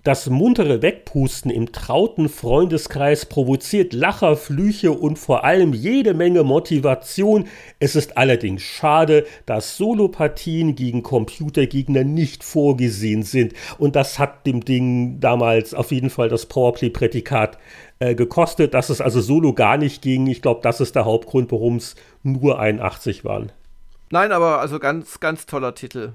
Das muntere Wegpusten im trauten Freundeskreis provoziert Lacher, Flüche und vor allem jede Menge Motivation. Es ist allerdings schade, dass Solopartien gegen Computergegner nicht vorgesehen sind. Und das hat dem Ding damals auf jeden Fall das Powerplay-Prädikat äh, gekostet, dass es also solo gar nicht ging. Ich glaube, das ist der Hauptgrund, warum es nur 81 waren. Nein, aber also ganz, ganz toller Titel.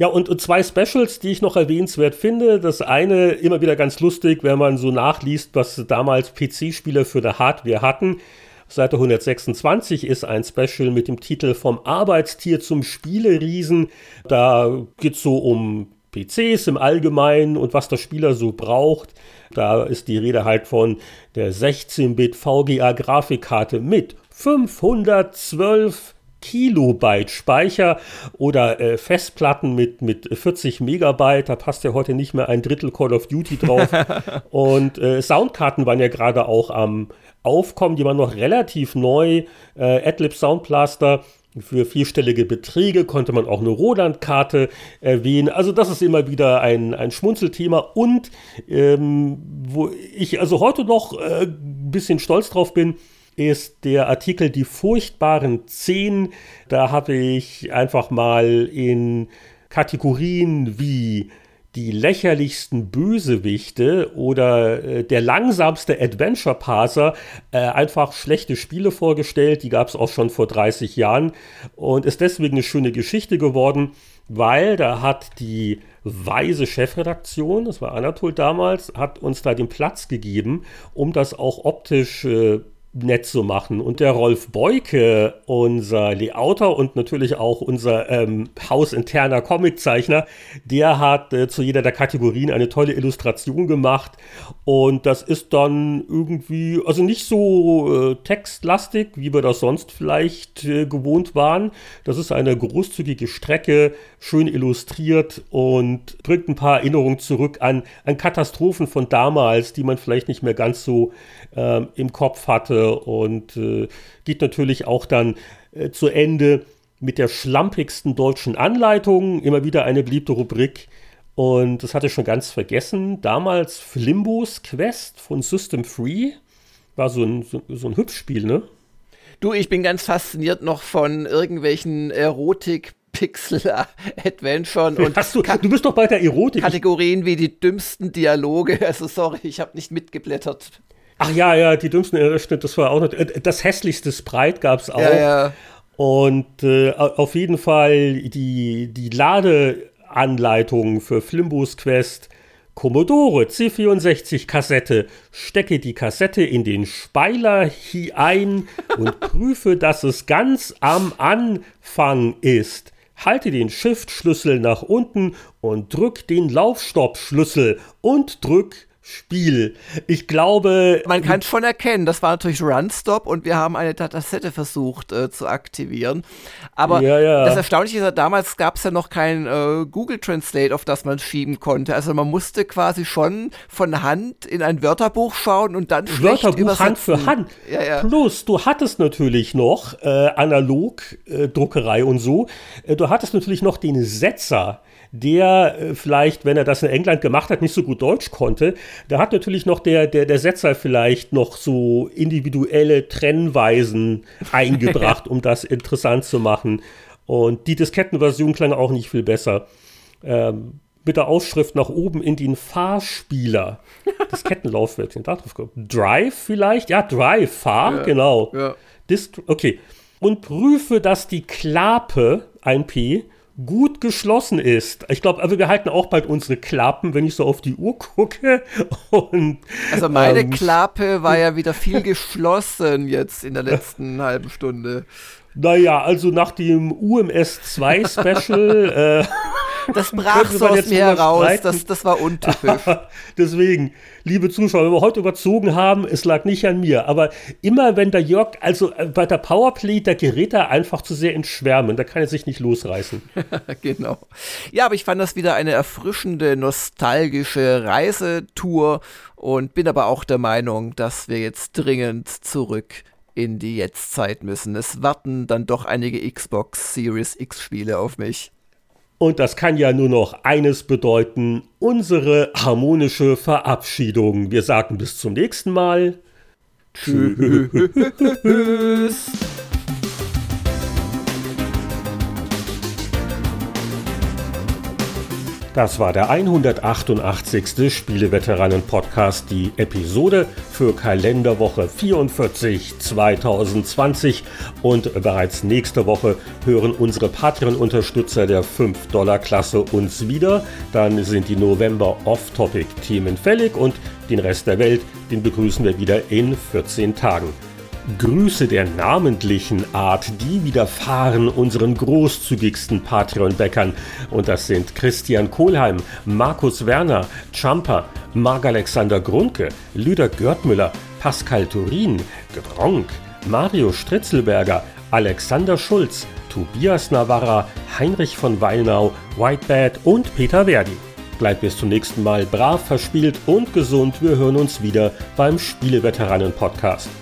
Ja, und, und zwei Specials, die ich noch erwähnenswert finde. Das eine immer wieder ganz lustig, wenn man so nachliest, was damals PC-Spieler für eine Hardware hatten. Seite 126 ist ein Special mit dem Titel Vom Arbeitstier zum Spieleriesen. Da geht es so um PCs im Allgemeinen und was der Spieler so braucht. Da ist die Rede halt von der 16-Bit VGA Grafikkarte mit 512 Kilobyte Speicher oder äh, Festplatten mit, mit 40 Megabyte, da passt ja heute nicht mehr ein Drittel Call of Duty drauf. (laughs) und äh, Soundkarten waren ja gerade auch am Aufkommen, die waren noch relativ neu. Äh, Adlib Soundblaster für vierstellige Beträge konnte man auch eine Roland-Karte erwähnen. Also das ist immer wieder ein, ein Schmunzelthema und ähm, wo ich also heute noch ein äh, bisschen stolz drauf bin, ist der Artikel Die furchtbaren Zehn. Da habe ich einfach mal in Kategorien wie die lächerlichsten Bösewichte oder äh, der langsamste Adventure Parser äh, einfach schlechte Spiele vorgestellt. Die gab es auch schon vor 30 Jahren und ist deswegen eine schöne Geschichte geworden, weil da hat die weise Chefredaktion, das war Anatol damals, hat uns da den Platz gegeben, um das auch optisch äh, nett zu machen. Und der Rolf Beuke, unser Layouter und natürlich auch unser ähm, hausinterner Comiczeichner, der hat äh, zu jeder der Kategorien eine tolle Illustration gemacht. Und das ist dann irgendwie, also nicht so äh, textlastig, wie wir das sonst vielleicht äh, gewohnt waren. Das ist eine großzügige Strecke, schön illustriert und bringt ein paar Erinnerungen zurück an, an Katastrophen von damals, die man vielleicht nicht mehr ganz so ähm, im Kopf hatte und äh, geht natürlich auch dann äh, zu Ende mit der schlampigsten deutschen Anleitung, immer wieder eine beliebte Rubrik. Und das hatte ich schon ganz vergessen. Damals Flimbos Quest von System Free. War so ein, so, so ein Hübschspiel, ne? Du, ich bin ganz fasziniert noch von irgendwelchen Erotik- Pixel-Adventuren (laughs) und du, du bist doch bei der Erotik. Kategorien wie die dümmsten Dialoge. (laughs) Also sorry, ich habe nicht mitgeblättert. Ach ja, ja, die dümmsten, stimmt, das war auch noch. Äh, das hässlichste Sprite gab es auch. Ja, ja. Und äh, auf jeden Fall die, die Ladeanleitung für Flimbus Quest. Commodore C64 Kassette. Stecke die Kassette in den Speiler hinein und (laughs) prüfe, dass es ganz am Anfang ist. Halte den Shift-Schlüssel nach unten und drück den Laufstopp-Schlüssel und drück Spiel. Ich glaube. Man kann schon erkennen, das war natürlich Runstop und wir haben eine Datasette versucht äh, zu aktivieren. Aber ja, ja. das Erstaunliche ist ja, damals gab es ja noch kein äh, Google Translate, auf das man schieben konnte. Also man musste quasi schon von Hand in ein Wörterbuch schauen und dann Wörterbuch übersetzen. Hand für Hand. Ja, Plus, du hattest natürlich noch äh, analog äh, Druckerei und so. Äh, du hattest natürlich noch den Setzer der äh, vielleicht, wenn er das in England gemacht hat, nicht so gut Deutsch konnte. Da hat natürlich noch der, der, der Setzer vielleicht noch so individuelle Trennweisen (laughs) eingebracht, um das interessant zu machen. Und die Diskettenversion klang auch nicht viel besser. Ähm, mit der Ausschrift nach oben in den Fahrspieler. Diskettenlaufwerk sind da drauf gekommen. Drive vielleicht? Ja, Drive, Fahr, ja, genau. Ja. Disk, okay. Und prüfe, dass die Klape, ein P, gut geschlossen ist. Ich glaube, also wir halten auch bald unsere Klappen, wenn ich so auf die Uhr gucke. (laughs) Und, also meine ähm, Klappe war ja (laughs) wieder viel geschlossen jetzt in der letzten (laughs) halben Stunde. Naja, also nach dem UMS 2 Special. äh, das brach so aus mir heraus, das, das war untypisch. (laughs) Deswegen, liebe Zuschauer, wenn wir heute überzogen haben, es lag nicht an mir. Aber immer wenn der Jörg, also äh, bei der Powerplay, da gerät er einfach zu sehr ins Schwärmen. Da kann er sich nicht losreißen. (laughs) genau. Ja, aber ich fand das wieder eine erfrischende, nostalgische Reisetour und bin aber auch der Meinung, dass wir jetzt dringend zurück in die Jetztzeit müssen. Es warten dann doch einige Xbox Series X Spiele auf mich. Und das kann ja nur noch eines bedeuten, unsere harmonische Verabschiedung. Wir sagen bis zum nächsten Mal. Tschüss. (laughs) Das war der 188. Spieleveteranen-Podcast, die Episode für Kalenderwoche 44 2020. Und bereits nächste Woche hören unsere Patreon-Unterstützer der 5-Dollar-Klasse uns wieder. Dann sind die November Off-Topic-Themen fällig und den Rest der Welt, den begrüßen wir wieder in 14 Tagen. Grüße der namentlichen Art, die widerfahren unseren großzügigsten Patreon-Bäckern. Und das sind Christian Kohlheim, Markus Werner, Champer, Marc-Alexander Grundke, Lüder Görtmüller, Pascal Turin, Gronk, Mario Stritzelberger, Alexander Schulz, Tobias Navarra, Heinrich von Weilnau, Whitebad und Peter Verdi. Bleibt bis zum nächsten Mal brav, verspielt und gesund. Wir hören uns wieder beim Spieleveteranen-Podcast.